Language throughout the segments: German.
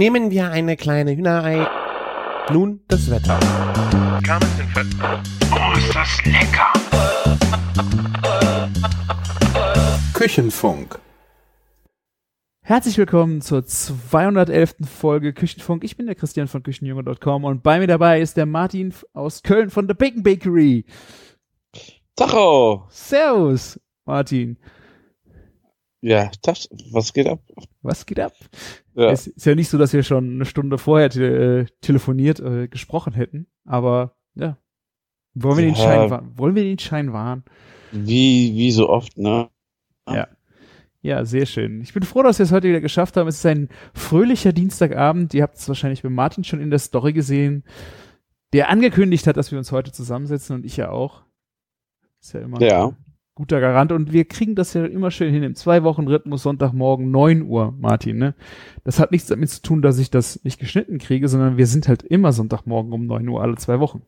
Nehmen wir eine kleine Hühnerei. Nun das Wetter. Oh, ist das lecker! Küchenfunk. Herzlich willkommen zur 211. Folge Küchenfunk. Ich bin der Christian von Küchenjunge.com und bei mir dabei ist der Martin aus Köln von The Bacon Bakery. Tacho! Servus, Martin. Ja, das, was geht ab? Was geht ab? Ja. Es ist ja nicht so, dass wir schon eine Stunde vorher te äh, telefoniert, äh, gesprochen hätten, aber ja. Wollen wir den Ja. Schein wahren? Wollen wir den Schein wahren? Wie, wie so oft, ne? Ja. Ja, sehr schön. Ich bin froh, dass wir es heute wieder geschafft haben. Es ist ein fröhlicher Dienstagabend. Ihr habt es wahrscheinlich bei Martin schon in der Story gesehen, der angekündigt hat, dass wir uns heute zusammensetzen und ich ja auch. Ist ja immer Ja. Guter Garant. Und wir kriegen das ja immer schön hin im Zwei-Wochen-Rhythmus, Sonntagmorgen 9 Uhr, Martin, ne? Das hat nichts damit zu tun, dass ich das nicht geschnitten kriege, sondern wir sind halt immer Sonntagmorgen um 9 Uhr alle zwei Wochen.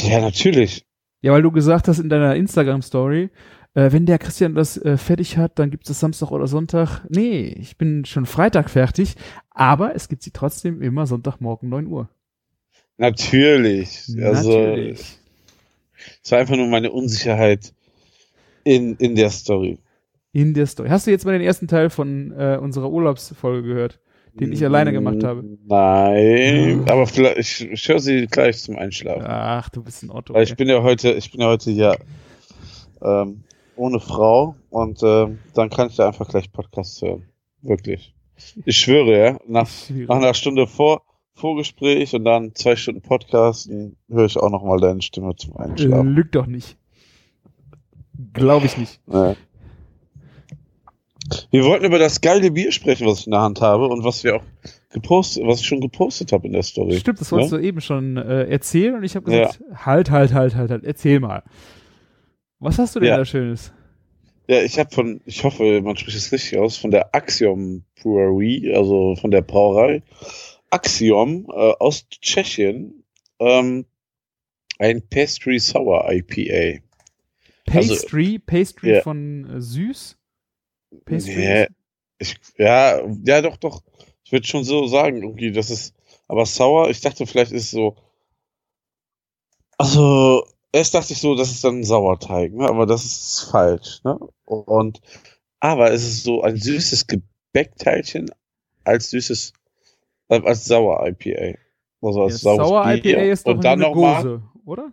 Ja, natürlich. Ja, weil du gesagt hast in deiner Instagram-Story, äh, wenn der Christian das äh, fertig hat, dann gibt es Samstag oder Sonntag. Nee, ich bin schon Freitag fertig, aber es gibt sie trotzdem immer Sonntagmorgen 9 Uhr. Natürlich. Also, Natürlich. es war einfach nur meine Unsicherheit in, in der Story. In der Story. Hast du jetzt mal den ersten Teil von äh, unserer Urlaubsfolge gehört, den ich alleine gemacht habe? Nein, aber vielleicht, ich, ich höre sie gleich zum Einschlafen. Ach, du bist ein Otto. Weil ich bin ja heute, ich bin ja heute ja ähm, ohne Frau und ähm, dann kann ich da einfach gleich Podcast hören. Wirklich. Ich schwöre, ja. Nach, Schwierig. nach einer Stunde vor, Vorgespräch und dann zwei Stunden Podcast höre ich auch nochmal deine Stimme zum Einschlafen. Lügt doch nicht. Glaube ich nicht. Ja. Wir wollten über das geile Bier sprechen, was ich in der Hand habe und was wir auch gepostet, was ich schon gepostet habe in der Story. Stimmt, das wolltest Ja? du eben schon äh, erzählen und ich habe gesagt, halt, halt, halt, halt, halt, erzähl mal. Was hast du denn Ja. da Schönes? Ja, ich habe von, ich hoffe, man spricht es richtig aus, von der Axiom Brewery, also von der Brauerei Axiom äh, aus Tschechien, ähm, ein Pastry Sour IPA. Also- Pastry, Pastry Ja. von äh, süß? Pastry? Nee, ich, ja, ja, doch, doch. Ich würde schon so sagen, irgendwie, das ist, aber sauer, ich dachte, vielleicht ist es so, also, erst dachte ich so, das ist dann ein Sauerteig, ne, aber das ist falsch, ne, und, aber es ist so ein süßes Gebäckteilchen als süßes, äh, als sauer IPA. Also Ja, als saures Sauer. IPA ist doch und dann eine mal, Gose, oder?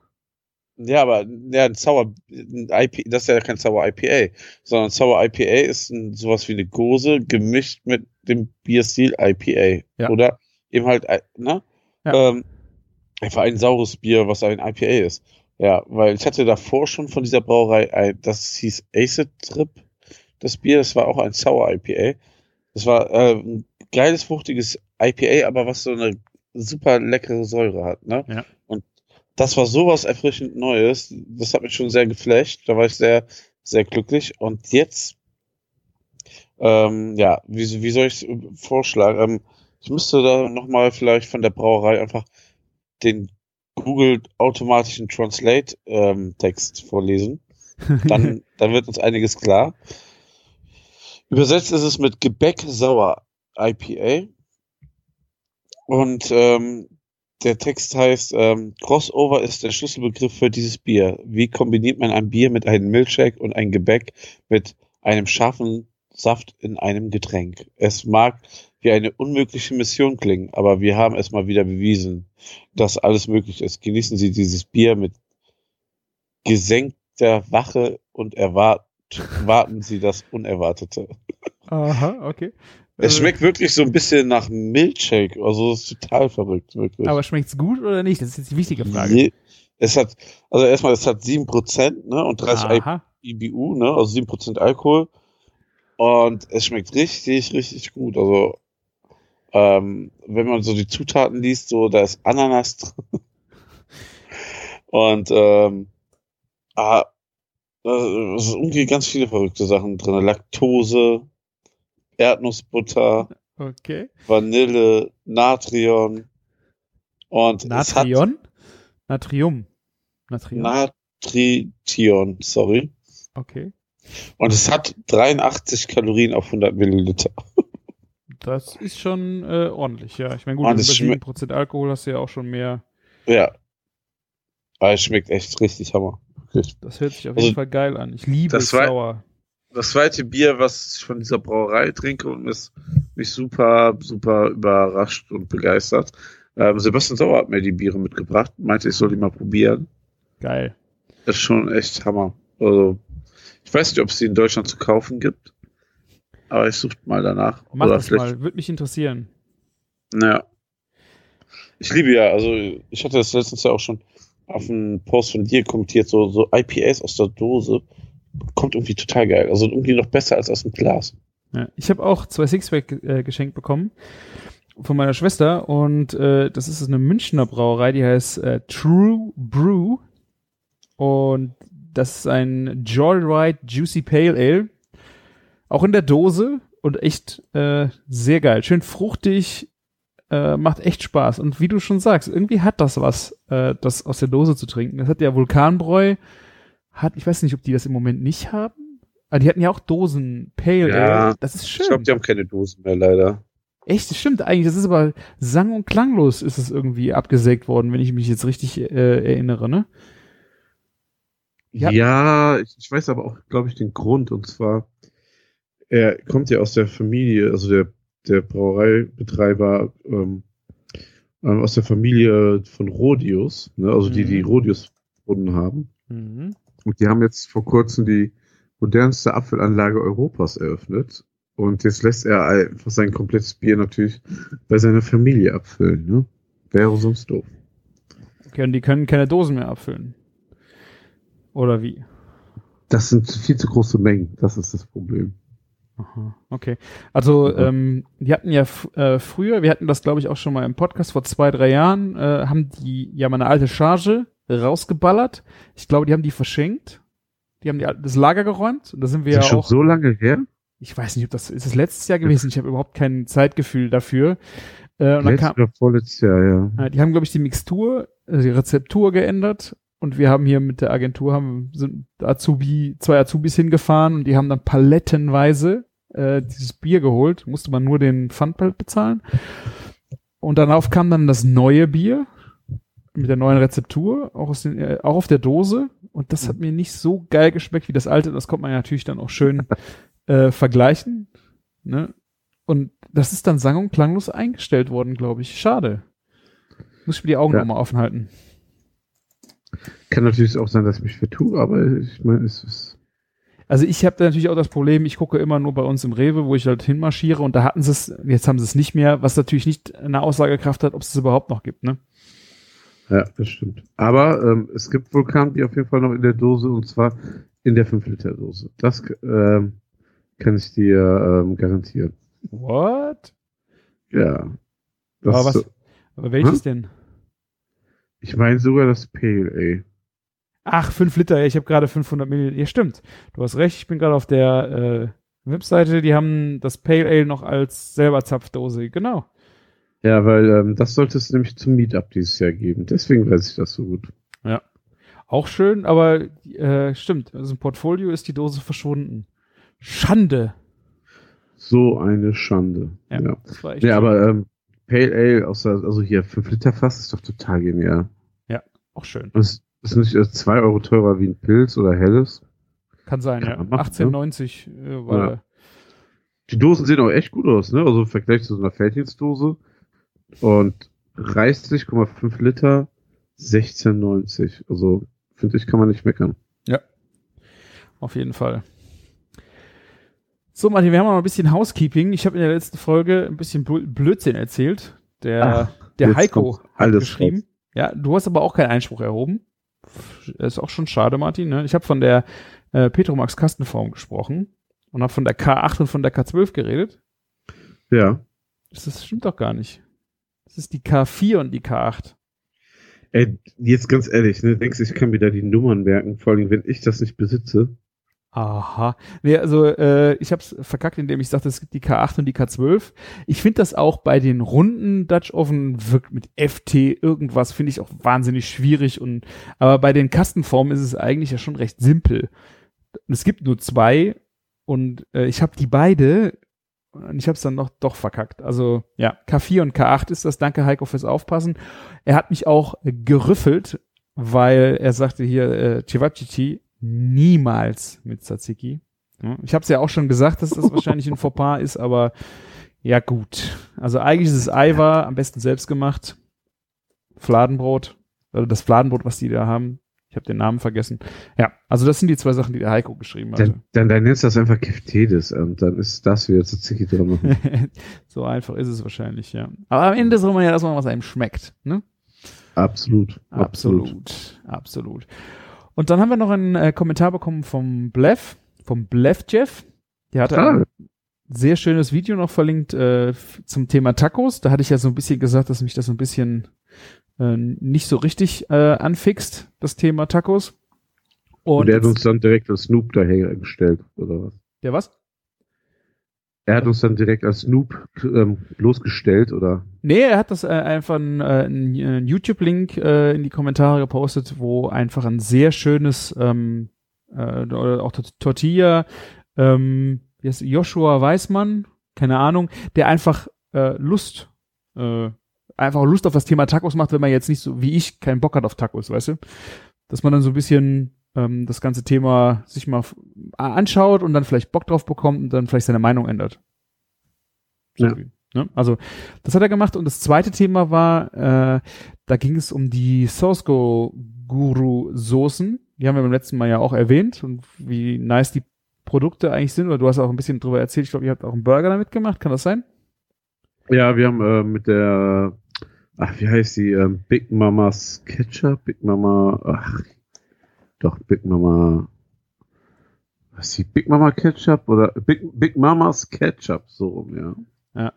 Ja, aber ja, ein Sauer, ein IP, das ist ja kein Sauer IPA, sondern Sauer IPA ist ein, sowas wie eine Gose gemischt mit dem Bierstil IPA. Ja. Oder eben halt, äh, ne? Ja. Ähm, einfach ein saures Bier, was ein IPA ist. Ja, weil ich hatte davor schon von dieser Brauerei, ein, das hieß Acid Trip, das Bier, das war auch ein Sauer IPA. Das war äh, ein geiles, fruchtiges IPA, aber was so eine super leckere Säure hat, ne? Ja. Und das war sowas erfrischend Neues. Das hat mich schon sehr geflasht. Da war ich sehr, sehr glücklich. Und jetzt, ähm, ja, wie, wie soll ich es vorschlagen? Ähm, ich müsste da nochmal vielleicht von der Brauerei einfach den Google automatischen Translate ähm, Text vorlesen. Dann, dann wird uns einiges klar. Übersetzt ist es mit Gebäck sauer IPA. Und ähm, der Text heißt, ähm, Crossover ist der Schlüsselbegriff für dieses Bier. Wie kombiniert man ein Bier mit einem Milkshake und ein Gebäck mit einem scharfen Saft in einem Getränk? Es mag wie eine unmögliche Mission klingen, aber wir haben es mal wieder bewiesen, dass alles möglich ist. Genießen Sie dieses Bier mit gesenkter Wache und erwart warten Sie das Unerwartete. Aha, okay. Es Äh, schmeckt wirklich so ein bisschen nach Milkshake, also es ist total verrückt, wirklich. Aber schmeckt's gut oder nicht? Das ist jetzt die wichtige Frage. Je, es hat, also erstmal, es hat 7% ne, und 30 Aha. IBU, ne, also 7% Alkohol. Und es schmeckt richtig, richtig gut. Also, ähm, wenn man so die Zutaten liest, so, da ist Ananas drin. Und, ähm, ah, da sind irgendwie ganz viele verrückte Sachen drin. Laktose, Erdnussbutter, Okay. Vanille, Natrion. Und es hat Natrion? Natrium. Natrium. Natrition, sorry. okay. Und es hat 83 Kalorien auf 100 Milliliter. Das ist schon äh, ordentlich, ja. Ich meine, gut, schmeckt- 7% Alkohol hast du ja auch schon mehr. Ja. Aber es schmeckt echt richtig Hammer. Das hört sich auf Also, jeden Fall geil an. Ich liebe das war- Sauer. Das zweite Bier, was ich von dieser Brauerei trinke und ist mich super, super überrascht und begeistert. Ähm, Sebastian Sauer hat mir die Biere mitgebracht, meinte, ich soll die mal probieren. Geil. Das ist schon echt Hammer. Also, ich weiß nicht, ob es die in Deutschland zu kaufen gibt, aber ich suche mal danach. Mach Oder das vielleicht, mal. Würde mich interessieren. Naja. Ich liebe ja, also ich hatte das letztens ja auch schon auf einen Post von dir kommentiert, so, so IPAs aus der Dose. Kommt irgendwie total geil. Also irgendwie noch besser als aus dem Glas. Ja, ich habe auch zwei Sixpack äh, geschenkt bekommen von meiner Schwester und äh, das ist eine Münchner Brauerei, die heißt äh, True Brew und das ist ein Joyride Juicy Pale Ale, auch in der Dose und echt äh, sehr geil, schön fruchtig, äh, macht echt Spaß und wie du schon sagst, irgendwie hat das was, äh, das aus der Dose zu trinken. Das hat der Vulkanbräu, hat, ich weiß nicht, ob die das im Moment nicht haben. Aber die hatten ja auch Dosen Pale Ja, Ale. Das ist schön. Ich glaube, die haben keine Dosen mehr, leider. Echt, das stimmt eigentlich. Das ist aber sang- und klanglos ist es irgendwie abgesägt worden, wenn ich mich jetzt richtig äh, erinnere, ne? Ja. Ja, ich, ich weiß aber auch, glaube ich, den Grund. Und zwar, er kommt ja aus der Familie, also der, der Brauereibetreiber ähm, ähm, aus der Familie von Rodius, ne? also die, Mhm. die Rodius gefunden haben. Mhm. Und die haben jetzt vor kurzem die modernste Apfelanlage Europas eröffnet. Und jetzt lässt er einfach sein komplettes Bier natürlich bei seiner Familie abfüllen. Ne? Wäre sonst doof. Okay, und die können keine Dosen mehr abfüllen. Oder wie? Das sind viel zu große Mengen. Das ist das Problem. Aha, okay. Also, ähm, die hatten ja äh, früher, wir hatten das, glaube ich, auch schon mal im Podcast vor zwei, drei Jahren, äh, haben die ja mal eine alte Charge rausgeballert. Ich glaube, die haben die verschenkt. Die haben die, das Lager geräumt. Und da sind wir ist ja schon auch. so lange her? ich weiß nicht, ob das ist es letztes Jahr gewesen. Ich habe überhaupt kein Zeitgefühl dafür. Äh, und dann Letztes kam, vorletztes Jahr, ja. die haben, glaube ich, die Mixtur, also die Rezeptur geändert. Und wir haben hier mit der Agentur haben sind Azubi, zwei Azubis hingefahren und die haben dann palettenweise äh, dieses Bier geholt. Musste man nur den Pfandpalt bezahlen. Und darauf kam dann das neue Bier mit der neuen Rezeptur, auch, aus den, äh, auch auf der Dose. Und das hat mir nicht so geil geschmeckt wie das alte. Das konnte man ja natürlich dann auch schön äh, vergleichen. Ne? Und das ist dann sang- und klanglos eingestellt worden, glaube ich. Schade. Muss ich mir die Augen Ja. nochmal offen halten. Kann natürlich auch sein, dass ich mich vertue, aber ich meine, es ist. Also ich habe da natürlich auch das Problem, ich gucke immer nur bei uns im Rewe, wo ich halt hinmarschiere und da hatten sie es, jetzt haben sie es nicht mehr, was natürlich nicht eine Aussagekraft hat, ob es es überhaupt noch gibt, ne? Ja, das stimmt. Aber ähm, es gibt Vulkanbier auf jeden Fall noch in der Dose und zwar in der 5-Liter-Dose. Das ähm, kann ich dir ähm, garantieren. What? Ja. Das Aber was? so- Aber welches denn? ich meine sogar das Pale Ale. Ach, 5 Liter, ja, ich habe gerade 500 Milliliter. Ja, stimmt. Du hast recht, ich bin gerade auf der äh, Webseite, die haben das Pale Ale noch als selber Zapfdose, genau. Ja, weil ähm, das sollte es nämlich zum Meetup dieses Jahr geben. Deswegen weiß ich das so gut. Auch schön, aber äh, stimmt, also im Portfolio ist die Dose verschwunden. Schande. So eine Schande. Ja, Ja, das war echt ja schön. aber ähm, Pale Ale, aus der, also hier 5 Liter Fass ist doch total genial. auch schön. Und es ist nicht 2 Euro teurer wie ein Pilz oder Helles. Kann sein, Kann ja. machen, 1890 äh, war Ja. Die Dosen sehen auch echt gut aus, ne? Also im Vergleich zu so einer Felddienstdose. Und reißt sich, 5 Liter, 16,90. Also, finde ich, kann man nicht meckern. Auf jeden Fall. So, Martin, wir haben noch ein bisschen Housekeeping. Ich habe in der letzten Folge ein bisschen Bl- Blödsinn erzählt. Der, Ach, der Heiko hat alles geschrieben. raus. Ja, du hast aber auch keinen Einspruch erhoben. Ist auch schon schade, Martin. Ne? Ich habe von der äh, Petromax Kastenform gesprochen und habe von der K8 und von der K12 geredet. Ja. Das, das stimmt doch gar nicht. Das ist die K4 und die K8. Ey, jetzt ganz ehrlich, ne? Denkst du, ich kann mir da die Nummern merken? Vor allem, wenn ich das nicht besitze. Aha. Nee, also äh, ich habe es verkackt, indem ich sagte, es gibt die K8 und die K12. Ich finde das auch bei den runden Dutch Oven wirkt mit FT irgendwas, finde ich auch wahnsinnig schwierig. Und aber bei den Kastenformen ist es eigentlich ja schon recht simpel. Und es gibt nur zwei und äh, ich habe die beide Und ich habe es dann noch doch verkackt. Also ja, K4 und K8 ist das. Danke Heiko fürs Aufpassen. Er hat mich auch gerüffelt, weil er sagte hier, äh, Cevapcici niemals mit Tzatziki. Ich habe es ja auch schon gesagt, dass das wahrscheinlich ein Fauxpas ist, aber ja gut. Also eigentlich ist es Eiwa, am besten selbst gemacht. Fladenbrot, oder das Fladenbrot, was die da haben. Ich habe den Namen vergessen. Ja, also das sind die zwei Sachen, die der Heiko geschrieben hat. Dann, dann, dann nennst du das einfach Keftedes und dann ist das wieder Tzatziki drin. so einfach ist es wahrscheinlich, ja. Aber am Ende soll man ja erstmal, was einem schmeckt, ne? Absolut. Absolut. Absolut. Und dann haben wir noch einen äh, Kommentar bekommen vom Bleff, vom Bleff Jeff. Der hatte Ah. ein sehr schönes Video noch verlinkt äh, zum Thema Tacos. Da hatte ich ja so ein bisschen gesagt, dass mich das so ein bisschen äh, nicht so richtig äh, anfixt, das Thema Tacos. Und, Und, er hat uns dann direkt als Snoop dahergestellt, oder was? der was? Er hat uns dann direkt als Snoop ähm, bloßgestellt, oder? Nee, er hat das äh, einfach einen, äh, einen, YouTube-Link äh, in die Kommentare gepostet, wo einfach ein sehr schönes ähm, äh, oder auch Tort- Tortilla, ähm, Joshua Weißmann, keine Ahnung, der einfach äh, Lust, äh, einfach Lust auf das Thema Tacos macht, wenn man jetzt nicht so wie ich keinen Bock hat auf Tacos, weißt du? Dass man dann so ein bisschen ähm, das ganze Thema sich mal anschaut und dann vielleicht Bock drauf bekommt und dann vielleicht seine Meinung ändert. So Ja. wie, ne? Also das hat er gemacht und das zweite Thema war, äh, da ging es um die Source-Go Guru Soßen. Die haben wir beim letzten Mal ja auch erwähnt und wie nice die Produkte eigentlich sind. Oder du hast auch ein bisschen drüber erzählt. Ich glaube, ihr habt auch einen Burger damit gemacht. Kann das sein? Ja, wir haben äh, mit der, ach, wie heißt die, ähm, Big Mamas Ketchup, Big Mama, ach, doch, Big Mama, was ist die, Big Mama Ketchup oder Big, Big Mamas Ketchup, so rum, ja. Ja.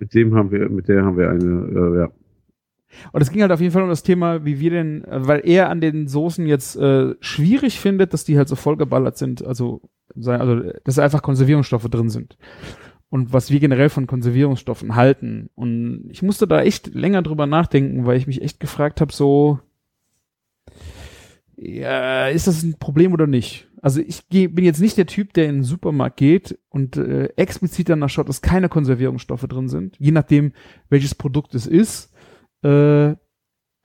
Mit dem haben wir, mit der haben wir eine, äh, ja. Und es ging halt auf jeden Fall um das Thema, wie wir denn, weil er an den Soßen jetzt äh, schwierig findet, dass die halt so vollgeballert sind, also, also dass einfach Konservierungsstoffe drin sind. Und was wir generell von Konservierungsstoffen halten. Und ich musste da echt länger drüber nachdenken, weil ich mich echt gefragt habe, so, ja, ist das ein Problem oder nicht? Also ich geh, bin jetzt nicht der Typ, der in den Supermarkt geht und äh, explizit danach schaut, dass keine Konservierungsstoffe drin sind, je nachdem, welches Produkt es ist äh,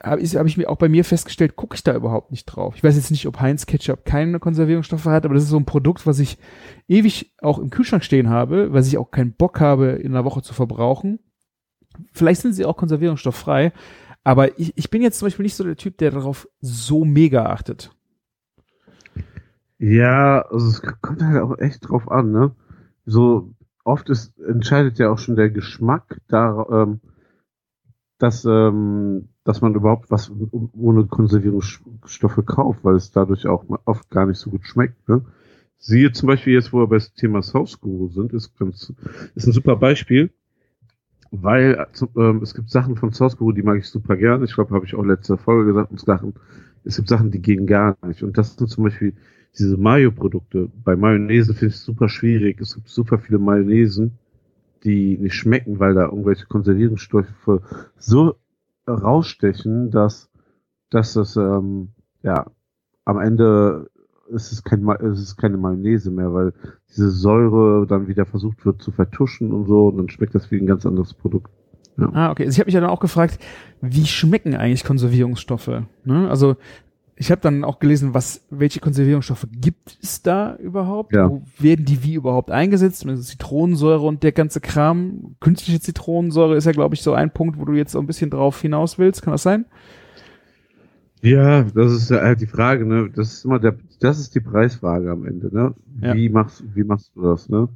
habe ich, hab ich mir auch bei mir festgestellt, gucke ich da überhaupt nicht drauf. Ich weiß jetzt nicht, ob Heinz Ketchup keine Konservierungsstoffe hat, aber das ist so ein Produkt, was ich ewig auch im Kühlschrank stehen habe, weil ich auch keinen Bock habe, in einer Woche zu verbrauchen. Vielleicht sind sie auch konservierungsstofffrei, aber ich, ich bin jetzt zum Beispiel nicht so der Typ, der darauf so mega achtet. Ja, also es kommt halt auch echt drauf an, ne? So oft ist, entscheidet ja auch schon der Geschmack da, ähm, dass, ähm, dass man überhaupt was ohne Konservierungsstoffe kauft, weil es dadurch auch oft gar nicht so gut schmeckt, ne? Siehe zum Beispiel jetzt, wo wir bei das Thema Sauce Guru sind, ist, ganz, ist ein super Beispiel, weil äh, ähm, es gibt Sachen von Sauce Guru, die mag ich super gerne. Ich glaube, habe ich auch letzte Folge gesagt, und Sachen, es gibt Sachen, die gehen gar nicht. Und das sind zum Beispiel diese Mayo-Produkte. Bei Mayonnaise finde ich es super schwierig. Es gibt super viele Mayonnaisen, die nicht schmecken, weil da irgendwelche Konservierungsstoffe so rausstechen, dass, dass das, ähm, ja, am Ende ist es, kein, Ma- es ist keine Mayonnaise mehr, weil diese Säure dann wieder versucht wird zu vertuschen und so, und dann schmeckt das wie ein ganz anderes Produkt. Ah, okay. Also ich habe mich dann auch gefragt, wie schmecken eigentlich Konservierungsstoffe? Ne? Also ich habe dann auch gelesen, was, welche Konservierungsstoffe gibt es da überhaupt? Ja. Wo werden die wie überhaupt eingesetzt? Also Zitronensäure und der ganze Kram. Künstliche Zitronensäure ist ja, glaube ich, so ein Punkt, wo du jetzt so ein bisschen drauf hinaus willst. Kann das sein? Ja, das ist ja halt die Frage, ne? Das ist immer der, das ist die Preisfrage am Ende, ne? Ja. Wie machst, wie machst du das, ne?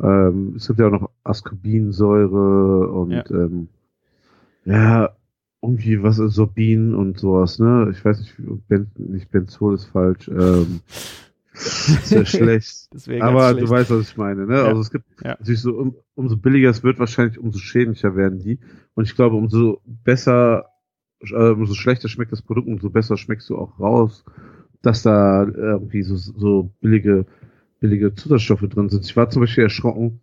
Ähm, es gibt ja auch noch Ascorbinsäure und Ja. ähm, ja, irgendwie was Sorbin und sowas, ne? Ich weiß nicht, ben, nicht Benzol ist falsch, ähm, sehr schlecht. Deswegen Aber du weißt, was ich meine, ne? Ja. Also es gibt Ja. natürlich so, um, umso billiger es wird, wahrscheinlich umso schädlicher werden die. Und ich glaube, umso besser, äh, umso schlechter schmeckt das Produkt, umso besser schmeckst du auch raus, dass da irgendwie so, so billige, billige Zusatzstoffe drin sind. Ich war zum Beispiel erschrocken,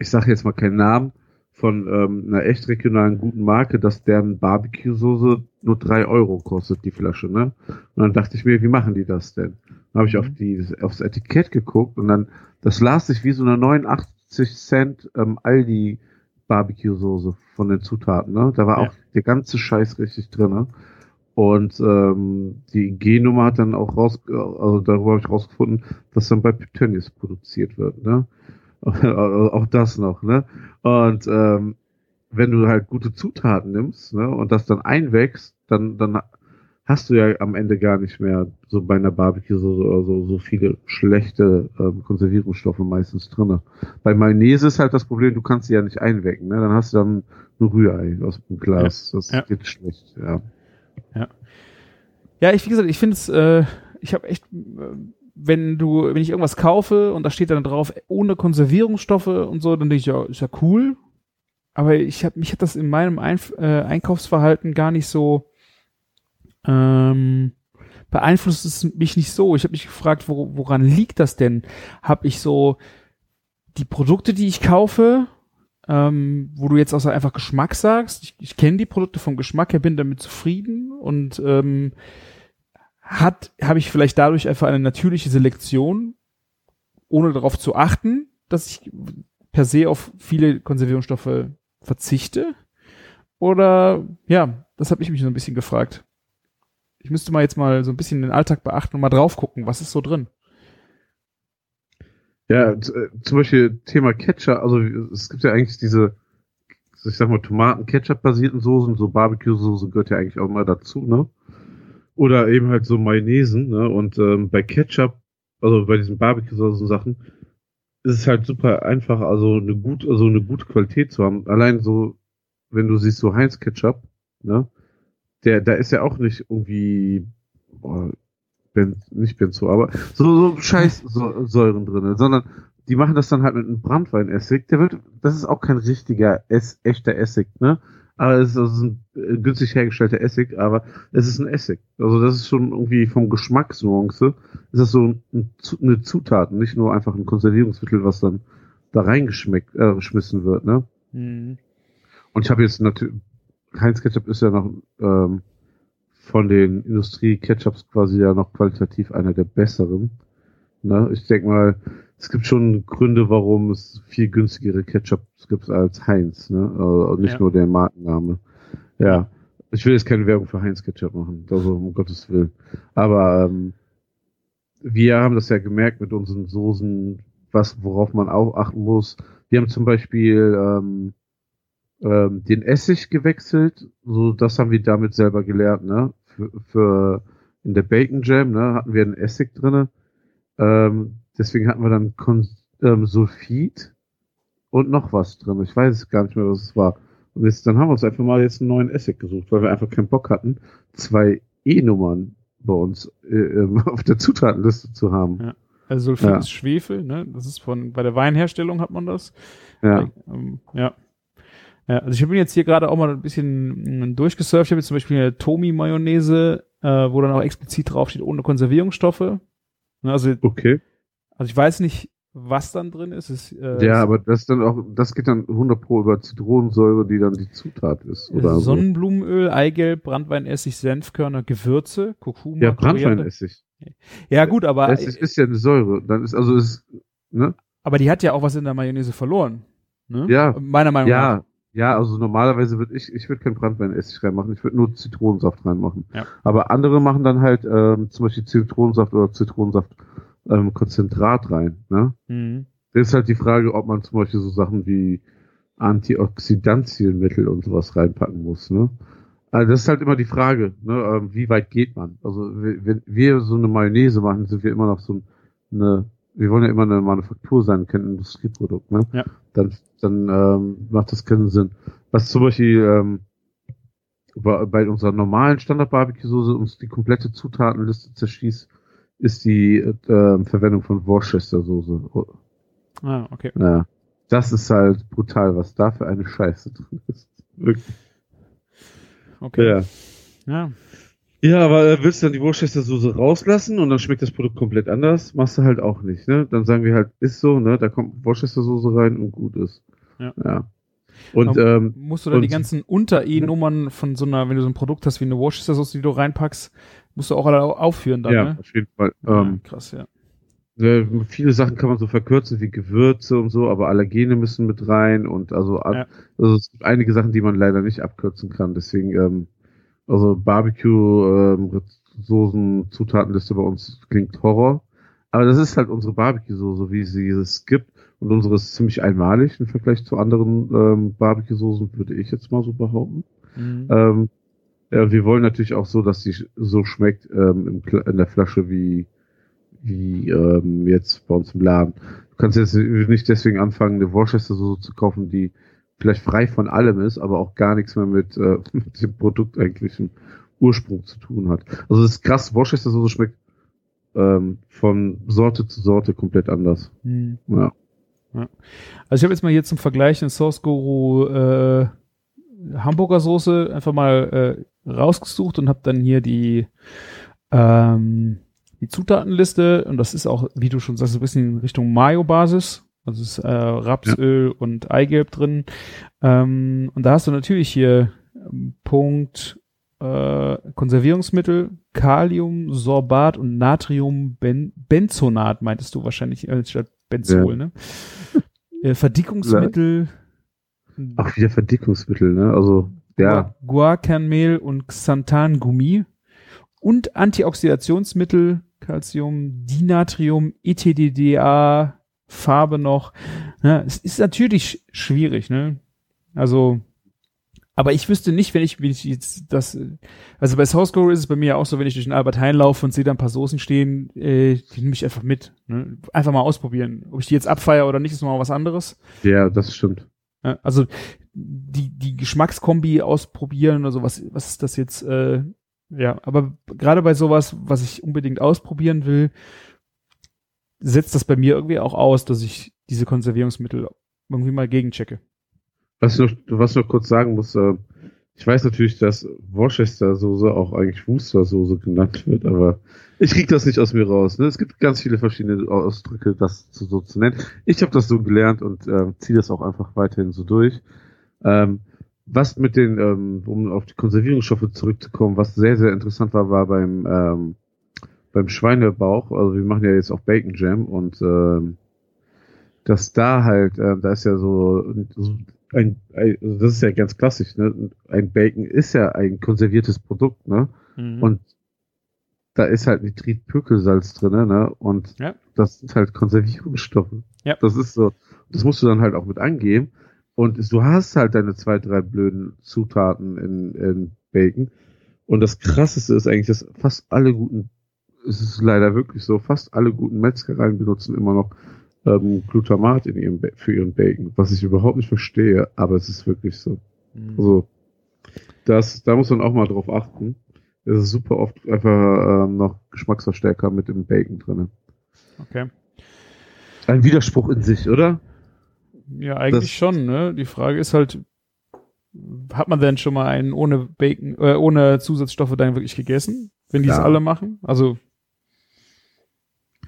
ich sage jetzt mal keinen Namen, von ähm, einer echt regionalen guten Marke, dass deren Barbecue-Soße nur drei Euro kostet, die Flasche, ne? Und dann dachte ich mir, wie machen die das denn? Dann habe ich auf die, aufs Etikett geguckt und dann, das las sich wie so eine 89 50 Cent ähm, Aldi Barbecue-Soße von den Zutaten, ne? Da war Ja. auch der ganze Scheiß richtig drin, ne? Und ähm, die G-Nummer hat dann auch raus, also darüber habe ich rausgefunden, dass dann bei Tönnies produziert wird, ne? auch das noch, ne? Und ähm, wenn du halt gute Zutaten nimmst, ne, und das dann einwächst, dann, dann hast du ja am Ende gar nicht mehr so bei einer Barbecue so, so, so, viele schlechte ähm, Konservierungsstoffe meistens drinne. Bei Mayonnaise ist halt das Problem, du kannst sie ja nicht einwecken, ne? Dann hast du dann ein Rührei aus dem Glas. Das Ja. geht schlecht, ja. Ja, ich, wie gesagt, ich finde es, äh, ich habe echt, äh, wenn du, wenn ich irgendwas kaufe und da steht dann drauf, ohne Konservierungsstoffe und so, dann denke ich, ja, ist ja cool. Aber ich habe mich hat das in meinem Einf äh, Einkaufsverhalten gar nicht so ähm, beeinflusst es mich nicht so. Ich habe mich gefragt, wo, woran liegt das denn? Habe ich so die Produkte, die ich kaufe, ähm, wo du jetzt auch so einfach Geschmack sagst. Ich, ich kenne die Produkte vom Geschmack her, bin damit zufrieden und ähm, hat habe ich vielleicht dadurch einfach eine natürliche Selektion, ohne darauf zu achten, dass ich per se auf viele Konservierungsstoffe verzichte? Oder ja, das habe ich mich so ein bisschen gefragt. Ich müsste mal jetzt mal so ein bisschen den Alltag beachten und mal drauf gucken, was ist so drin. Ja, äh, zum Beispiel Thema Ketchup, also es gibt ja eigentlich diese, ich sag mal, Tomaten-Ketchup-basierten Soßen, so Barbecue-Soße gehört ja eigentlich auch mal dazu, ne? Oder eben halt so Mayonnaisen, ne? Und ähm, bei Ketchup, also bei diesen Barbecue-Soßen-Sachen, ist es halt super einfach, also eine gut, also eine gute Qualität zu haben. Allein so, wenn du siehst, so Heinz-Ketchup, ne? Der, da ist ja auch nicht irgendwie, boah, ben, nicht Benzo, aber so, so scheiß so, Säuren drinne, sondern die machen das dann halt mit einem Brandweinessig. Der wird, das ist auch kein richtiger, Ess, echter Essig, ne? Aber es ist, also ein äh, günstig hergestellter Essig, aber es ist ein Essig. Also das ist schon irgendwie vom Geschmacksnuance, ist das so ein, eine Zutat, nicht nur einfach ein Konservierungsmittel, was dann da reingeschmeckt, äh, geschmissen wird, ne? Hm. Und ich habe jetzt natürlich, Heinz Ketchup ist ja noch ähm, von den Industrie-Ketchups quasi ja noch qualitativ einer der besseren. Ne? Ich denke mal, es gibt schon Gründe, warum es viel günstigere Ketchups gibt als Heinz. Ne? Also nicht Ja. nur der Markenname. Ja. Ich will jetzt keine Werbung für Heinz Ketchup machen, also um Gottes Willen. Aber ähm, wir haben das ja gemerkt mit unseren Soßen, was worauf man auch achten muss. Wir haben zum Beispiel ähm, ähm, den Essig gewechselt. So, das haben wir damit selber gelernt, ne? Für, für in der Bacon Jam, ne, hatten wir einen Essig drinne. Ähm, deswegen hatten wir dann Kon ähm, Sulfid und noch was drin. Ich weiß gar nicht mehr, was es war. Und jetzt, dann haben wir uns einfach mal jetzt einen neuen Essig gesucht, weil wir einfach keinen Bock hatten, zwei E-Nummern bei uns äh, ähm, auf der Zutatenliste zu haben. Ja. Also Sulfid Ja. ist Schwefel, ne? Das ist von bei der Weinherstellung hat man das. Ja. Ähm, ja. ja. Also ich bin jetzt hier gerade auch mal ein bisschen mm, durchgesurft. Ich habe jetzt zum Beispiel eine Tomi-Mayonnaise, äh, wo dann auch explizit draufsteht, ohne Konservierungsstoffe. Ne, Also, Okay. also ich weiß nicht, was dann drin ist. Es, äh, Ja, aber das dann auch, das geht dann 100 pro über Zitronensäure, die dann die Zutat ist, oder so. Sonnenblumenöl, Eigelb, Brandweinessig, Senfkörner, Gewürze, Kurkuma, Ja. Brandweinessig. Ja gut, aber Es ist, ist ja eine Säure. Dann ist, also ist, ne? aber die hat ja auch was in der Mayonnaise verloren. Ne? Ja. Meiner Meinung nach. Ja, also normalerweise würde ich, ich würde kein Brandweinessig reinmachen, ich würde nur Zitronensaft reinmachen. Ja. Aber andere machen dann halt ähm, zum Beispiel Zitronensaft oder Zitronensaft ähm, Konzentrat rein. Ne? Mhm. Das ist halt die Frage, ob man zum Beispiel so Sachen wie Antioxidantienmittel und sowas reinpacken muss. Ne? Also das ist halt immer die Frage, ne? ähm, wie weit geht man? Also wenn wir so eine Mayonnaise machen, sind wir immer noch so eine, wir wollen ja immer eine Manufaktur sein, kein Industrieprodukt. Ne? Ja. Dann, dann ähm, macht das keinen Sinn. Was zum Beispiel ähm, bei, bei unserer normalen Standard-Barbecue-Soße uns die komplette Zutatenliste zerschießt, ist die äh, Verwendung von Worcester-Soße. Ah, okay. Ja. Das ist halt brutal, was da für eine Scheiße drin ist. Wirklich. Okay. Ja. Ja. Ja, aber willst du dann die Worcestersoße rauslassen und dann schmeckt das Produkt komplett anders? Machst du halt auch nicht, ne? Dann sagen wir halt, ist so, ne? Da kommt Worcestersoße rein und gut ist. Ja. ja. Und ähm, musst du dann die ganzen Unter-E-Nummern von so einer, wenn du so ein Produkt hast wie eine Worcestershire, die du reinpackst, musst du auch alle au- aufführen dann, ja, ne? auf jeden Fall. Ja, Ähm, krass, ja. äh, viele Sachen kann man so verkürzen wie Gewürze und so, aber Allergene müssen mit rein und also, ab, Ja. also es gibt einige Sachen, die man leider nicht abkürzen kann. Deswegen, ähm, also Barbecue, ähm, Soßen, Zutatenliste bei uns klingt Horror. Aber das ist halt unsere Barbecue-Soße, wie sie es gibt. Und unsere ist ziemlich einmalig im Vergleich zu anderen ähm, Barbecue-Soßen, würde ich jetzt mal so behaupten. Mhm. Ähm, ja, wir wollen natürlich auch so, dass sch- so schmeckt ähm, in der Flasche wie, wie ähm, jetzt bei uns im Laden. Du kannst jetzt nicht deswegen anfangen, eine Worcester so zu kaufen, die vielleicht frei von allem ist, aber auch gar nichts mehr mit, äh, mit dem Produkt eigentlichen Ursprung zu tun hat. Also das ist krass, Worcester so schmeckt ähm, von Sorte zu Sorte komplett anders. Mhm. Ja. Also ich habe jetzt mal hier zum Vergleich eine Source Guru äh, Hamburger Soße einfach mal äh, rausgesucht und habe dann hier die ähm, die Zutatenliste und das ist auch, wie du schon sagst, ein bisschen in Richtung Mayo-Basis. Also ist äh, Rapsöl und Eigelb drin. Ähm, und da hast du natürlich hier ähm, Punkt äh, Konservierungsmittel, Kalium, Sorbat und Natriumbenzonat, meintest du wahrscheinlich äh, statt Benzol, Ja. ne? Äh, Verdickungsmittel, Auch wieder Verdickungsmittel, ne? Also, ja. Guarkernmehl und Xanthangummi und Antioxidationsmittel, Calcium, Dinatrium, ETDDA, Farbe noch. Ja, es ist natürlich sch- schwierig, ne? Also, aber ich wüsste nicht, wenn ich, wenn ich jetzt das, also bei Source Guru ist es bei mir ja auch so, wenn ich durch den Albert Heijn laufe und sehe da ein paar Soßen stehen, äh, die nehme ich einfach mit. Ne? Einfach mal ausprobieren. Ob ich die jetzt abfeiere oder nicht, ist mal was anderes. Ja, das stimmt. Also die, die Geschmackskombi ausprobieren oder so, was, was ist das jetzt? Äh, ja, aber gerade bei sowas, was ich unbedingt ausprobieren will, setzt das bei mir irgendwie auch aus, dass ich diese Konservierungsmittel irgendwie mal gegenchecke. Was ich noch, was ich noch kurz sagen muss, äh, ich weiß natürlich, dass Worcester-Soße auch eigentlich Worcester-Soße genannt wird, aber ich krieg das nicht aus mir raus. Ne? Es gibt ganz viele verschiedene Ausdrücke, das zu, so zu nennen. Ich habe das so gelernt und äh, ziehe das auch einfach weiterhin so durch. Ähm, was mit den, ähm, um auf die Konservierungsstoffe zurückzukommen, was sehr, sehr interessant war, war beim, ähm, beim Schweinebauch. Also wir machen ja jetzt auch Bacon Jam und ähm, dass da halt, äh, da ist ja so, so ein, ein, also das ist ja ganz klassisch, ne? Ein Bacon ist ja ein konserviertes Produkt, ne? Und da ist halt Nitritpökelsalz drin, ne? Und Ja. das sind halt Konservierungsstoffe. Ja. Das ist so. Das musst du dann halt auch mit angeben. Und du hast halt deine zwei, drei blöden Zutaten in, in Bacon. Und das krasseste ist eigentlich, dass fast alle guten, es ist leider wirklich so, fast alle guten Metzgereien benutzen immer noch ähm, Glutamat in ihrem, für ihren Bacon, was ich überhaupt nicht verstehe, aber es ist wirklich so. Mhm. Also, das, da muss man auch mal drauf achten. Es ist super oft einfach ähm, noch Geschmacksverstärker mit im Bacon drin. Okay. Ein Widerspruch in sich, oder? Ja, eigentlich Das- schon, ne? Die Frage ist halt, hat man denn schon mal einen ohne Bacon, äh, ohne Zusatzstoffe dann wirklich gegessen? Wenn die es Ja. alle machen? Also,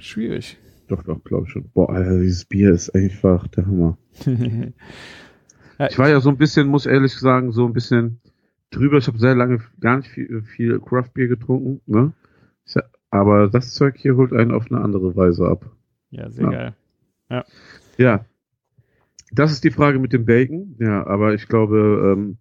schwierig. Doch, doch, glaube ich schon. Boah, Alter, dieses Bier ist einfach der Hammer. ja, Ich war ja so ein bisschen, muss ehrlich sagen, so ein bisschen drüber. Ich habe sehr lange gar nicht viel, viel Craft Bier getrunken, ne? Aber das Zeug hier holt einen auf eine andere Weise ab. ja, sehr Ja. geil. Ja. Das ist die Frage mit dem Bacon. Ja, aber ich glaube, ähm,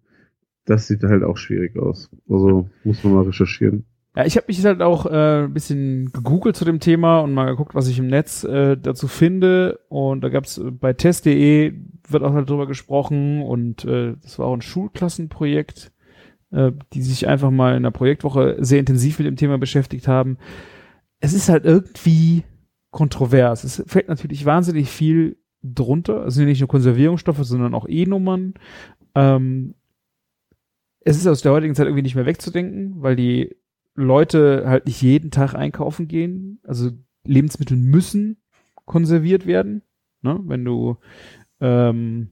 das sieht halt auch schwierig aus. Also muss man mal recherchieren. Ja, ich habe mich halt auch äh, ein bisschen gegoogelt zu dem Thema und mal geguckt, was ich im Netz äh, dazu finde. Und da gab's äh, bei test.de wird auch halt drüber gesprochen und äh, das war auch ein Schulklassenprojekt, äh, die sich einfach mal in der Projektwoche sehr intensiv mit dem Thema beschäftigt haben. Es ist halt irgendwie kontrovers. Es fällt natürlich wahnsinnig viel drunter. Es sind nicht nur Konservierungsstoffe, sondern auch E-Nummern. Ähm, es ist aus der heutigen Zeit irgendwie nicht mehr wegzudenken, weil die Leute halt nicht jeden Tag einkaufen gehen. Also Lebensmittel müssen konserviert werden. Ne? Wenn du, ähm,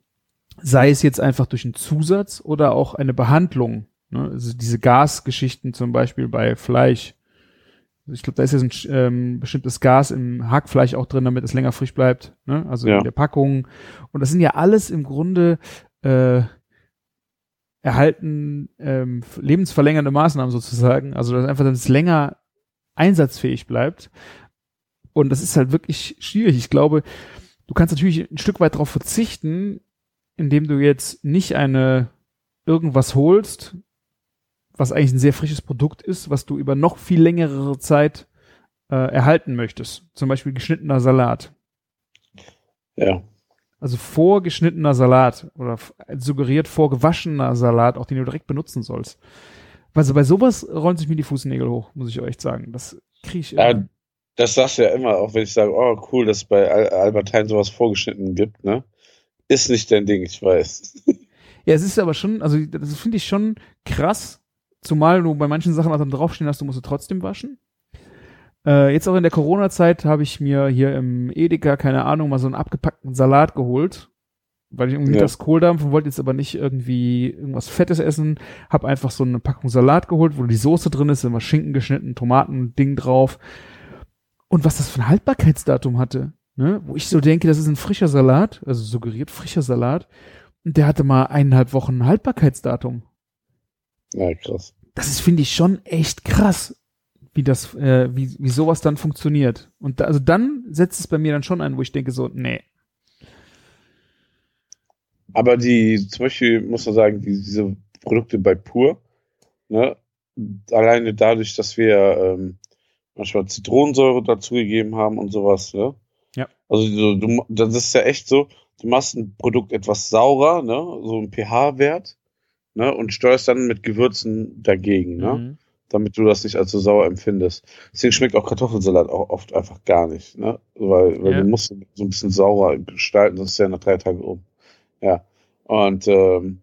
sei es jetzt einfach durch einen Zusatz oder auch eine Behandlung. Ne? Also diese Gasgeschichten zum Beispiel bei Fleisch. Ich glaube, da ist jetzt ein ähm, bestimmtes Gas im Hackfleisch auch drin, damit es länger frisch bleibt. Ne? Also Ja. in der Packung. Und das sind ja alles im Grunde äh, erhalten ähm, lebensverlängernde Maßnahmen sozusagen. Also dass einfach, dass es länger einsatzfähig bleibt. Und das ist halt wirklich schwierig. Ich glaube, du kannst natürlich ein Stück weit darauf verzichten, indem du jetzt nicht eine irgendwas holst, was eigentlich ein sehr frisches Produkt ist, was du über noch viel längere Zeit äh, erhalten möchtest. Zum Beispiel geschnittener Salat. Ja. Also vorgeschnittener Salat oder suggeriert vorgewaschener Salat, auch den du direkt benutzen sollst. Also bei sowas rollen sich mir die Fußnägel hoch, muss ich euch sagen. Das kriege ich. Ja, das sagst du ja immer, auch wenn ich sage, oh cool, dass es bei Al Albert Heijn sowas vorgeschnitten gibt, ne? Ist nicht dein Ding, ich weiß. Ja, es ist aber schon, also das finde ich schon krass, zumal du bei manchen Sachen auch dann draufstehen hast, du musst du trotzdem waschen. Äh, jetzt auch in der Corona-Zeit habe ich mir hier im Edeka, keine Ahnung, mal so einen abgepackten Salat geholt, weil ich irgendwie Ja. das Kohldampf und wollte jetzt aber nicht irgendwie irgendwas Fettes essen, habe einfach so eine Packung Salat geholt, wo die Soße drin ist, immer Schinken geschnitten, Tomaten, Ding drauf. Und was das für ein Haltbarkeitsdatum hatte, ne? wo ich so denke, das ist ein frischer Salat, also suggeriert frischer Salat, und der hatte mal eineinhalb Wochen Haltbarkeitsdatum. Ja, krass. Das ist, finde ich, schon echt krass, wie das, äh, wie, wie sowas dann funktioniert. Und da, also dann setzt es bei mir dann schon ein, wo ich denke so, nee. Aber die, zum Beispiel muss man sagen, die, diese Produkte bei Pur, ne, alleine dadurch, dass wir ähm, manchmal Zitronensäure dazugegeben haben und sowas, ne? Ja. Also du, du, das ist ja echt so, du machst ein Produkt etwas saurer, ne, so ein pH-Wert, ne, und steuerst dann mit Gewürzen dagegen, ne, Mhm. Damit du das nicht als so sauer empfindest. Deswegen schmeckt auch Kartoffelsalat auch oft einfach gar nicht, ne, weil, weil Ja. du musst so ein bisschen saurer gestalten, sonst ist er nach drei Tagen um. Ja. Und ähm,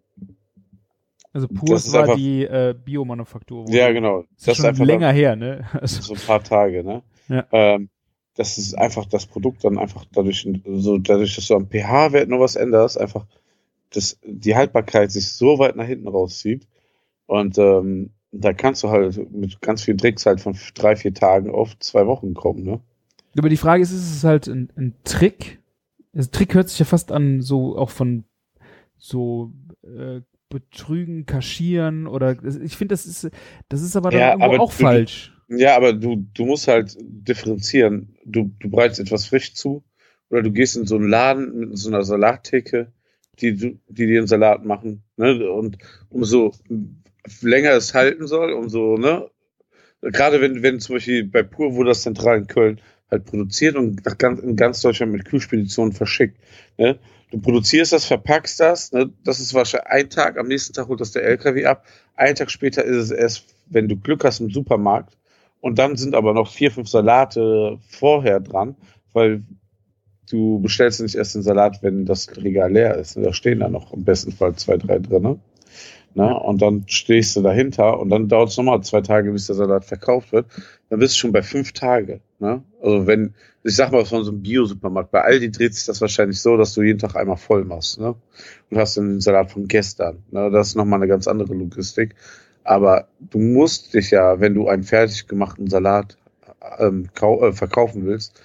Also pur Das ist war einfach- die äh, Biomanufaktur. ja, genau. Das ist schon dann- länger her, ne? Also, so ein paar Tage, ne? Ja. Ähm, das ist einfach das Produkt dann einfach dadurch, so dadurch, dass du am pH-Wert nur was änderst, einfach dass die Haltbarkeit sich so weit nach hinten rauszieht. Und ähm, da kannst du halt mit ganz viel Tricks halt von drei, vier Tagen auf zwei Wochen kommen, ne? aber die Frage ist, ist es halt ein, ein Trick? Das Trick hört sich ja fast an, so auch von so äh, Betrügen, Kaschieren oder ich finde, das ist, das ist aber dann Ja, aber auch du- falsch. Ja, aber du, du musst halt differenzieren. Du, du bereitest etwas frisch zu oder du gehst in so einen Laden mit so einer Salattheke, die, du- die dir einen Salat machen. Ne? Und umso länger es halten soll, umso, ne? Gerade wenn, wenn zum Beispiel bei Pur wurde das zentral in Köln halt produziert und nach ganz, in ganz Deutschland mit Kühlspeditionen verschickt. Ne? Du produzierst das, verpackst das, ne? das ist wahrscheinlich ein Tag, am nächsten Tag holt das der LKW ab. Einen Tag später ist es erst, wenn du Glück hast, im Supermarkt. Und dann sind aber noch vier, fünf Salate vorher dran, weil du bestellst nicht erst den Salat, wenn das Regal leer ist. ne? Da stehen da noch im besten Fall zwei, drei drinne. Ne? Und dann stehst du dahinter und dann dauert es nochmal zwei Tage, bis der Salat verkauft wird. Dann bist du schon bei fünf Tage. Ne? Also wenn, ich sag mal von so einem Bio-Supermarkt, bei Aldi dreht sich das wahrscheinlich so, dass du jeden Tag einmal voll machst. Ne? Und hast dann den Salat von gestern. Ne? Das ist nochmal eine ganz andere Logistik. Aber du musst dich ja, wenn du einen fertig gemachten Salat ähm, äh, verkaufen willst,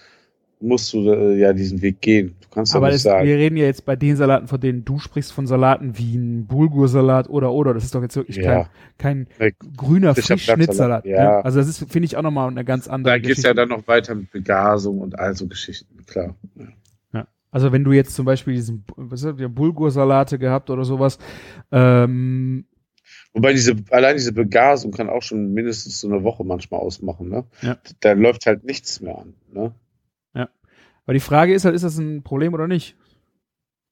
musst du äh, ja diesen Weg gehen. Du kannst Aber nicht das, sagen. wir reden ja jetzt bei den Salaten, von denen du sprichst, von Salaten wie ein Bulgursalat oder oder. Das ist doch jetzt wirklich Ja. kein, kein grüner Frischschnittsalat. Blattsalat, ja. Ne? Also das ist, finde ich, auch nochmal eine ganz andere Da geht's Geschichte. ja dann noch weiter mit Begasung und all so Geschichten, klar. Ja. Also wenn du jetzt zum Beispiel diesen, was ist das, Bulgursalate gehabt oder sowas, ähm, Wobei diese, allein diese Begasung kann auch schon mindestens so eine Woche manchmal ausmachen, ne? Ja. Da läuft halt nichts mehr an, ne? Weil die Frage ist halt, ist das ein Problem oder nicht?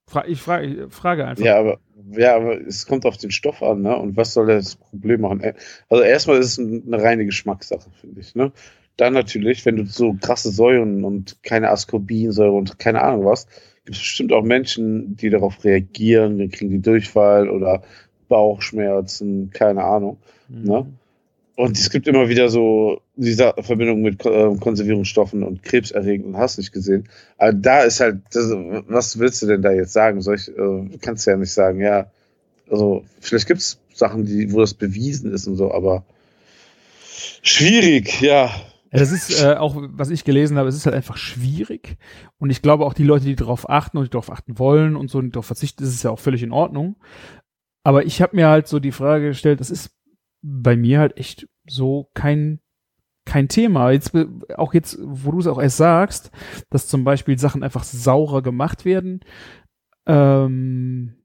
Fra ich, frage, ich frage einfach. Ja, aber, ja, aber es kommt auf den Stoff an, ne? Und was soll das Problem machen? Also erstmal ist es ein- eine reine Geschmackssache, finde ich, ne? Dann natürlich, wenn du so krasse Säuren und keine Ascorbinsäure und keine Ahnung was, gibt es bestimmt auch Menschen, die darauf reagieren, dann kriegen die Durchfall oder Bauchschmerzen, keine Ahnung. Mhm. ne? Und es gibt immer wieder so diese Verbindung mit äh, Konservierungsstoffen und Krebserregend hast nicht gesehen. Aber da ist halt, das, was willst du denn da jetzt sagen? Soll ich, äh, kannst du ja nicht sagen, ja, also vielleicht gibt es Sachen, die, wo das bewiesen ist und so, aber schwierig, ja. Das ist äh, auch, was ich gelesen habe, es ist halt einfach schwierig. Und ich glaube auch die Leute, die darauf achten und die darauf achten wollen und so und darauf verzichten, ist ja auch völlig in Ordnung. Aber ich habe mir halt so die Frage gestellt, das ist bei mir halt echt so kein kein Thema. Jetzt, äh, auch jetzt, wo du es auch erst sagst, dass zum Beispiel Sachen einfach saurer gemacht werden, ähm,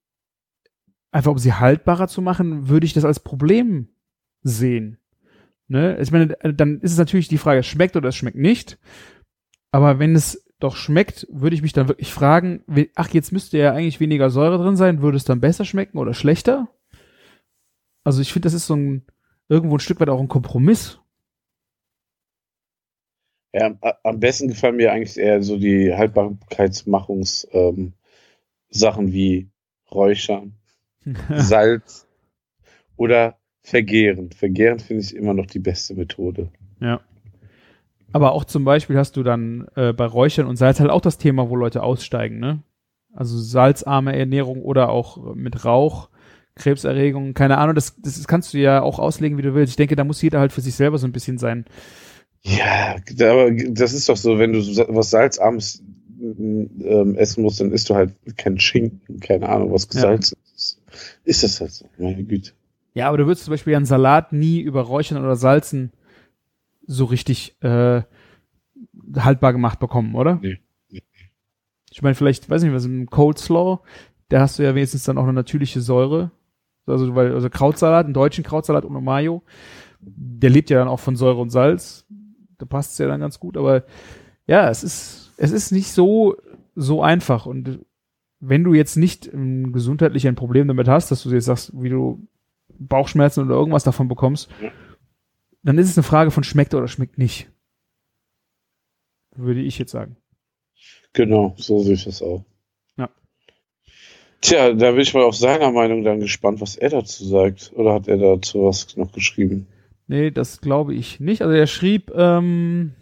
einfach um sie haltbarer zu machen, würde ich das als Problem sehen. Ne? Ich meine, dann ist es natürlich die Frage, es schmeckt oder es schmeckt nicht. Aber wenn es doch schmeckt, würde ich mich dann wirklich fragen, ach, jetzt müsste ja eigentlich weniger Säure drin sein, würde es dann besser schmecken oder schlechter? Also ich finde, das ist so ein, irgendwo ein Stück weit auch ein Kompromiss. Ja, am besten gefallen mir eigentlich eher so die Haltbarkeitsmachungs-Sachen ähm, wie Räuchern, Salz oder Vergehren. Vergehren finde ich immer noch die beste Methode. Ja. Aber auch zum Beispiel hast du dann äh, bei Räuchern und Salz halt auch das Thema, wo Leute aussteigen, ne? Also salzarme Ernährung oder auch mit Rauch, Krebserregung, keine Ahnung, das, das kannst du ja auch auslegen, wie du willst. Ich denke, da muss jeder halt für sich selber so ein bisschen sein. Ja, aber das ist doch so, wenn du was salzarmes ähm, essen musst, dann isst du halt kein Schinken, keine Ahnung, was gesalzen ja. ist. Ist das halt so, meine Güte. Ja, aber du würdest zum Beispiel einen Salat nie über Räuchern oder Salzen so richtig äh, haltbar gemacht bekommen, oder? Nee. nee. Ich meine, vielleicht, weiß nicht, was im Coleslaw, da hast du ja wenigstens dann auch eine natürliche Säure. Also, weil, also Krautsalat, einen deutschen Krautsalat ohne Mayo, der lebt ja dann auch von Säure und Salz. Da passt es ja dann ganz gut, aber ja, es ist, es ist nicht so, so einfach. Und wenn du jetzt nicht gesundheitlich ein Problem damit hast, dass du jetzt sagst, wie du Bauchschmerzen oder irgendwas davon bekommst, dann ist es eine Frage von schmeckt oder schmeckt nicht. Würde ich jetzt sagen. Genau, so sehe ich das auch. Ja. Tja, da bin ich mal auf seiner Meinung dann gespannt, was er dazu sagt. Oder hat er dazu was noch geschrieben? Nee, das glaube ich nicht. Also er schrieb, ähm,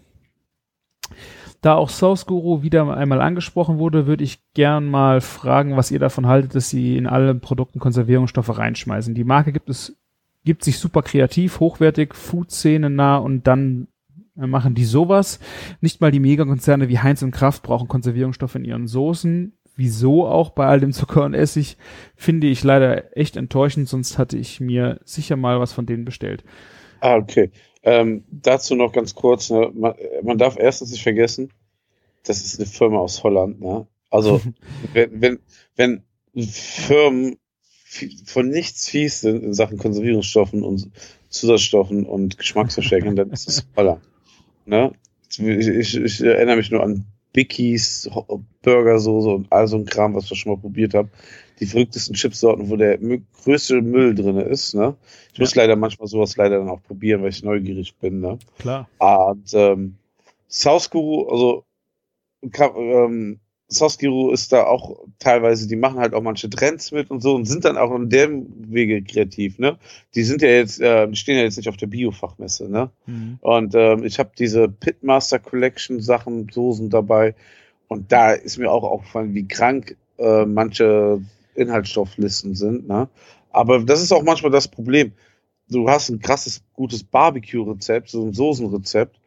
da auch Source Guru wieder einmal angesprochen wurde, würde ich gern mal fragen, was ihr davon haltet, dass sie in alle Produkten Konservierungsstoffe reinschmeißen. Die Marke gibt es gibt sich super kreativ, hochwertig, Food-Szene nah und dann äh, machen die sowas. Nicht mal die Megakonzerne wie Heinz und Kraft brauchen Konservierungsstoffe in ihren Soßen. Wieso auch bei all dem Zucker und Essig, finde ich leider echt enttäuschend, sonst hatte ich mir sicher mal was von denen bestellt. Ah, okay. Ähm, dazu noch ganz kurz, ne? man, man, darf erstens nicht vergessen, das ist eine Firma aus Holland, ne? Also wenn, wenn, wenn Firmen von nichts fies sind in Sachen Konservierungsstoffen und Zusatzstoffen und Geschmacksverstärkern, dann ist es Holler. Ne? Ich, ich, ich, erinnere mich nur an Bickies, Burgersoße und all so ein Kram, was ich schon mal probiert habe. Die verrücktesten Chipsorten, wo der größte Müll drin ist. Ne? Ich ja. muss leider manchmal sowas leider dann auch probieren, weil ich neugierig bin. Ne? Klar. Und ähm, South Guru, also ähm, Soskiru ist da auch teilweise, die machen halt auch manche Trends mit und so und sind dann auch in dem Wege kreativ, ne? Die sind ja jetzt, äh, stehen ja jetzt nicht auf der Biofachmesse, ne? Mhm. Und ähm, ich habe diese Pitmaster Collection Sachen, Soßen dabei und da ist mir auch aufgefallen, wie krank äh, manche Inhaltsstofflisten sind, ne? Aber das ist auch manchmal das Problem. Du hast ein krasses, gutes Barbecue-Rezept, so ein Soßenrezept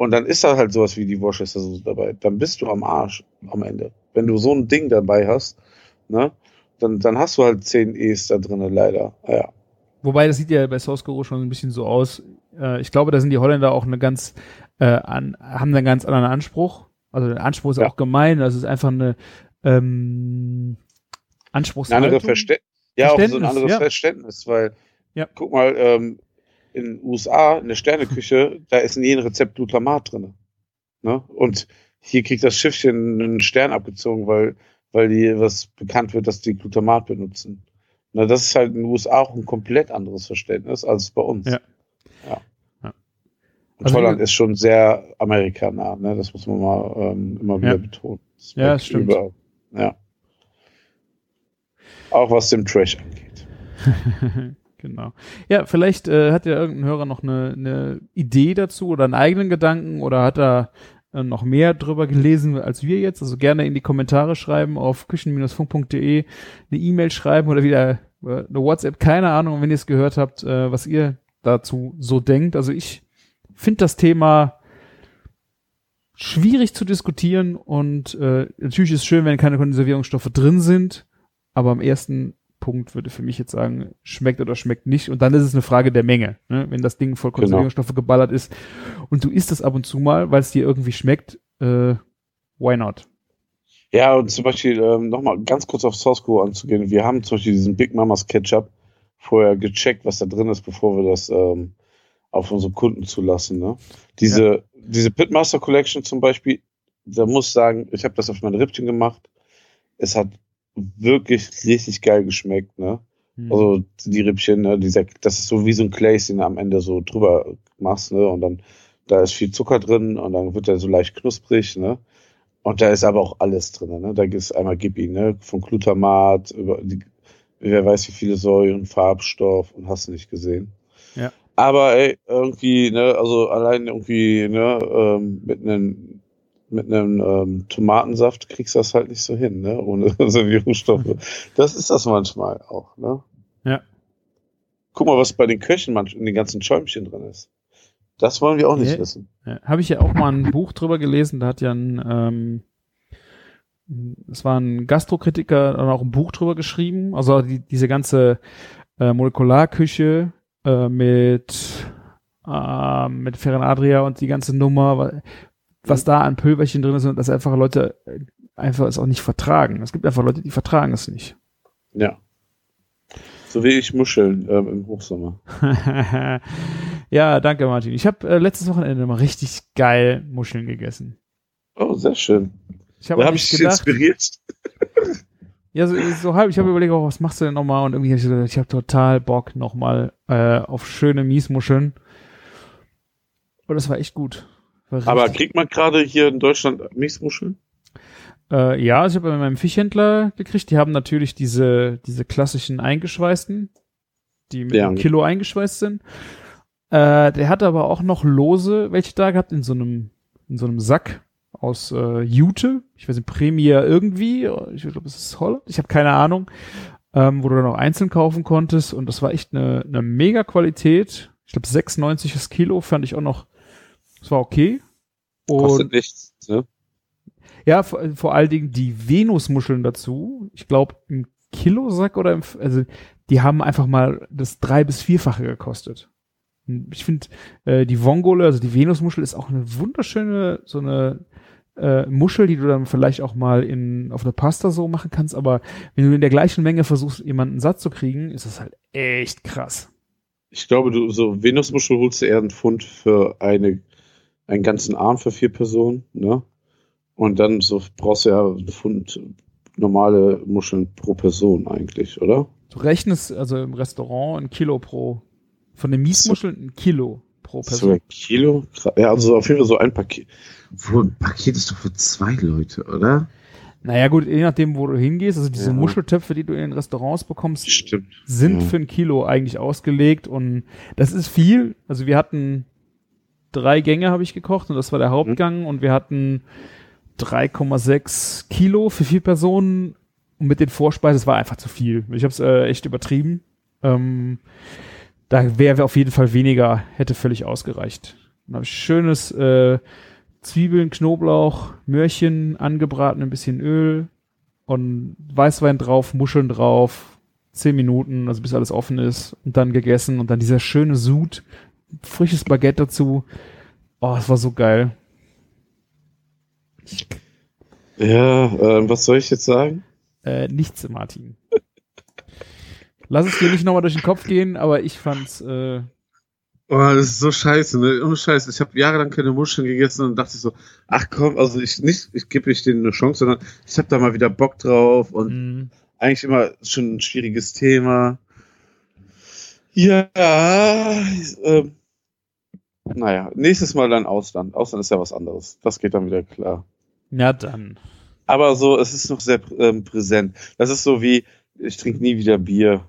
und dann ist da halt sowas wie die Worcester Soße dabei. Dann bist du am Arsch am Ende. Wenn du so ein Ding dabei hast, ne, dann, dann hast du halt 10 E's da drin, leider. Ja. Wobei, das sieht ja bei Source Guru schon ein bisschen so aus. Äh, ich glaube, da sind die Holländer auch eine ganz, äh, an, haben einen ganz anderen Anspruch. Also der Anspruch ist ja. auch gemein. Das ist einfach eine ähm, Anspruchshaltung. Eine andere Verste ja, auch so ein anderes ja. Verständnis, weil ja. guck mal, ähm, in den USA, in der Sterneküche, da ist in jedem Rezept Glutamat drin. Ne? Und hier kriegt das Schiffchen einen Stern abgezogen, weil, weil die was bekannt wird, dass die Glutamat benutzen. Na, das ist halt in den USA auch ein komplett anderes Verständnis als bei uns. Ja. ja. ja. Und also Holland ist schon sehr amerikanah, ne? Das muss man mal ähm, immer wieder ja. betonen. Das ja, das stimmt. Überall. Ja. Auch was dem Trash angeht. Genau. Ja, vielleicht äh, hat ja irgendein Hörer noch eine, eine Idee dazu oder einen eigenen Gedanken oder hat er äh, noch mehr drüber gelesen als wir jetzt. Also gerne in die Kommentare schreiben auf küchen-funk.de, eine E-Mail schreiben oder wieder äh, eine WhatsApp, keine Ahnung, wenn ihr es gehört habt, äh, was ihr dazu so denkt. Also ich finde das Thema schwierig zu diskutieren und äh, natürlich ist es schön, wenn keine Konservierungsstoffe drin sind, aber am ersten Punkt würde für mich jetzt sagen, schmeckt oder schmeckt nicht. Und dann ist es eine Frage der Menge. Ne? Wenn das Ding voll Genau. Konservierungsstoffe geballert ist und du isst es ab und zu mal, weil es dir irgendwie schmeckt, äh, why not? Ja, und zum Beispiel, ähm, nochmal ganz kurz auf Source anzugehen. Wir haben zum Beispiel diesen Big Mamas Ketchup vorher gecheckt, was da drin ist, bevor wir das ähm, auf unsere Kunden zulassen. Ne? Diese, diese Pitmaster Collection zum Beispiel, da muss ich sagen, ich habe das auf meine Rippchen gemacht. Es hat wirklich richtig geil geschmeckt. Ne? Hm. Also die Rippchen, ne, dieser, das ist so wie so ein Glaze, den du am Ende so drüber machst, ne? Und dann, da ist viel Zucker drin und dann wird er so leicht knusprig, ne? Und da ist aber auch alles drin, ne? Da gibt es einmal Gibi, ne? Von Glutamat über die, wer weiß wie viele Säuren, Farbstoff und hast du nicht gesehen. Ja. Aber ey, irgendwie, ne, also allein irgendwie, ne, ähm, mit einem mit einem ähm, Tomatensaft kriegst du das halt nicht so hin, ne? Ohne Servierungsstoffe. Das ist das manchmal auch, ne? Ja. Guck mal, was bei den Köchen manchmal in den ganzen Schäumchen drin ist. Das wollen wir auch nicht Nee. wissen. Ja, Habe ich ja auch mal ein Buch drüber gelesen, da hat ja ein, ähm, es war ein Gastrokritiker dann auch ein Buch drüber geschrieben, also die, diese ganze äh, Molekularküche äh, mit äh, mit Ferran Adria und die ganze Nummer, was da an Pülverchen drin ist und dass einfach Leute äh, einfach es auch nicht vertragen. Es gibt einfach Leute, die vertragen es nicht. Ja. So wie ich Muscheln ähm, im Hochsommer. ja, danke Martin. Ich habe äh, letztes Wochenende mal richtig geil Muscheln gegessen. Oh, sehr schön. Ich habe Da hab habe ich dich inspiriert. Ja, so, so halb. Ich habe überlegt, oh, was machst du denn nochmal? Und irgendwie habe ich gesagt, ich habe total Bock nochmal äh, auf schöne Miesmuscheln. Und das war echt gut. Aber kriegt man gerade hier in Deutschland Miesmuscheln? äh, ja, ich habe bei meinem Fischhändler gekriegt. Die haben natürlich diese diese klassischen eingeschweißten, die mit Ja. einem Kilo eingeschweißt sind. Äh, der hat aber auch noch lose welche da gehabt in so einem in so einem Sack aus äh, Jute. Ich weiß nicht, Premier irgendwie. Ich glaube, es ist Holland. Ich habe keine Ahnung. Ähm, wo du dann auch einzeln kaufen konntest. Und das war echt eine, eine mega Qualität. Ich glaube, 96 das Kilo fand ich auch noch. Das war okay. Und Kostet nichts. Ne? ja, vor, vor allen Dingen die Venusmuscheln dazu. Ich glaube, im Kilosack oder im, also die haben einfach mal das drei- bis vierfache gekostet. Ich finde, äh, die Vongole, also die Venusmuschel, ist auch eine wunderschöne, so eine äh, Muschel, die du dann vielleicht auch mal in, auf eine Pasta so machen kannst, aber wenn du in der gleichen Menge versuchst, jemanden satt zu kriegen, ist das halt echt krass. Ich glaube, du so Venusmuschel holst du eher einen Pfund für eine, einen ganzen Arm für vier Personen, ne? Und dann so brauchst du ja einen Pfund normale Muscheln pro Person eigentlich, oder? Du rechnest also im Restaurant ein Kilo pro, von den Miesmuscheln ein Kilo pro So Person. ein Kilo? Ja, also auf jeden Fall so ein Paket. Wo ein Paket ist doch für zwei Leute, oder? Naja gut, je nachdem, wo du hingehst, also diese Ja. Muscheltöpfe, die du in den Restaurants bekommst, Stimmt. sind Ja. für ein Kilo eigentlich ausgelegt und das ist viel. Also wir hatten drei Gänge habe ich gekocht und das war der Hauptgang und wir hatten 3,6 Kilo für vier Personen und mit den Vorspeisen, das war einfach zu viel. Ich habe es äh, echt übertrieben. Ähm, da wäre auf jeden Fall weniger, hätte völlig ausgereicht. Dann habe ich schönes äh, Zwiebeln, Knoblauch, Möhrchen angebraten, ein bisschen Öl und Weißwein drauf, Muscheln drauf, zehn Minuten, also bis alles offen ist und dann gegessen und dann dieser schöne Sud, frisches Baguette dazu. Oh, es war so geil. Ja, ähm, was soll ich jetzt sagen? Äh, nichts, Martin. Lass es dir nicht nochmal durch den Kopf gehen, aber ich fand's, äh, Oh, das ist so scheiße, ne? Ohne Scheiß. Ich habe jahrelang keine Muscheln gegessen und dachte so, ach komm, also ich nicht, ich gebe nicht denen eine Chance, sondern ich habe da mal wieder Bock drauf und mh, eigentlich immer schon ein schwieriges Thema. Ja, ähm, naja, nächstes Mal dann Ausland. Ausland ist ja was anderes. Das geht dann wieder klar. na dann. Aber so, es ist noch sehr ähm, präsent. Das ist so wie, ich trinke nie wieder Bier.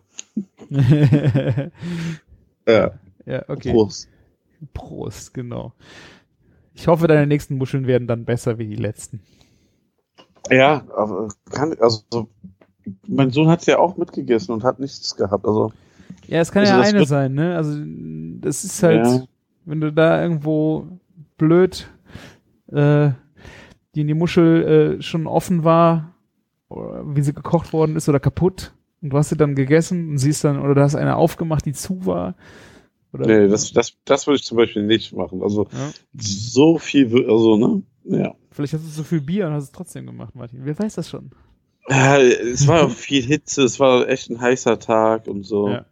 Ja, ja, okay. Prost. Prost, genau. Ich hoffe, deine nächsten Muscheln werden dann besser wie die letzten. Ja, aber kann, also, so, mein Sohn hat ja auch mitgegessen und hat nichts gehabt. Also, Ja, es kann Also ja eine sein, ne? Also das ist halt, Ja. Wenn du da irgendwo blöd, äh, die in die Muschel äh, schon offen war, wie sie gekocht worden ist oder kaputt, und du hast sie dann gegessen und siehst dann, oder du hast eine aufgemacht, die zu war. Oder Nee, das, das, das würde ich zum Beispiel nicht machen. Also Ja. so viel, also, ne? Ja. Vielleicht hast du so viel Bier und hast es trotzdem gemacht, Martin. Wer weiß das schon? Ja, es war auch viel Hitze, es war echt ein heißer Tag und so. Ja.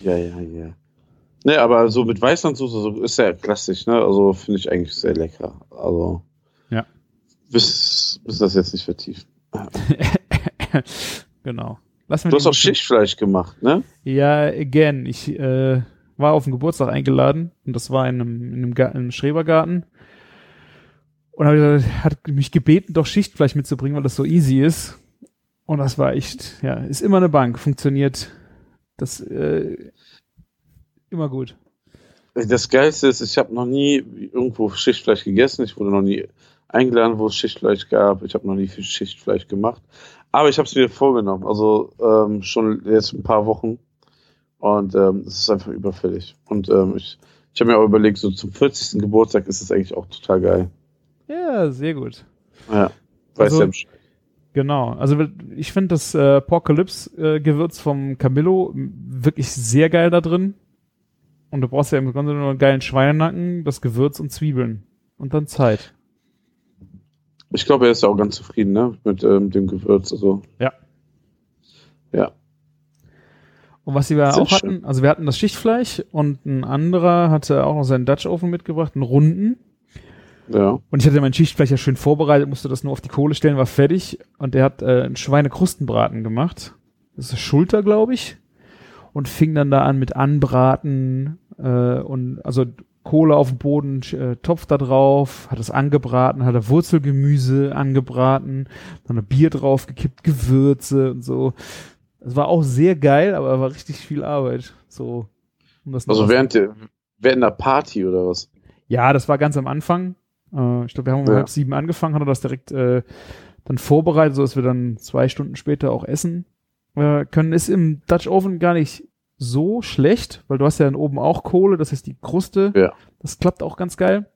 Ja, ja, ja. Ne, aber so mit Weißlandsoße so ist ja klassisch, ne? Also finde ich eigentlich sehr lecker. Also. Ja. Bis, bis das jetzt nicht vertieft. genau. Lass Du hast auch Schichtfleisch gemacht, ne? Ja, again. Ich äh, war auf den Geburtstag eingeladen und das war in einem, in einem, Ga- in einem Schrebergarten. Und hab, gesagt, hat mich gebeten, doch Schichtfleisch mitzubringen, weil das so easy ist. Und das war echt, ja, ist immer eine Bank, funktioniert das äh, immer gut. Das Geilste ist, ich habe noch nie irgendwo Schichtfleisch gegessen. Ich wurde noch nie eingeladen, wo es Schichtfleisch gab. Ich habe noch nie viel Schichtfleisch gemacht. Aber ich habe es mir vorgenommen. Also ähm, schon jetzt ein paar Wochen. Und ähm, es ist einfach überfällig. Und ähm, ich, ich habe mir auch überlegt, so zum 40. Geburtstag ist es eigentlich auch total geil. Ja, sehr gut. Ja. Weißt Also- ja Bescheid. Genau. Also ich finde das äh, Porkalypse-Gewürz vom Camillo wirklich sehr geil da drin. Und du brauchst ja im Grunde nur einen geilen Schweinenacken, das Gewürz und Zwiebeln. Und dann Zeit. Ich glaube, er ist ja auch ganz zufrieden, ne? Mit ähm, dem Gewürz. Also. Ja. Ja. Und was wir auch hatten, also wir hatten das Schichtfleisch und ein anderer hatte auch noch seinen Dutch Oven mitgebracht, einen runden. Ja. Und ich hatte mein Schichtfleisch ja schön vorbereitet, musste das nur auf die Kohle stellen, war fertig. Und der hat äh, einen Schweinekrustenbraten gemacht. Das ist Schulter, glaube ich. Und fing dann da an mit Anbraten äh, und also Kohle auf dem Boden, äh, Topf da drauf, hat es angebraten, hat er Wurzelgemüse angebraten, dann ein Bier drauf gekippt, Gewürze und so. Das war auch sehr geil, aber war richtig viel Arbeit. So, um Also während der, während der Party oder was? ja, das war ganz am Anfang. Äh, ich glaube, wir haben um Ja. halb sieben angefangen, hat er das direkt äh, dann vorbereitet, so dass wir dann zwei Stunden später auch essen äh, können. Ist im Dutch Oven gar nicht so schlecht, weil du hast ja dann oben auch Kohle, das heißt die Kruste. Ja. Das klappt auch ganz geil.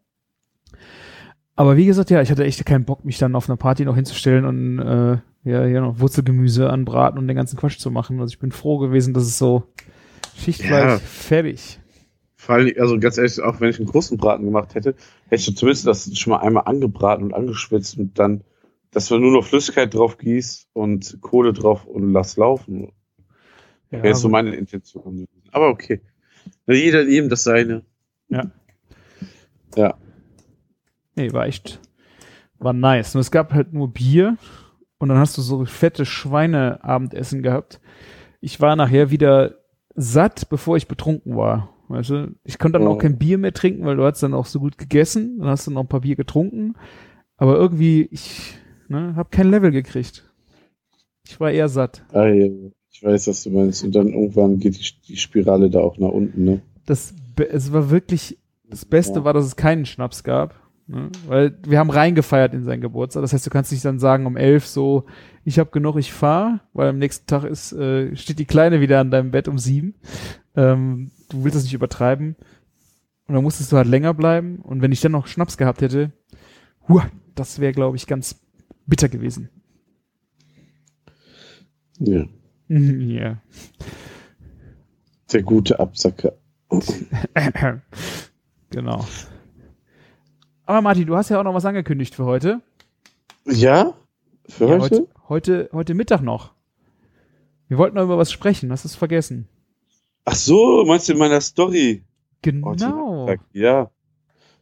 Aber wie gesagt, ja, ich hatte echt keinen Bock, mich dann auf einer Party noch hinzustellen und äh, ja, hier noch Wurzelgemüse anbraten und den ganzen Quatsch zu machen. Also ich bin froh gewesen, dass es so Schichtfleisch Ja. fertig. Vor allem, also ganz ehrlich, auch wenn ich einen großen Braten gemacht hätte, hätte ich zumindest das schon mal einmal angebraten und angeschwitzt und dann, dass man nur noch Flüssigkeit drauf gießt und Kohle drauf und lass laufen. Ja, Wäre so meine Intention. Aber okay. Jeder eben das seine. Ja. Ja. Nee, war echt, war nice. Nur es gab halt nur Bier und dann hast du so fette Schweineabendessen gehabt. Ich war nachher wieder satt, bevor ich betrunken war. Weißt du? Ich konnte dann Oh. auch kein Bier mehr trinken, weil du hast dann auch so gut gegessen. Dann hast du noch ein paar Bier getrunken. Aber irgendwie, ich ne, habe kein Level gekriegt. Ich war eher satt. Ah, ja. Ich weiß, was du meinst. Und dann irgendwann geht die, die Spirale da auch nach unten, ne? Das, es war wirklich, das Beste Ja. war, dass es keinen Schnaps gab. Ne? Weil wir haben reingefeiert in seinen Geburtstag. Das heißt, du kannst nicht dann sagen um elf so, ich habe genug, ich fahr, weil am nächsten Tag ist, äh, steht die Kleine wieder an deinem Bett um sieben. Ähm, du willst das nicht übertreiben. Und dann musstest du halt länger bleiben. Und wenn ich dann noch Schnaps gehabt hätte, huah, das wäre, glaube ich, ganz bitter gewesen. Ja. ja. Der gute Absacker. genau. Aber Martin, du hast ja auch noch was angekündigt für heute. Ja? Für Ja, heute? heute, heute, Mittag noch. Wir wollten noch über was sprechen, hast du es vergessen? Ach so, meinst du in meiner Story? Genau. Samstag, Ja.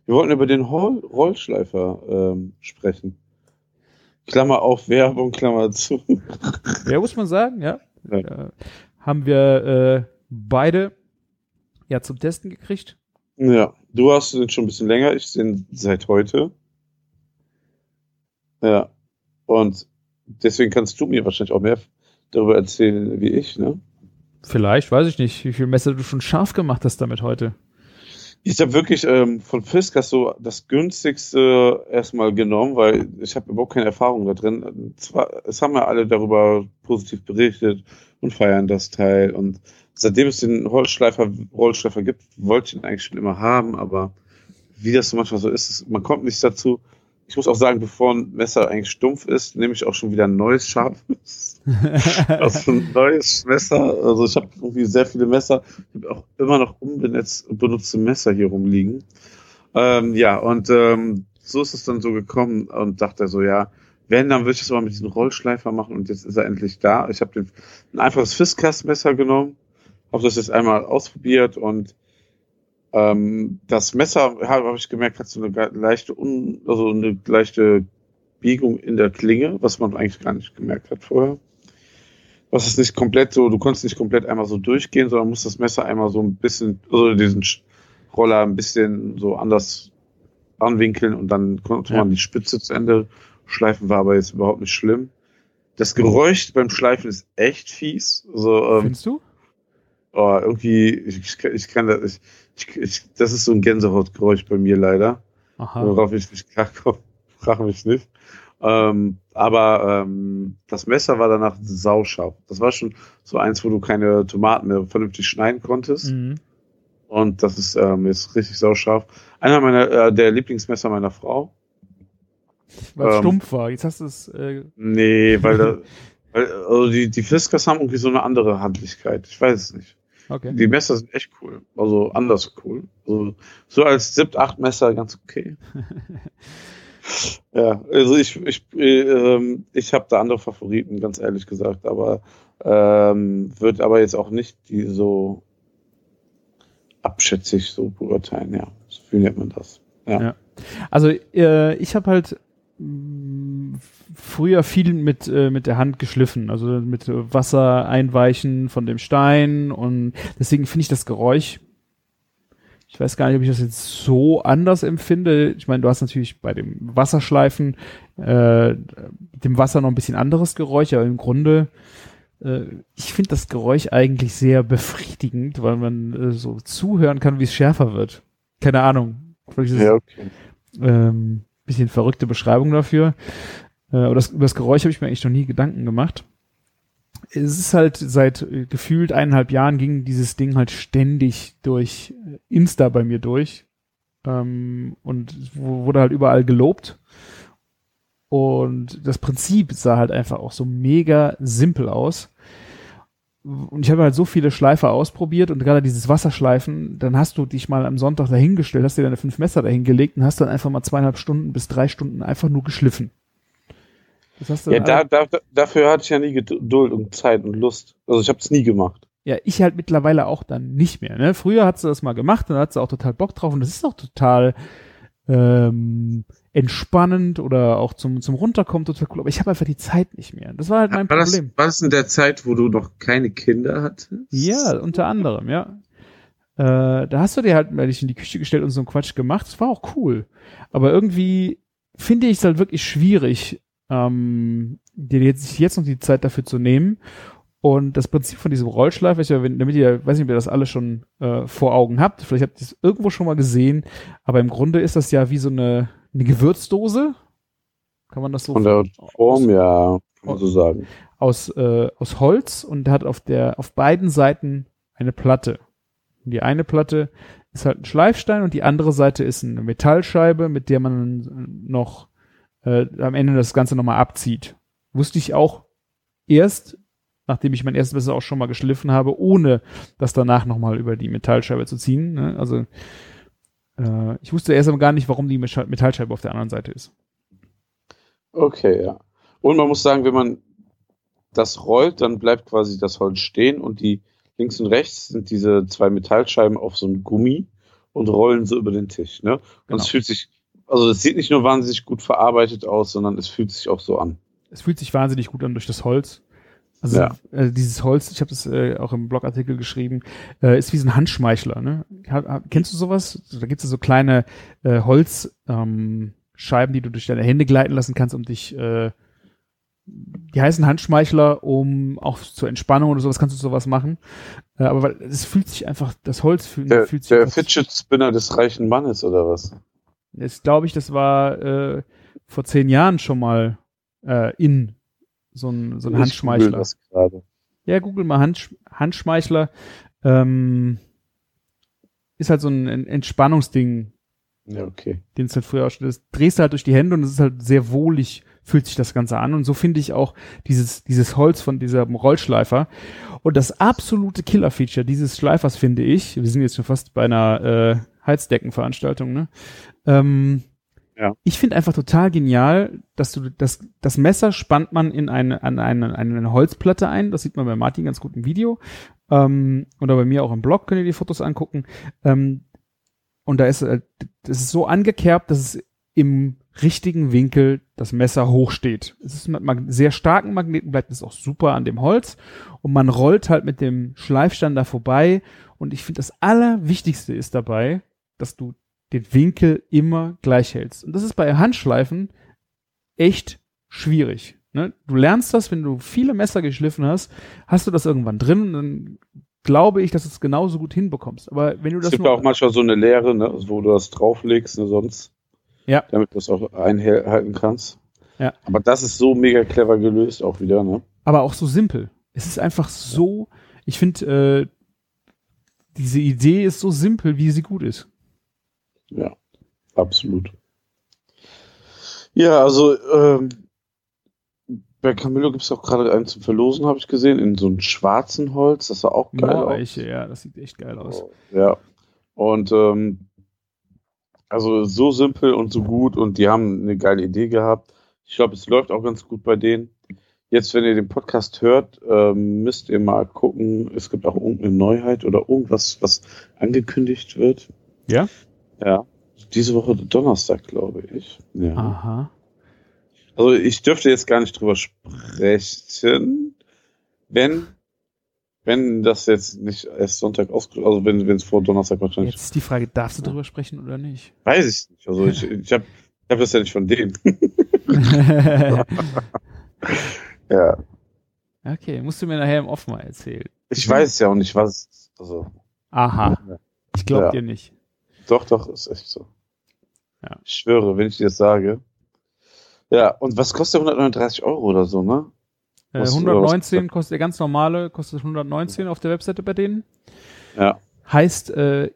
Wir wollten über den Roll Rollschleifer ähm, sprechen. Klammer auf Werbung, Klammer zu. Ja, muss man sagen, ja. Ja. Äh, haben wir äh, beide ja zum Testen gekriegt. Ja, du hast den schon ein bisschen länger, ich den seit heute. Ja. Und deswegen kannst du mir wahrscheinlich auch mehr darüber erzählen wie ich, ne? Vielleicht, weiß ich nicht, wie viel Messer du schon scharf gemacht hast damit heute. Ich habe wirklich ähm, von Fiskars so das günstigste erstmal genommen, weil ich habe überhaupt keine Erfahrung da drin. Zwar, es haben ja alle darüber positiv berichtet und feiern das Teil. Und seitdem es den Rollschleifer, Rollschleifer gibt, wollte ich ihn eigentlich schon immer haben, aber wie das so manchmal so ist, man kommt nicht dazu, ich muss auch sagen, bevor ein Messer eigentlich stumpf ist, nehme ich auch schon wieder ein neues scharfes. also ein neues Messer. Also ich habe irgendwie sehr viele Messer. Ich habe auch immer noch unbenutzt, benutzte Messer hier rumliegen. Ähm, ja, und ähm, so ist es dann so gekommen und dachte so, ja, wenn, dann würde ich das mal mit diesem Rollschleifer machen und jetzt ist er endlich da. Ich habe ein einfaches Fiskastmesser genommen, habe das jetzt einmal ausprobiert und ähm, das Messer, habe hab ich gemerkt, hat so eine leichte, un, also eine leichte Biegung in der Klinge, was man eigentlich gar nicht gemerkt hat vorher. Was ist nicht komplett so, du konntest nicht komplett einmal so durchgehen, sondern musst das Messer einmal so ein bisschen, also diesen Roller ein bisschen so anders anwinkeln und dann konnte man die Spitze zu Ende schleifen, war aber jetzt überhaupt nicht schlimm. Das Geräusch beim Schleifen ist echt fies. Also, ähm, Findest du? Oh, irgendwie, ich, ich kann das, ich, ich, das ist so ein Gänsehautgeräusch bei mir leider. Aha. Worauf ich nicht klarkomme, frage mich nicht. Ähm, aber ähm, das Messer war danach sauscharf. Das war schon so eins, wo du keine Tomaten mehr vernünftig schneiden konntest. Mhm. Und das ist ähm, jetzt richtig sauscharf. Einer meiner, äh, der Lieblingsmesser meiner Frau. Weil es Ähm, stumpf war. Jetzt hast du es. Äh, Nee, weil, da, weil also die, die Fiskars haben irgendwie so eine andere Handlichkeit. Ich weiß es nicht. Okay. Die Messer sind echt cool. Also anders cool. Also, so als 7-8 Messer ganz okay. ja, also ich, ich, äh, ich habe da andere Favoriten, ganz ehrlich gesagt, aber ähm, wird aber jetzt auch nicht die so abschätzig so beurteilen, ja. So nennt man das? Ja. Ja. Also äh, ich habe halt früher viel mit, äh, mit der Hand geschliffen, also mit Wasser einweichen von dem Stein und deswegen finde ich das Geräusch, ich weiß gar nicht, ob ich das jetzt so anders empfinde. Ich meine, du hast natürlich bei dem Wasserschleifen äh, dem Wasser noch ein bisschen anderes Geräusch, aber im Grunde äh, ich finde das Geräusch eigentlich sehr befriedigend, weil man äh, so zuhören kann, wie es schärfer wird. Keine Ahnung. Vielleicht ist Ja, okay. ähm, bisschen verrückte Beschreibung dafür. Äh, aber das, über das Geräusch habe ich mir eigentlich noch nie Gedanken gemacht. Es ist halt seit äh, gefühlt eineinhalb Jahren ging dieses Ding halt ständig durch äh, Insta bei mir durch. Ähm, und wurde halt überall gelobt. Und das Prinzip sah halt einfach auch so mega simpel aus. Und ich habe halt so viele Schleifer ausprobiert und gerade dieses Wasserschleifen, dann hast du dich mal am Sonntag dahingestellt, hast dir deine fünf Messer dahingelegt und hast dann einfach mal zweieinhalb Stunden bis drei Stunden einfach nur geschliffen. Das hast du Ja, da, da, dafür hatte ich ja nie Geduld und Zeit und Lust. Also ich habe es nie gemacht. Ja, ich halt mittlerweile auch dann nicht mehr. Ne? Früher hat sie das mal gemacht und da hat sie auch total Bock drauf und das ist auch total ähm, entspannend oder auch zum, zum Runterkommen total cool. Aber ich habe einfach die Zeit nicht mehr. Das war halt mein war, das, Problem. war das in der Zeit, wo du noch keine Kinder hattest? Ja, unter anderem, ja. Äh, da hast du dir halt mal dich in die Küche gestellt und so einen Quatsch gemacht. Das war auch cool. Aber irgendwie finde ich es halt wirklich schwierig, ähm, dir jetzt, jetzt noch die Zeit dafür zu nehmen. Und das Prinzip von diesem Rollschleifer, ich, wenn, damit ihr, weiß nicht, ob ihr das alle schon äh, vor Augen habt, vielleicht habt ihr es irgendwo schon mal gesehen, aber im Grunde ist das ja wie so eine, eine Gewürzdose. Kann man das so Von der Form, ja, kann man so sagen. aus, äh, aus Holz und hat auf der, auf beiden Seiten eine Platte. Und die eine Platte ist halt ein Schleifstein und die andere Seite ist eine Metallscheibe, mit der man noch äh, am Ende das Ganze nochmal abzieht. Wusste ich auch erst, nachdem ich mein erstes Messer auch schon mal geschliffen habe, ohne das danach nochmal über die Metallscheibe zu ziehen. Ne? Also äh, ich wusste erst gar nicht, warum die Metall- Metallscheibe auf der anderen Seite ist. Okay, ja. Und man muss sagen, wenn man das rollt, dann bleibt quasi das Holz stehen und die links und rechts sind diese zwei Metallscheiben auf so einem Gummi und rollen so über den Tisch. Ne? Und Genau. es fühlt sich, also es sieht nicht nur wahnsinnig gut verarbeitet aus, sondern es fühlt sich auch so an. es fühlt sich wahnsinnig gut an durch das Holz. Also Ja. äh, dieses Holz, ich habe das äh, auch im Blogartikel geschrieben, äh, ist wie so ein Handschmeichler. Ne? Ha, ha, kennst du sowas? Da gibt es so kleine äh, Holzscheiben, ähm, die du durch deine Hände gleiten lassen kannst, um dich äh, die heißen Handschmeichler, um auch zur Entspannung oder sowas kannst du sowas machen. Äh, aber weil es fühlt sich einfach, das Holz fühlt, Der, fühlt sich der Fidget Spinner des reichen Mannes oder was? Das glaube ich, das war äh, vor zehn Jahren schon mal äh, in so ein, so ein Ich Handschmeichler. Das gerade. Ja, google mal Handsch Handschmeichler. Ähm, ist halt so ein Ent- Entspannungsding. Ja, okay. den es halt früher auch schon ist. Drehst du halt durch die Hände und es ist halt sehr wohlig, fühlt sich das Ganze an. Und so finde ich auch dieses, dieses Holz von diesem Rollschleifer. Und das absolute Killer-Feature dieses Schleifers finde ich, wir sind jetzt schon fast bei einer äh, Heizdeckenveranstaltung, ne? Ähm, Ja. Ich finde einfach total genial, dass du das, das Messer spannt man in eine, an eine, eine Holzplatte ein. Das sieht man bei Martin ganz gut im Video. Ähm, oder bei mir auch im Blog könnt ihr die Fotos angucken. Ähm, und da ist, äh, das ist so angekerbt, dass es im richtigen Winkel das Messer hochsteht. Es ist mit sehr starken Magneten, bleibt es auch super an dem Holz. Und man rollt halt mit dem Schleifstand da vorbei. Und ich finde, das Allerwichtigste ist dabei, dass du den Winkel immer gleich hältst. Und das ist bei Handschleifen echt schwierig. Ne? Du lernst das, wenn du viele Messer geschliffen hast, hast du das irgendwann drin und dann glaube ich, dass du es genauso gut hinbekommst. Aber wenn du Es das gibt nur, auch manchmal so eine Leere, ne, wo du das drauflegst, ne, sonst. Ja. Damit du es auch einhalten kannst. Ja. Aber das ist so mega clever gelöst auch wieder, ne? aber auch so simpel. Es ist einfach so, ich finde, äh, diese Idee ist so simpel, wie sie gut ist. Ja, absolut. Ja, also ähm, bei Camillo gibt es auch gerade einen zum Verlosen, habe ich gesehen, in so einem schwarzen Holz. Das sah auch geil aus. Moorreiche, ja, das sieht echt geil aus. Ja. Und ähm, also so simpel und so gut und die haben eine geile Idee gehabt. Ich glaube, es läuft auch ganz gut bei denen. Jetzt, wenn ihr den Podcast hört, ähm, müsst ihr mal gucken. Es gibt auch irgendeine Neuheit oder irgendwas, was angekündigt wird. Ja? Ja. Diese Woche Donnerstag, glaube ich. Ja. Aha. Also ich dürfte jetzt gar nicht drüber sprechen, wenn wenn das jetzt nicht erst Sonntag ausgeschlossen, also wenn wenn es vor Donnerstag wahrscheinlich, Jetzt ist die Frage, darfst du drüber sprechen oder nicht? weiß ich nicht. Also ich ich habe ich hab das ja nicht von denen. ja, okay, musst du mir nachher im Off mal erzählen. ich weiß ja auch nicht was. Also Aha, ich glaub Ja. dir nicht. Doch, doch, ist echt so. Ja. Ich schwöre, wenn ich dir das sage. Ja, und was kostet 139 Euro oder so, ne? Äh, Was- 119 kostet der ganz normale, kostet 119 auf der Webseite bei denen. Ja. Heißt äh,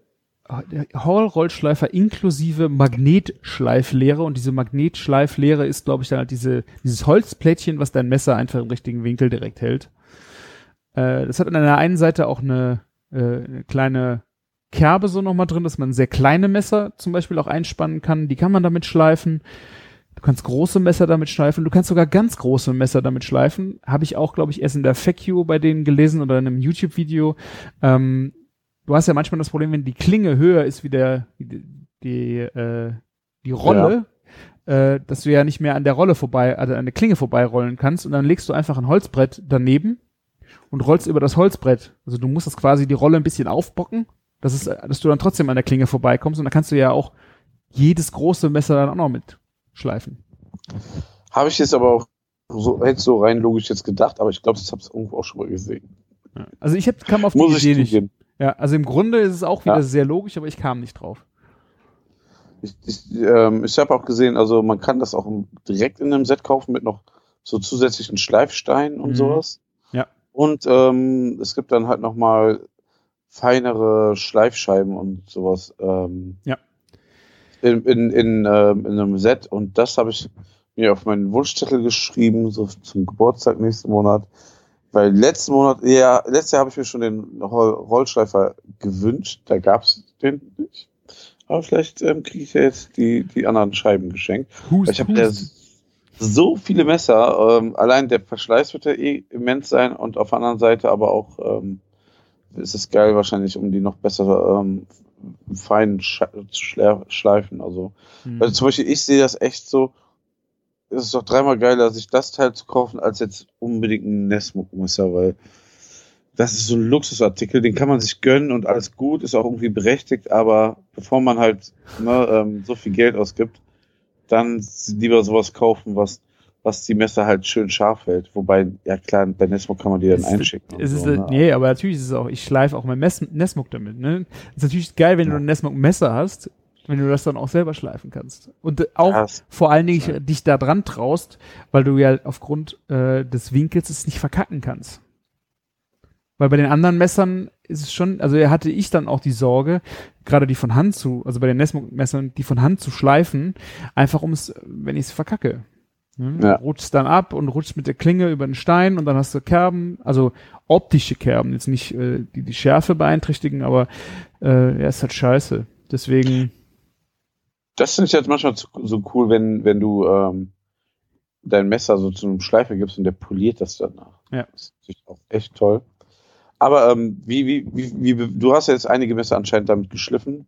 Hall-Rollschleifer inklusive Magnetschleiflehre und diese Magnetschleiflehre ist, glaube ich, dann halt diese, dieses Holzplättchen, was dein Messer einfach im richtigen Winkel direkt hält. Äh, das hat an der einen Seite auch eine, äh, eine kleine Kerbe so nochmal drin, dass man sehr kleine Messer zum Beispiel auch einspannen kann. Die kann man damit schleifen. Du kannst große Messer damit schleifen. Du kannst sogar ganz große Messer damit schleifen. Habe ich auch, glaube ich, erst in der FAQ bei denen gelesen oder in einem YouTube-Video. Ähm, du hast ja manchmal das Problem, wenn die Klinge höher ist wie der, die, die, äh, die Rolle, äh, dass du ja nicht mehr an der Rolle vorbei, also an der Klinge vorbeirollen kannst und dann legst du einfach ein Holzbrett daneben und rollst über das Holzbrett. Also du musst das quasi die Rolle ein bisschen aufbocken, dass, es, dass du dann trotzdem an der Klinge vorbeikommst und dann kannst du ja auch jedes große Messer dann auch noch mit schleifen. Habe ich jetzt aber auch so, hätte so rein logisch jetzt gedacht, aber ich glaube, das habe ich irgendwo auch schon mal gesehen. Also ich hab, kam auf die Muss ich Idee nicht. zugeben. Ja, also im Grunde ist es auch wieder Ja. sehr logisch, aber ich kam nicht drauf. Ich, ich, ähm, ich habe auch gesehen, also man kann das auch direkt in einem Set kaufen mit noch so zusätzlichen Schleifsteinen und Mhm. sowas. Ja. Und ähm, es gibt dann halt noch mal feinere Schleifscheiben und sowas. Ähm, Ja. In, in, in, ähm, in einem Set und das habe ich mir auf meinen Wunschzettel geschrieben, so zum Geburtstag nächsten Monat. Weil letzten Monat, ja, letztes Jahr habe ich mir schon den Roll Rollschleifer gewünscht, da gab's den nicht. Aber vielleicht ähm, kriege ich ja jetzt die, die anderen Scheiben geschenkt. Hust, Ich habe ja so viele Messer. Ähm, allein der Verschleiß wird ja eh immens sein und auf der anderen Seite aber auch ähm, ist es geil wahrscheinlich, um die noch besser ähm, fein zu schleifen. Also, Hm. also zum Beispiel, ich sehe das echt so. Es ist doch dreimal geiler, sich das Teil zu kaufen, als jetzt unbedingt ein Nesmuk-Messer, weil das ist so ein Luxusartikel, den kann man sich gönnen und alles gut, ist auch irgendwie berechtigt, aber bevor man halt ne, ähm, so viel Geld ausgibt, dann lieber sowas kaufen, was, was die Messer halt schön scharf hält. Wobei, ja klar, bei Nesmuk kann man die dann ist- einschicken. ist, so, ne? nee, aber natürlich ist es auch, ich schleife auch mein Mes Nesmuk damit. Ne? Es ist natürlich geil, wenn du Ja. ein Nesmuk-Messer hast, wenn du das dann auch selber schleifen kannst. Und auch Das- vor allen Dingen Ja. dich da dran traust, weil du ja aufgrund äh, des Winkels es nicht verkacken kannst. Weil bei den anderen Messern ist es schon, also hatte ich dann auch die Sorge, gerade die von Hand zu, also bei den Nesmo-Messern, die von Hand zu schleifen, einfach um es, wenn ich es verkacke. Hm? Ja. Rutscht dann ab und rutscht mit der Klinge über den Stein und dann hast du Kerben, also optische Kerben, jetzt nicht äh, die die Schärfe beeinträchtigen, aber äh, ja, ist halt scheiße. Deswegen, Das finde ich jetzt manchmal so cool, wenn, wenn du ähm, dein Messer so zu einem Schleifer gibst und der poliert das danach. Ja. Das ist auch echt toll. Aber ähm, wie, wie, wie, wie, du hast ja jetzt einige Messer anscheinend damit geschliffen.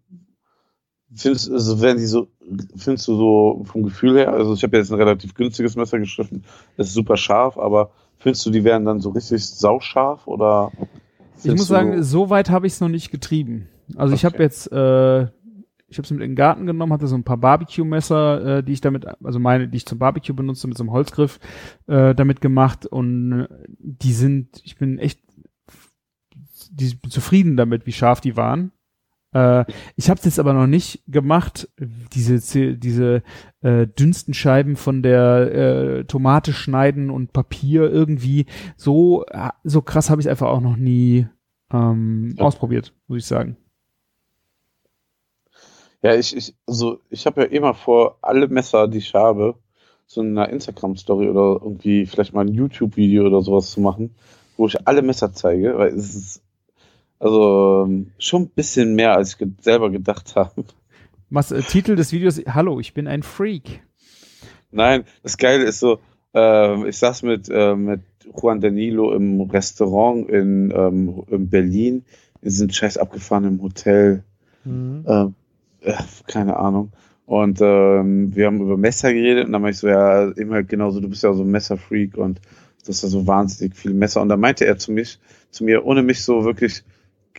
Findest, also werden die so, findest du so vom Gefühl her, also ich habe jetzt ein relativ günstiges Messer geschliffen, das ist super scharf, aber findest du, die werden dann so richtig sauscharf oder? ich muss sagen, so weit habe ich es noch nicht getrieben. Also ich habe Okay. jetzt, äh, ich habe es mit in den Garten genommen, hatte so ein paar Barbecue-Messer, äh, die ich damit, also meine, die ich zum Barbecue benutze, mit so einem Holzgriff äh, damit gemacht und äh, die sind, ich bin echt die, zufrieden damit, wie scharf die waren. Äh, ich habe es jetzt aber noch nicht gemacht, diese diese äh, dünnsten Scheiben von der äh, Tomate schneiden und Papier irgendwie so äh, so krass habe ich einfach auch noch nie ähm, Ja. ausprobiert, muss ich sagen. Ja, ich, ich, also ich habe ja immer vor, alle Messer, die ich habe, so in einer Instagram-Story oder irgendwie vielleicht mal ein YouTube-Video oder sowas zu machen, wo ich alle Messer zeige, weil es ist also ähm, schon ein bisschen mehr, als ich selber gedacht habe. Was äh, Titel des Videos? Hallo, ich bin ein Freak. Nein, das Geile ist so, ähm, ich saß mit, äh, mit Juan Danilo im Restaurant in, ähm, in Berlin, in diesem scheiß abgefahrenen Hotel, ähm, äh, keine Ahnung. Und ähm, wir haben über Messer geredet und dann meinte ich so, ja, immer genauso, du bist ja so ein Messerfreak und du hast ja so wahnsinnig viele Messer. Und dann meinte er zu mich, zu mir, ohne mich so wirklich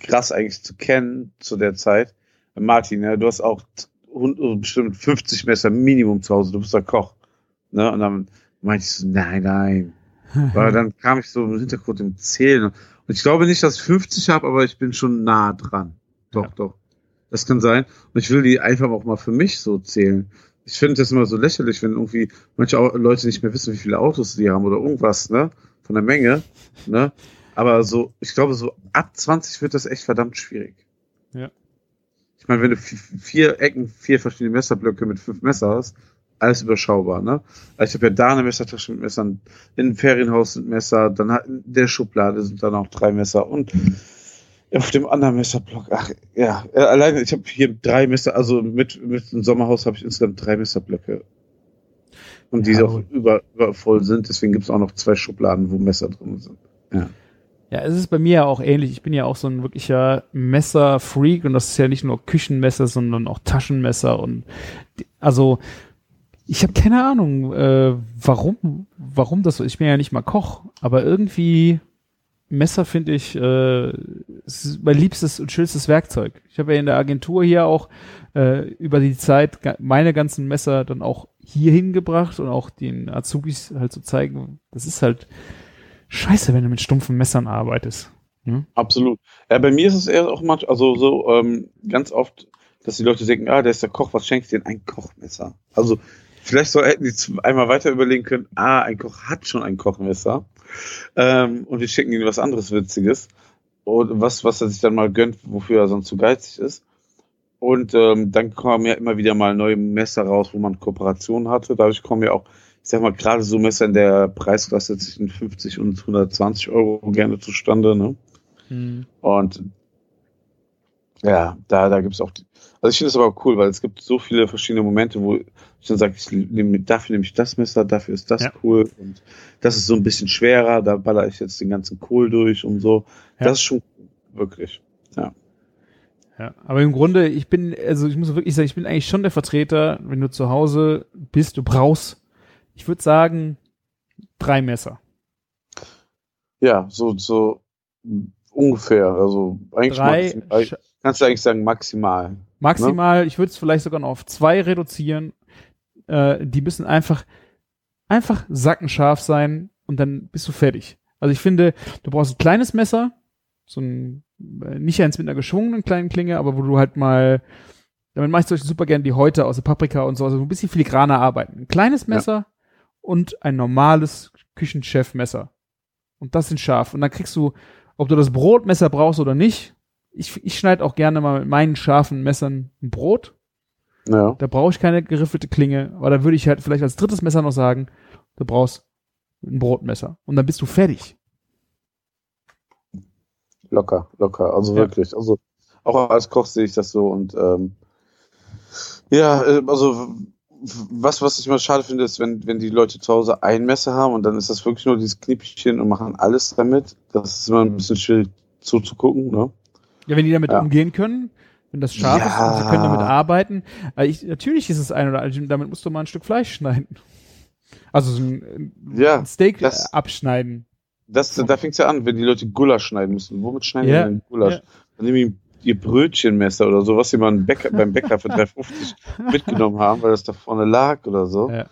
krass eigentlich zu kennen zu der Zeit, Martin, ja, du hast auch hund- bestimmt 50 Messer Minimum zu Hause, du bist ja Koch. Ne? Und dann meinte ich so, nein, nein. Weil dann kam ich so im Hintergrund im Zählen. Und ich glaube nicht, dass ich 50 habe, aber ich bin schon nah dran. Doch, Ja. doch. Das kann sein. Und ich will die einfach auch mal für mich so zählen. Ich finde das immer so lächerlich, wenn irgendwie manche Leute nicht mehr wissen, wie viele Autos die haben oder irgendwas, ne? Von der Menge, ne? Aber so, ich glaube, so ab 20 wird das echt verdammt schwierig. Ja. Ich meine, wenn du vi- vier Ecken, vier verschiedene Messerblöcke mit fünf Messer hast, alles überschaubar, ne? Also ich habe ja da eine Messertasche mit Messern, in dem Ferienhaus sind Messer, dann hat in der Schublade sind dann auch drei Messer und auf dem anderen Messerblock, ach ja, äh, alleine, ich habe hier drei Messer, also mit, mit dem Sommerhaus habe ich insgesamt drei Messerblöcke. Und die Ja, auch über, über voll sind, deswegen gibt es auch noch zwei Schubladen, wo Messer drin sind. Ja, es ist bei mir ja auch ähnlich. Ich bin ja auch so ein wirklicher Messerfreak und das ist ja nicht nur Küchenmesser, sondern auch Taschenmesser und also ich habe keine Ahnung, äh, warum, warum das so. Ich bin ja nicht mal Koch, aber irgendwie Messer finde ich äh, ist mein liebstes und schönstes Werkzeug. Ich habe ja in der Agentur hier auch äh, über die Zeit meine ganzen Messer dann auch hier hingebracht und auch den Azubis halt zu zeigen, das ist halt scheiße, wenn du mit stumpfen Messern arbeitest. Absolut. Ja, bei mir ist es eher auch manchmal, also so ähm, ganz oft, dass die Leute denken, ah, der ist der Koch, was schenkt dir denn ein Kochmesser? Also vielleicht so hätten die einmal weiter überlegen können, ah, ein Koch hat schon ein Kochmesser ähm, und wir schicken ihm was anderes Witziges und was, was er sich dann mal gönnt, wofür er sonst zu geizig ist. Und ähm, dann kommen ja immer wieder mal neue Messer raus, wo man Kooperationen hatte. Dadurch kommen ja auch, ich sag mal, gerade so Messer in der Preisklasse zwischen 50 und 120 Euro gerne zustande, ne? Und ja, da, da gibt's auch, die, also ich finde das aber cool, weil es gibt so viele verschiedene Momente, wo ich dann sage, ich nehme, dafür nehme ich das Messer, dafür ist das Ja. cool und das ist so ein bisschen schwerer, da baller ich jetzt den ganzen Kohl durch und so. Ja. Das ist schon wirklich. Ja, aber im Grunde, ich bin, also ich muss wirklich sagen, ich bin eigentlich schon der Vertreter, wenn du zu Hause bist, du brauchst, ich würde sagen, drei Messer. Ja, so, so ungefähr. Also eigentlich Drei, maximal, kannst du eigentlich sagen maximal. maximal, ich würde es vielleicht sogar noch auf zwei reduzieren. Äh, die müssen einfach, einfach sackenscharf sein und dann bist du fertig. Also ich finde, du brauchst ein kleines Messer, so ein, äh, nicht eins mit einer geschwungenen kleinen Klinge, aber wo du halt mal, damit mache ich zum Beispiel super gerne die Häute aus der Paprika und so, also ein bisschen filigraner arbeiten. Ein kleines Messer und ein normales Küchenchefmesser. Und das sind scharf. Und dann kriegst du ob du das Brotmesser brauchst oder nicht. Ich, ich schneide auch gerne mal mit meinen scharfen Messern ein Brot. Ja. Da brauche ich keine geriffelte Klinge, aber da würde ich halt vielleicht als drittes Messer noch sagen, du brauchst ein Brotmesser. Und dann bist du fertig. Locker, locker. Also Ja. wirklich. Also auch als Koch sehe ich das so und ähm, ja, äh, also was, was ich immer schade finde, ist, wenn, wenn die Leute zu Hause ein Messer haben und dann ist das wirklich nur dieses Knippchen und machen alles damit. Das ist immer ein bisschen schwierig zuzugucken, ne? Ja, wenn die damit Ja. umgehen können, wenn das scharf ist Ja. und sie können damit arbeiten. Also ich, natürlich ist es ein oder andere, damit musst du mal ein Stück Fleisch schneiden. Also so ein, Ja, ein Steak das- äh, abschneiden. Das, da fängt es ja an, wenn die Leute Gulasch schneiden müssen. Womit schneiden Ja, die denn Gulasch? Dann nehmen die ihr Brötchenmesser oder so, was sie mal beim Bäcker, beim Bäcker für 3,50 mitgenommen haben, weil das da vorne lag oder so. Ja.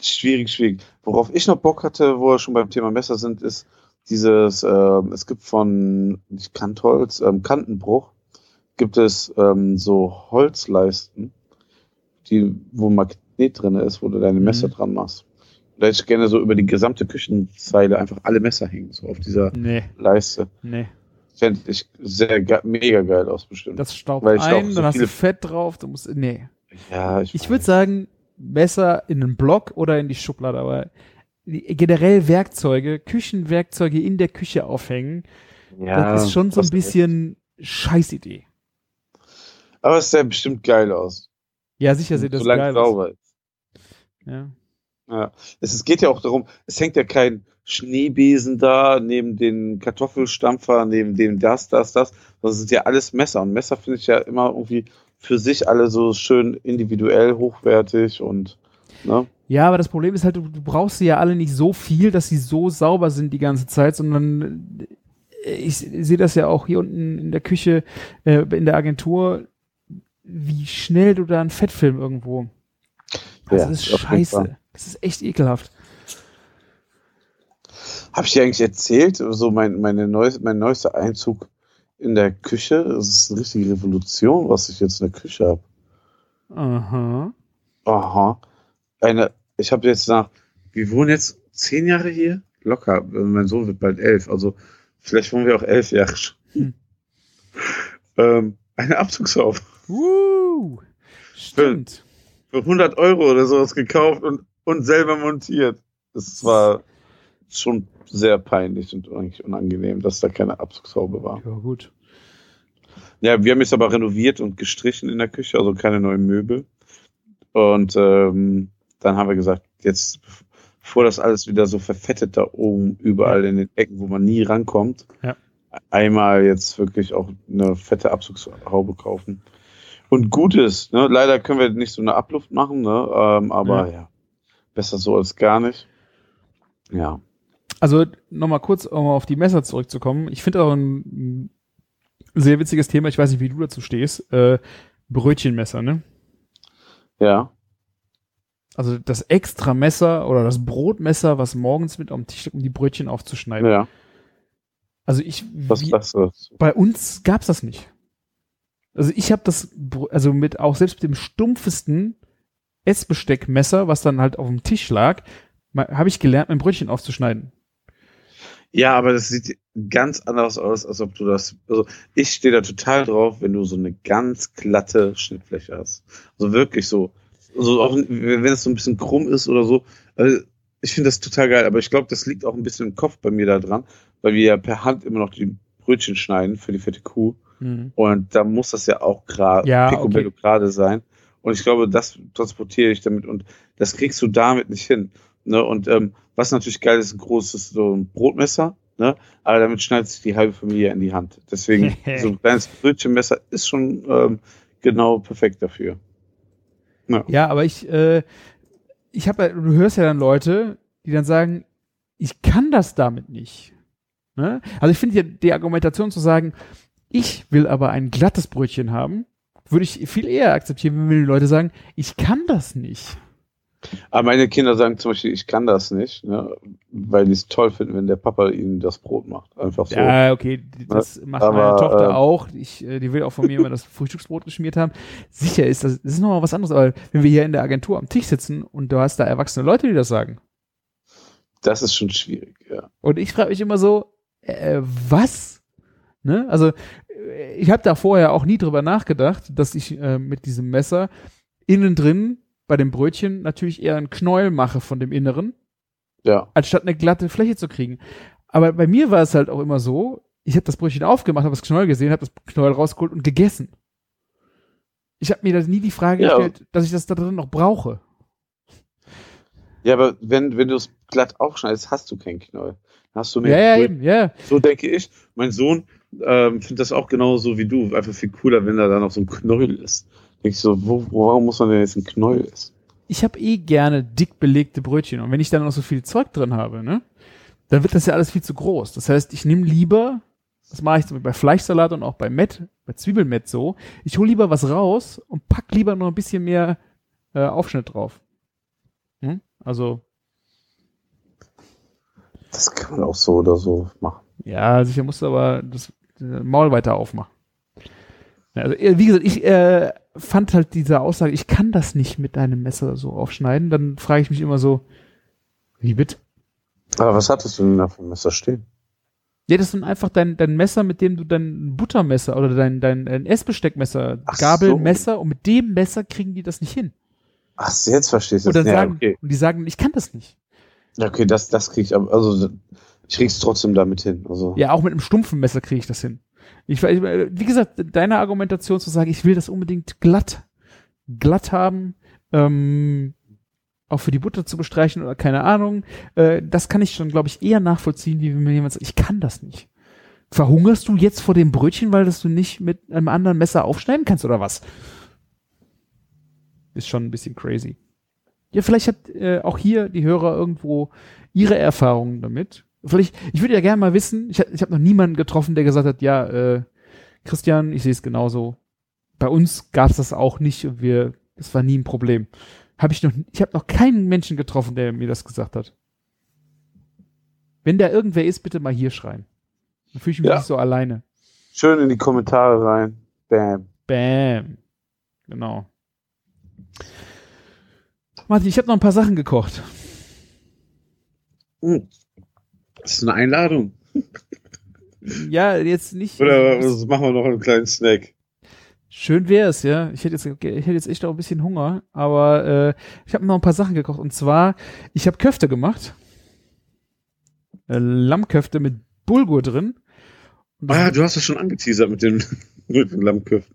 Schwierig, schwierig. Worauf ich noch Bock hatte, wo wir schon beim Thema Messer sind, ist dieses, ähm, es gibt von, nicht Kantholz, ähm, Kantenbruch, gibt es ähm, so Holzleisten, die, wo Magnet drin ist, wo du deine Messer Mhm. dran machst. Und da hätte ich gerne so über die gesamte Küchenzeile einfach alle Messer hängen, so auf dieser Nee, Leiste. nee. Fände ich sehr mega geil aus, bestimmt. Das staubt ein, so dann hast du Fett drauf, du musst, nee. ja, ich, Ich würde sagen, Messer in einen Block oder in die Schublade, aber generell Werkzeuge, Küchenwerkzeuge in der Küche aufhängen, ja, das ist schon so ein bisschen Scheißidee. Aber es sähe bestimmt geil aus. Ja, sicher sieht das solange geil es aus. sauber ist. Ja. Ja. Es, es geht ja auch darum, es hängt ja kein Schneebesen da, neben den Kartoffelstampfer, neben dem das, das, das. Das sind ja alles Messer. Und Messer finde ich ja immer irgendwie für sich alle so schön individuell, hochwertig und, ne? Ja, aber das Problem ist halt, du, du brauchst sie ja alle nicht so viel, dass sie so sauber sind die ganze Zeit, sondern äh, ich sehe das ja auch hier unten in der Küche, äh, in der Agentur, wie schnell du da einen Fettfilm irgendwo. Das Ja, ist scheiße. Das ist echt ekelhaft. Habe ich dir eigentlich erzählt, so mein, meine neues, mein neuester Einzug in der Küche? Das ist eine richtige Revolution, was ich jetzt in der Küche habe. Aha. Aha. Eine, ich habe jetzt nach, wir wohnen jetzt zehn Jahre hier? Locker. Mein Sohn wird bald elf, also vielleicht wohnen wir auch elf Jahre schon. Hm. ähm, eine Abzugshaube Uh, stimmt. für 100 Euro oder sowas gekauft und, und selber montiert. Das war schon sehr peinlich und eigentlich unangenehm, dass da keine Abzugshaube war. Ja, gut. Ja, wir haben jetzt aber renoviert und gestrichen in der Küche, also keine neuen Möbel. Und ähm, dann haben wir gesagt, jetzt, bevor das alles wieder so verfettet da oben, überall in den Ecken, wo man nie rankommt, Ja. einmal jetzt wirklich auch eine fette Abzugshaube kaufen. Und gut ist, ne? leider können wir nicht so eine Abluft machen, ne? ähm, aber ja. Besser so als gar nicht. Ja. Also nochmal kurz, um auf die Messer zurückzukommen. Ich finde auch ein, sehr witziges Thema, ich weiß nicht, wie du dazu stehst, äh, Brötchenmesser, ne? Ja. Also das extra Messer oder das Brotmesser, was morgens mit am Tisch liegt, um die Brötchen aufzuschneiden. Ja. Also ich, Was wie, du? dazu? bei uns gab's das nicht. Also ich habe das, also mit auch selbst mit dem stumpfesten Essbesteckmesser, was dann halt auf dem Tisch lag, habe ich gelernt, mein Brötchen aufzuschneiden. Ja, aber das sieht ganz anders aus, als ob du das. Also ich stehe da total drauf, wenn du so eine ganz glatte Schnittfläche hast. Also wirklich so. Also auch wenn es so ein bisschen krumm ist oder so. Also ich finde das total geil, aber ich glaube, das liegt auch ein bisschen im Kopf bei mir da dran, weil wir ja per Hand immer noch die Brötchen schneiden für die fette Kuh. Und da muss das ja auch gerade Ja, okay. gerade sein. Und ich glaube, das transportiere ich damit und das kriegst du damit nicht hin. Ne? Und ähm, was natürlich geil ist, ein großes so ein Brotmesser, ne? aber damit schneidet sich die halbe Familie in die Hand. Deswegen, so ein kleines Brötchenmesser ist schon ähm, genau perfekt dafür. Ja. Ja, aber ich, äh, ich habe, du hörst ja dann Leute, die dann sagen, ich kann das damit nicht. Ne? Also ich finde ja die Argumentation zu sagen, ich will aber ein glattes Brötchen haben, würde ich viel eher akzeptieren, wenn die Leute sagen, ich kann das nicht. Aber meine Kinder sagen zum Beispiel, ich kann das nicht, ne? weil die es toll finden, wenn der Papa ihnen das Brot macht. Einfach so. Ja, okay, die- das macht aber, meine Tochter äh, auch. Ich, äh, die will auch von mir immer das Frühstücksbrot geschmiert haben. Sicher ist das, das ist nochmal was anderes, aber wenn wir hier in der Agentur am Tisch sitzen und du hast da erwachsene Leute, die das sagen, Das ist schon schwierig, ja. Und ich frage mich immer so, äh, was? Ne? Also äh, ich habe da vorher auch nie drüber nachgedacht, dass ich äh, mit diesem Messer innen drin bei dem Brötchen natürlich eher einen Knäuel mache von dem Inneren, Ja. anstatt eine glatte Fläche zu kriegen. Aber bei mir war es halt auch immer so, ich habe das Brötchen aufgemacht, habe das Knäuel gesehen, habe das Knäuel rausgeholt und gegessen. Ich habe mir da nie die Frage Ja. gestellt, dass ich das da drin noch brauche. Ja, aber wenn, wenn du es glatt aufschneidest, hast du keinen. Dann Hast du mehr Ja, ja, eben, ja. So denke ich. Mein Sohn ähm, findet das auch genauso wie du. Einfach viel cooler, wenn da dann noch so ein Knäuel ist. Denke ich so, wo, warum muss man denn jetzt ein Knäuel essen? Ich habe eh gerne dick belegte Brötchen und wenn ich dann noch so viel Zeug drin habe, ne, dann wird das ja alles viel zu groß. Das heißt, ich nehme lieber, das mache ich zum Beispiel bei Fleischsalat und auch bei Met, bei Zwiebelmett so, ich hole lieber was raus und pack lieber noch ein bisschen mehr äh, Aufschnitt drauf. Hm? Also, Das kann man auch so oder so machen. ja, sicher musst du aber das Maul weiter aufmachen. Ja, Also, äh, wie gesagt, ich äh, fand halt diese Aussage, ich kann das nicht mit deinem Messer so aufschneiden. Dann frage ich mich immer so, wie bitte? Aber was hattest du denn da für ein Messer stehen? Ja, das ist einfach dein, dein Messer, mit dem du dein Buttermesser oder dein, dein, dein Essbesteckmesser, Ach Gabel, so. Und mit dem Messer kriegen die das nicht hin. Ach, jetzt verstehst du Und dann Ja, sagen, okay. und die sagen, ich kann das nicht. Okay, das, das krieg ich aber, also ich krieg's trotzdem damit hin. Also Ja, auch mit einem stumpfen Messer kriege ich das hin. Ich, ich, wie gesagt, deine Argumentation zu sagen, ich will das unbedingt glatt, glatt haben, ähm, auch für die Butter zu bestreichen oder keine Ahnung, äh, das kann ich schon, glaube ich, eher nachvollziehen, wie wenn mir jemand sagt, ich kann das nicht. Verhungerst du jetzt vor dem Brötchen, weil das du nicht mit einem anderen Messer aufschneiden kannst oder was? Ist schon ein bisschen crazy. Ja, vielleicht hat äh, auch hier die Hörer irgendwo ihre Erfahrungen damit. Vielleicht, ich würde ja gerne mal wissen, ich, hab- ich habe noch niemanden getroffen, der gesagt hat, ja, äh, Christian, ich sehe es genauso. Bei uns gab es das auch nicht und wir, das war nie ein Problem. Habe ich noch, ich habe noch keinen Menschen getroffen, der mir das gesagt hat. Wenn da irgendwer ist, bitte mal hier schreien. Dann fühle ich mich Ja. nicht so alleine. schön in die Kommentare rein. Bam. Bam. Genau. Martin, ich habe noch ein paar Sachen gekocht. Hm. Das ist eine Einladung. Ja, jetzt nicht. Oder was machen wir noch einen kleinen Snack? Schön wär's, ja. Ich hätte jetzt, ich hätte jetzt echt auch ein bisschen Hunger, aber äh, ich habe noch ein paar Sachen gekocht. Und zwar, ich habe Köfte gemacht. Äh, Lammköfte mit Bulgur drin. Ah, du hast das schon angeteasert mit den, mit den Lammköpfen.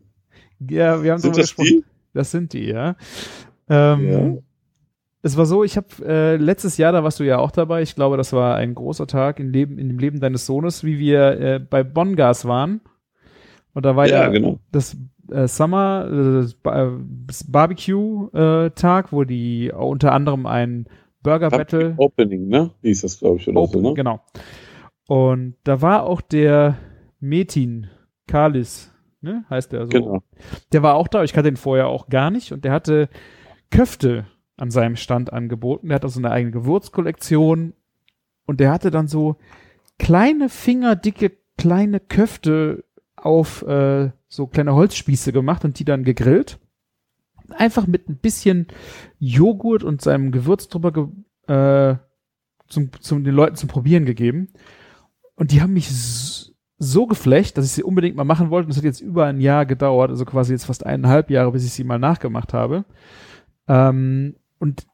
ja, wir haben Sind das die? Das sind die, ja. Ähm, Ja. Es war so, ich habe äh, letztes Jahr, da warst du ja auch dabei. Ich glaube, das war ein großer Tag im Leben, in dem Leben deines Sohnes, wie wir äh, bei Bongas waren. Und da war Ja, ja, genau. das äh, Summer, äh, das das Barbecue-Tag, wo die unter anderem ein Burger Battle Opening, ne? Hieß das, glaube ich, oder Open, so, ne? genau. Und da war auch der Metin Kalis, ne, heißt der so. Genau. Der war auch da, ich kannte ihn vorher auch gar nicht und der hatte Köfte an seinem Stand angeboten. Der hatte so eine eigene Gewürzkollektion und der hatte dann so kleine fingerdicke kleine Köfte auf äh, so kleine Holzspieße gemacht und die dann gegrillt. Einfach mit ein bisschen Joghurt und seinem Gewürz drüber ge äh, zum, zum den Leuten zum Probieren gegeben. Und die haben mich so geflecht, dass ich sie unbedingt mal machen wollte. Und es hat jetzt über ein Jahr gedauert, also quasi jetzt fast eineinhalb Jahre, bis ich sie mal nachgemacht habe. Ähm, und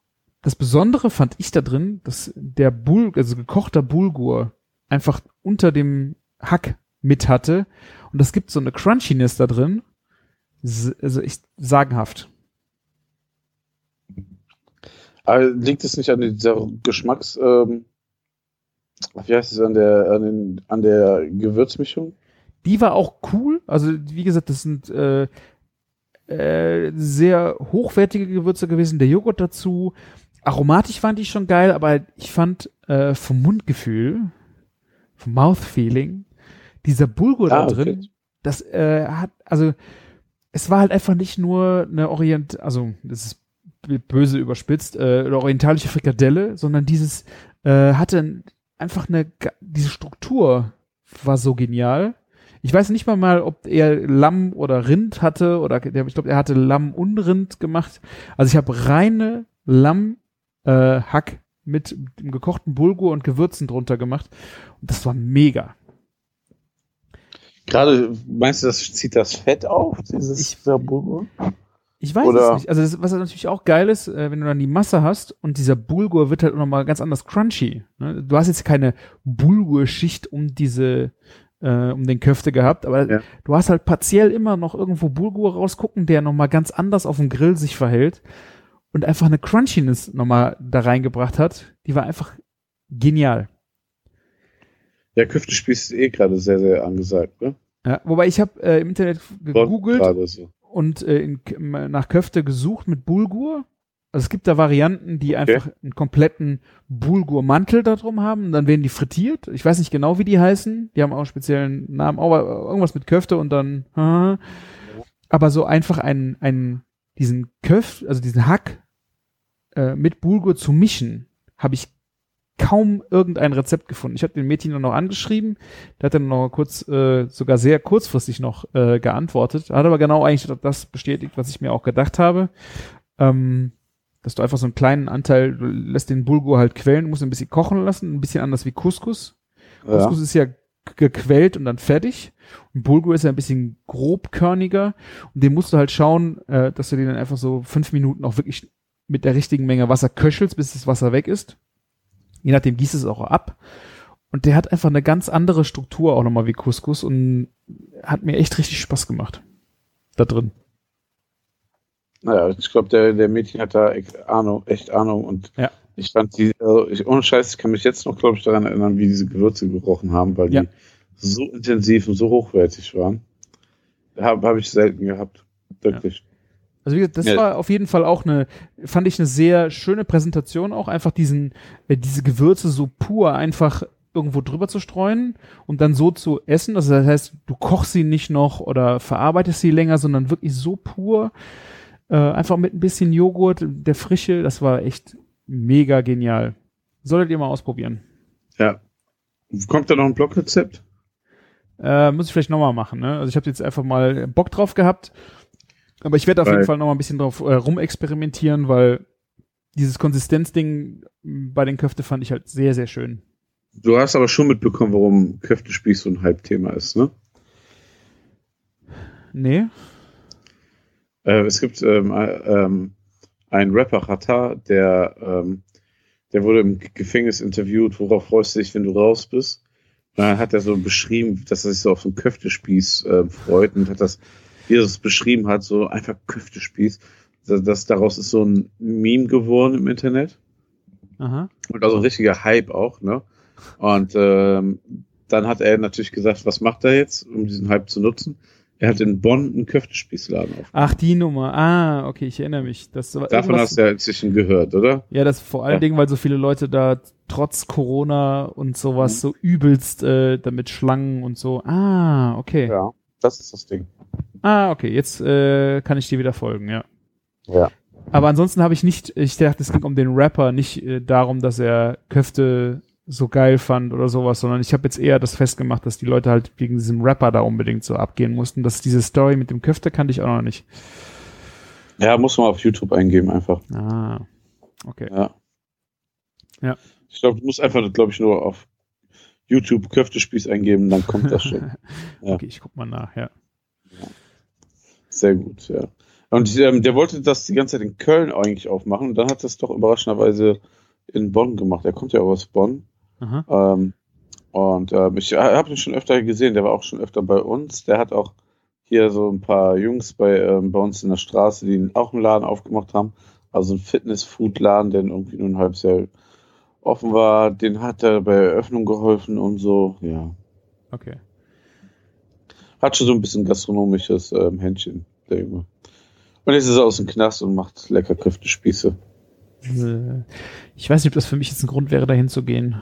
das Besondere fand ich da drin, dass der Bul, also gekochter Bulgur einfach unter dem Hack mit hatte. Und das gibt so eine Crunchiness da drin. Also ich sagenhaft. Aber liegt es nicht an dieser Geschmacks, ähm, wie heißt es, an der, an, den, an der Gewürzmischung? Die war auch cool. Also, wie gesagt, das sind äh, äh, sehr hochwertige Gewürze gewesen. Der Joghurt dazu. Aromatisch fand ich schon geil, aber ich fand äh, vom Mundgefühl, vom Mouthfeeling, dieser Bulgur Ah, da okay. drin, das äh, hat, also es war halt einfach nicht nur eine Orient, also das ist böse überspitzt, äh, eine orientalische Frikadelle, sondern dieses äh, hatte ein- einfach eine, diese Struktur war so genial. Ich weiß nicht mal mal, ob er Lamm oder Rind hatte oder der, ich glaube, er hatte Lamm und Rind gemacht. Also ich habe reine Lamm äh, Hack mit dem gekochten Bulgur und Gewürzen drunter gemacht und das war mega. Gerade, meinst du, das zieht das Fett auf, dieses Ich- Bulgur? Ich weiß Oder- es nicht. Also das, was natürlich auch geil ist, äh, wenn du dann die Masse hast und dieser Bulgur wird halt nochmal ganz anders crunchy. Ne? Du hast jetzt keine Bulgur-Schicht um diese, äh, um den Köfte gehabt, aber Ja. du hast halt partiell immer noch irgendwo Bulgur rausgucken, der nochmal ganz anders auf dem Grill sich verhält und einfach eine Crunchiness nochmal da reingebracht hat. Die war einfach genial. Ja, Küftespieß ist eh gerade sehr, sehr angesagt, ne? Ja, wobei ich habe äh, im Internet gegoogelt so. und äh, in, nach Köfte gesucht mit Bulgur. Also es gibt da Varianten, die einfach einen kompletten Bulgur-Mantel da drum haben und dann werden die frittiert. Ich weiß nicht genau, wie die heißen. Die haben auch einen speziellen Namen, aber irgendwas mit Köfte und dann. Aber so einfach einen, einen diesen Köft, also diesen Hack äh, mit Bulgur zu mischen, habe ich kaum irgendein Rezept gefunden. Ich habe den Mädchen dann noch angeschrieben, der hat dann noch kurz, äh, sogar sehr kurzfristig noch äh, geantwortet, hat aber genau eigentlich das bestätigt, was ich mir auch gedacht habe. Ähm, dass du einfach so einen kleinen Anteil, du lässt den Bulgur halt quellen, musst ihn ein bisschen kochen lassen, ein bisschen anders wie Couscous. Ja. Couscous ist ja gequält und dann fertig. Und Bulgur ist ja ein bisschen grobkörniger. Und den musst du halt schauen, äh, dass du den dann einfach so fünf Minuten auch wirklich mit der richtigen Menge Wasser köchelst, bis das Wasser weg ist. Je nachdem gießt es auch ab. Und der hat einfach eine ganz andere Struktur auch nochmal wie Couscous und hat mir echt richtig Spaß gemacht. Da drin. Naja, ich glaube, der, der Mädchen hat da echt Ahnung, echt Ahnung und Ja. ich fand die, also ich, ohne Scheiß, ich kann mich jetzt noch, glaube ich, daran erinnern, wie diese Gewürze gerochen haben, weil Ja. die so intensiv und so hochwertig waren. Habe hab ich selten gehabt. Wirklich. Also wie gesagt, das Ja. war auf jeden Fall auch eine, fand ich eine sehr schöne Präsentation, auch einfach diesen, äh, diese Gewürze so pur einfach irgendwo drüber zu streuen und dann so zu essen. Also das heißt, du kochst sie nicht noch oder verarbeitest sie länger, sondern wirklich so pur. Äh, einfach mit ein bisschen Joghurt, der Frische, das war echt mega genial. Solltet ihr mal ausprobieren. Ja. Kommt da noch ein Blogrezept? Äh, muss ich vielleicht nochmal machen, ne? Also ich habe jetzt einfach mal Bock drauf gehabt. Aber ich werde auf Weil- jeden Fall nochmal ein bisschen drauf äh, rumexperimentieren, weil dieses Konsistenzding bei den Köfte fand ich halt sehr, sehr schön. Du hast aber schon mitbekommen, warum Köftespieß so ein Hype-Thema ist, ne? Nee? Äh, es gibt ähm, äh, ähm, einen Rapper, Hatta, der, ähm, der wurde im Gefängnis interviewt, worauf freust du dich, wenn du raus bist? Und dann hat er so beschrieben, dass er sich so auf so einen Köftespieß äh, freut und hat das, wie er es beschrieben hat, so einfach Köftespieß. Das, das, daraus ist so ein Meme geworden im Internet. Aha. Und also ein richtiger Hype auch, ne? Und ähm, dann hat er natürlich gesagt, was macht er jetzt, um diesen Hype zu nutzen? Er hat in Bonn einen Köftespießladen auf. Ach, die Nummer. Ah, okay, ich erinnere mich. Das war Davon irgendwas- hast du ja inzwischen gehört, oder? Ja, das vor allen Ja. Dingen, weil so viele Leute da trotz Corona und sowas Mhm. so übelst äh, damit Schlangen und so. Ah, okay. Ja, das ist das Ding. Ah, okay, jetzt äh, kann ich dir wieder folgen, ja. Ja. Aber ansonsten habe ich nicht, ich dachte, es ging um den Rapper, nicht äh, darum, dass er Köfte so geil fand oder sowas, sondern ich habe jetzt eher das festgemacht, dass die Leute halt wegen diesem Rapper da unbedingt so abgehen mussten. Dass diese Story mit dem Köfte kannte ich auch noch nicht. Ja, muss man auf YouTube eingeben einfach. Ah, okay. Ja. Ja. Ich glaube, du musst einfach, glaube ich, nur auf YouTube Köftespieß eingeben, dann kommt das schon. Ja. Okay, ich guck mal nach, ja. Sehr gut, ja. Und ähm, der wollte das die ganze Zeit in Köln eigentlich aufmachen und dann hat das doch überraschenderweise in Bonn gemacht. Er kommt ja auch aus Bonn. Ähm, und ähm, ich habe ihn schon öfter gesehen, der war auch schon öfter bei uns. Der hat auch hier so ein paar Jungs bei, ähm, bei uns in der Straße, die auch einen Laden aufgemacht haben. Also ein Fitness-Food-Laden, der irgendwie nur ein halbes Jahr offen war. Den hat er bei Eröffnung geholfen und so. Ja. Okay. Hat schon so ein bisschen gastronomisches ähm, Händchen, der Junge. Und jetzt ist er aus dem Knast und macht lecker Kräftespieße. Äh, Ich weiß nicht, ob das für mich jetzt ein Grund wäre, dahin zu gehen.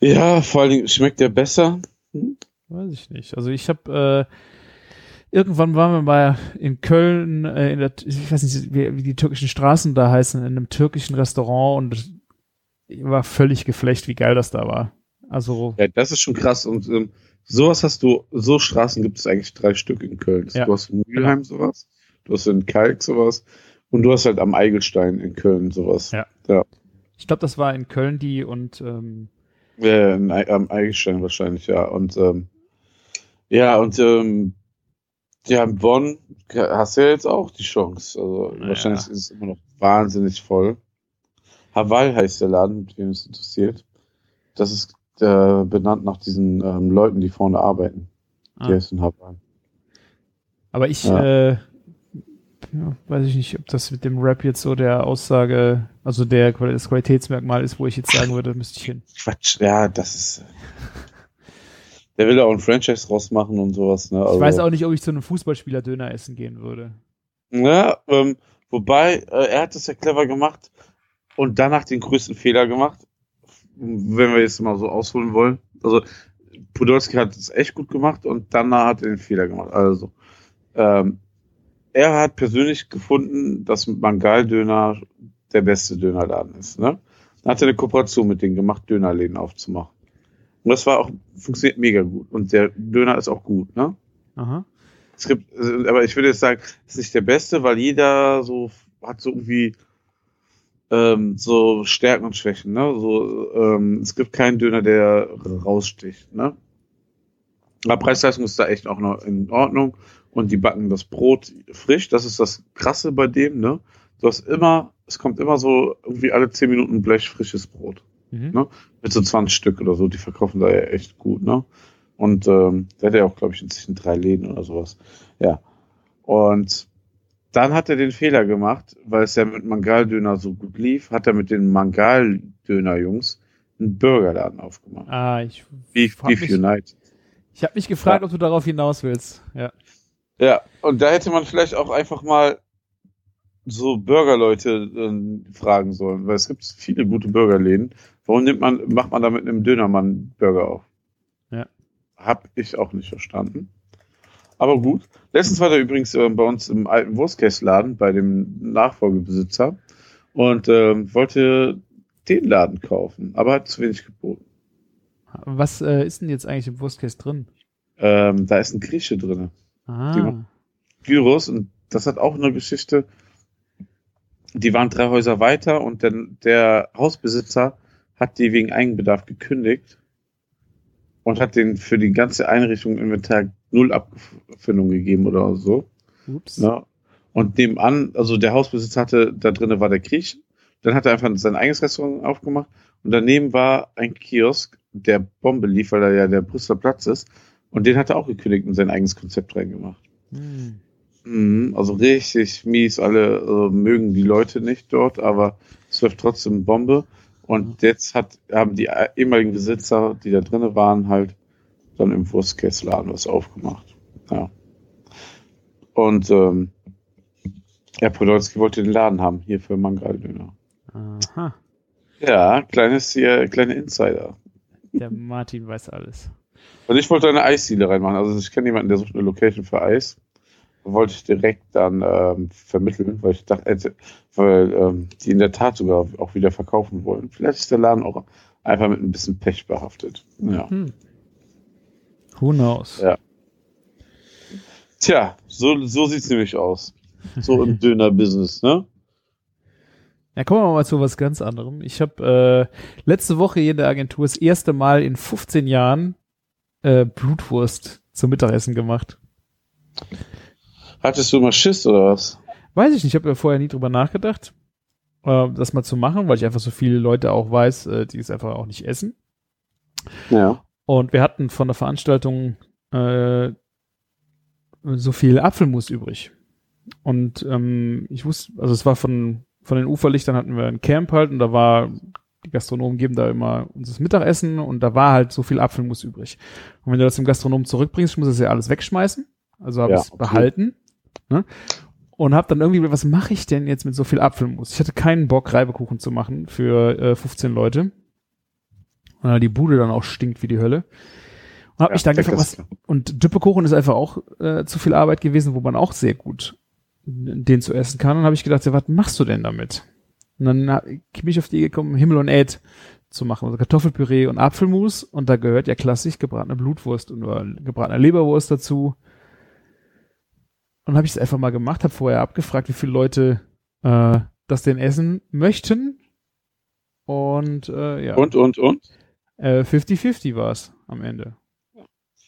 Ja, vor allen Dingen schmeckt der besser. Weiß ich nicht. Also ich habe äh, irgendwann waren wir mal in Köln, äh, in der, ich weiß nicht, wie, wie die türkischen Straßen da heißen, in einem türkischen Restaurant und ich war völlig geflecht, wie geil das da war. Also Ja, das ist schon krass. Und ähm, sowas hast du, so Straßen gibt es eigentlich drei Stück in Köln. Ja. Du hast in Mülheim sowas, du hast in Kalk sowas und du hast halt am Eigelstein in Köln sowas. Ja. ja. Ich glaube, das war in Köln die und ähm, Äh, in Ei- am Eigelstein wahrscheinlich, ja. Und ähm, Ja, und ähm, ja, in Bonn hast du ja jetzt auch die Chance. Also Naja. wahrscheinlich ist es immer noch wahnsinnig voll. Haval heißt der Laden, mit dem es interessiert. Das ist äh, benannt nach diesen ähm, Leuten, die vorne arbeiten. Die Ah. heißen Haval. Aber ich Ja. äh, ja, weiß ich nicht, ob das mit dem Rap jetzt so der Aussage, also der das Qualitätsmerkmal ist, wo ich jetzt sagen würde, müsste ich hin. Quatsch, ja, das ist. Der will ja auch ein Franchise rausmachen und sowas, ne? Ich weiß auch nicht, ob ich zu einem Fußballspieler Döner essen gehen würde. Ja, ähm, wobei, äh, er hat es ja clever gemacht und danach den größten Fehler gemacht, wenn wir jetzt mal so ausholen wollen. Also, Podolski hat es echt gut gemacht und danach hat er den Fehler gemacht. Also, ähm, er hat persönlich gefunden, dass Mangal-Döner der beste Dönerladen ist. Ne? Dann hat er eine Kooperation mit denen gemacht, Dönerläden aufzumachen. Und das war auch, funktioniert mega gut. Und der Döner ist auch gut, ne? Aha. Es gibt, aber ich würde jetzt sagen, es ist nicht der beste, weil jeder so hat so irgendwie ähm, so Stärken und Schwächen. Ne? So, ähm, es gibt keinen Döner, der raussticht. Ne? Aber Preis-Leistung ist da echt auch noch in Ordnung. Und die backen das Brot frisch. Das ist das Krasse bei dem. Ne? Du hast immer, es kommt immer so irgendwie alle 10 Minuten Blech frisches Brot Mhm. Ne? mit so 20 Stück oder so. Die verkaufen da ja echt gut. Ne? Und ähm, der hat ja auch, glaube ich, inzwischen drei Läden oder sowas. Ja. Und dann hat er den Fehler gemacht, weil es ja mit Mangal-Döner so gut lief, hat er mit den Mangal-Döner-Jungs einen Burgerladen aufgemacht. Ah, ich, Beef, Beef mich- United. ich habe mich gefragt, ob du darauf hinaus willst. Ja. Ja, und da hätte man vielleicht auch einfach mal so Burgerleute äh, fragen sollen, weil es gibt viele gute Burgerläden. Warum nimmt man, macht man da mit einem Dönermann Burger auf? Ja. Hab ich auch nicht verstanden. Aber gut. Letztens war der übrigens äh, bei uns im alten Wurstkessladen bei dem Nachfolgebesitzer und ähm, wollte den Laden kaufen, aber hat zu wenig geboten. Was äh, ist denn jetzt eigentlich im Wurstkäse drin? Ähm, da ist ein Grieche drinne. Ah. Gyros und das hat auch eine Geschichte. Die waren drei Häuser weiter und der, der Hausbesitzer hat die wegen Eigenbedarf gekündigt und hat den für die ganze Einrichtung Inventar null Abfindung gegeben oder so. Ups. Ne? Und nebenan, also der Hausbesitzer hatte, da drinnen war der Grieche, dann hat er einfach sein eigenes Restaurant aufgemacht und daneben war ein Kiosk, der Bombe lief, weil da ja der Brüsseler Platz ist und den hat er auch gekündigt und sein eigenes Konzept reingemacht. Hm. Mhm, Also richtig mies, alle äh, mögen die Leute nicht dort, aber es läuft trotzdem Bombe. Und jetzt hat, haben die ehemaligen Besitzer, die da drinnen waren, halt dann im Wurstkessladen was aufgemacht. Ja. Und ähm, Herr Podolski wollte den Laden haben, hier für Mangaldöner. Aha. Ja, kleines hier, kleine Insider. Der Martin weiß alles. Und ich wollte eine Eisdiele reinmachen. Also ich kenne jemanden, der sucht eine Location für Eis. Wollte ich direkt dann ähm, vermitteln, weil ich dachte, äh, weil ähm, die in der Tat sogar auch wieder verkaufen wollen. Vielleicht ist der Laden auch einfach mit ein bisschen Pech behaftet. Ja. Hm. Who knows? Ja. Tja, so, so sieht's nämlich aus. So im Döner-Business, ne? Ja, kommen wir mal zu was ganz anderem. Ich habe äh, letzte Woche hier in der Agentur das erste Mal in 15 Jahren äh, Blutwurst zum Mittagessen gemacht. Hattest du mal Schiss oder was? Weiß ich nicht, ich habe ja vorher nie drüber nachgedacht, äh, das mal zu machen, weil ich einfach so viele Leute auch weiß, äh, die es einfach auch nicht essen. Ja. Und wir hatten von der Veranstaltung äh, so viel Apfelmus übrig. Und ähm, ich wusste, also es war von, von den Uferlichtern hatten wir ein Camp halt und da war, die Gastronomen geben da immer uns das Mittagessen und da war halt so viel Apfelmus übrig. Und wenn du das dem Gastronomen zurückbringst, muss es ja alles wegschmeißen. Also habe Ja, ich es behalten. Ne? Und habe dann irgendwie, was mache ich denn jetzt mit so viel Apfelmus? Ich hatte keinen Bock, Reibekuchen zu machen für äh, 15 Leute. Weil die Bude dann auch stinkt wie die Hölle. Und habe mich dann gefragt, was, und Düppekochen ist einfach auch äh, zu viel Arbeit gewesen, wo man auch sehr gut den zu essen kann. Und habe ich gedacht, ja, was machst du denn damit? Und dann bin ich auf die Idee gekommen, Himmel und Erd zu machen. Also Kartoffelpüree und Apfelmus. Und da gehört ja klassisch gebratene Blutwurst und oder gebratene Leberwurst dazu. Und habe ich es einfach mal gemacht, habe vorher abgefragt, wie viele Leute äh, das denn essen möchten. Und äh, ja, Und, und, und? äh, 50-50 war es am Ende.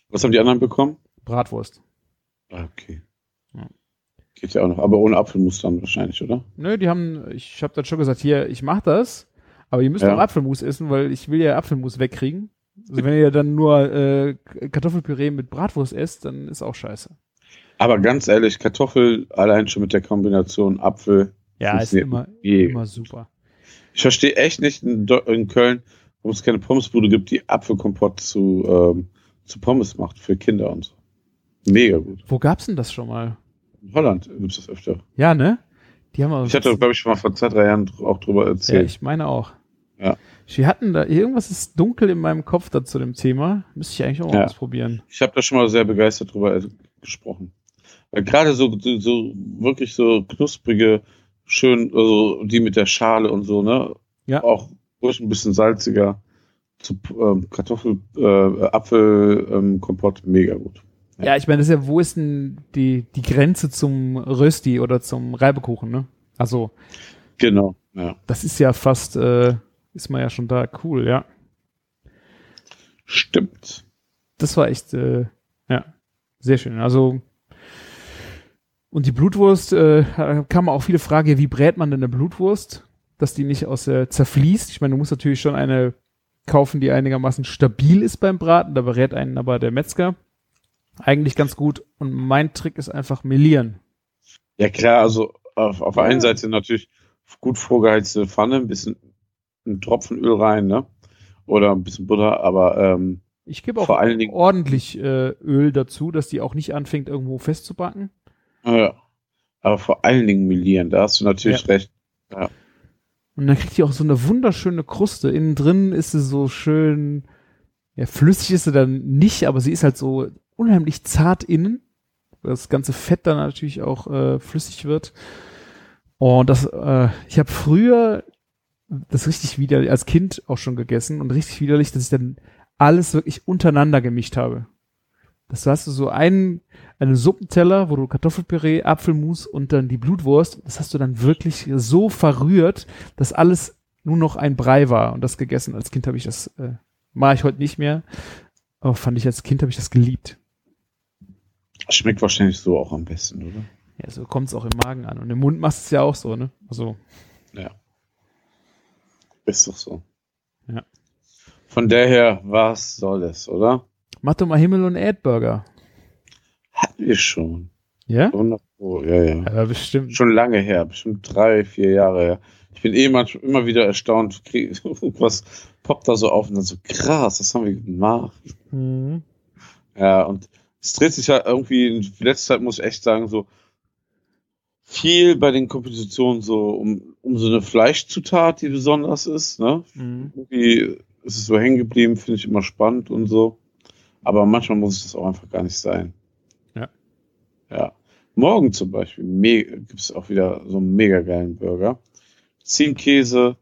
Was haben die anderen bekommen? Bratwurst. Ah, Okay. Ja. Geht ja auch noch, aber ohne Apfelmus dann wahrscheinlich, oder? Nö, die haben, ich habe dann schon gesagt, hier, ich mach das, aber ihr müsst Ja. auch Apfelmus essen, weil ich will ja Apfelmus wegkriegen. Also wenn ihr dann nur äh, Kartoffelpüree mit Bratwurst esst, dann ist auch scheiße. Aber ganz ehrlich, Kartoffel allein schon mit der Kombination Apfel. Ja, ist immer, immer super. Ich verstehe echt nicht in, in Köln, warum es keine Pommesbude gibt, die Apfelkompott zu, ähm, zu Pommes macht für Kinder und so. Mega gut. Wo gab's denn das schon mal? In Holland gibt es das öfter. Ja, ne? Die haben Ich hatte, glaube ich, schon mal vor zwei, drei Jahren auch drüber Ja, erzählt. ich meine auch. Ja. Wir hatten da, irgendwas ist dunkel in meinem Kopf da zu dem Thema. Müsste ich eigentlich auch mal Ja. ausprobieren. Ich habe da schon mal sehr begeistert drüber äh, gesprochen. Weil gerade so, so, wirklich so knusprige, schön, also die mit der Schale und so, ne? Ja. Auch ruhig ein bisschen salziger. Zu ähm, Kartoffel, äh, Apfel, ähm, mega gut. Ja. Ich meine, das ist ja, wo ist denn die, die Grenze zum Rösti oder zum Reibekuchen, ne? Also, Genau, ja. das ist ja fast, äh, ist man ja schon da. Cool, ja. Stimmt. Das war echt, äh, ja, sehr schön. Also, und die Blutwurst, äh, da kam auch viele Frage, wie brät man denn eine Blutwurst, dass die nicht aus äh, zerfließt. Ich meine, du musst natürlich schon eine kaufen, die einigermaßen stabil ist beim Braten. Da berät einen aber der Metzger eigentlich ganz gut. Und mein Trick ist einfach melieren. Ja klar, also auf, auf der einen Seite natürlich gut vorgeheizte Pfanne, ein bisschen ein Tropfen Öl rein, ne? Oder ein bisschen Butter, aber ähm, Ich gebe auch Vor allen Dingen- ordentlich äh, Öl dazu, dass die auch nicht anfängt, irgendwo festzubacken. ja. aber vor allen Dingen melieren, da hast du natürlich recht. Und dann kriegt die auch so eine wunderschöne Kruste. Innen drin ist sie so schön, ja, flüssig ist sie dann nicht, aber sie ist halt so unheimlich zart innen. Das ganze Fett dann natürlich auch äh, flüssig wird. Und das, äh, ich habe früher das richtig widerlich, als Kind auch schon gegessen und richtig widerlich, dass ich dann alles wirklich untereinander gemischt habe. Das hast du so einen, einen Suppenteller, wo du Kartoffelpüree, Apfelmus und dann die Blutwurst, das hast du dann wirklich so verrührt, dass alles nur noch ein Brei war und das gegessen. Als Kind habe ich das, äh, mache ich heute nicht mehr, aber fand ich als Kind habe ich das geliebt. Schmeckt wahrscheinlich so auch am besten, oder? Ja, so kommt es auch im Magen an. Und im Mund machst du es ja auch so, ne? Also, Ist doch so. Ja. Von daher, was soll es, oder? mach doch mal Himmel und Erdburger. Hatten wir schon. Ja? 100 Pro, ja, ja. Ja, bestimmt. Schon lange her, bestimmt drei, vier Jahre her. Ich bin eh manchmal immer wieder erstaunt, was poppt da so auf und dann so krass, das haben wir gemacht. Mhm. Ja, und es dreht sich halt irgendwie in letzter Zeit, muss ich echt sagen, so viel bei den Kompositionen so um, um so eine Fleischzutat, die besonders ist, ne? Mhm. Irgendwie ist es so hängen geblieben, finde ich immer spannend und so. Aber manchmal muss es das auch einfach gar nicht sein. Ja. Ja. Morgen zum Beispiel gibt es auch wieder so einen mega geilen Burger. Ziegenkäse,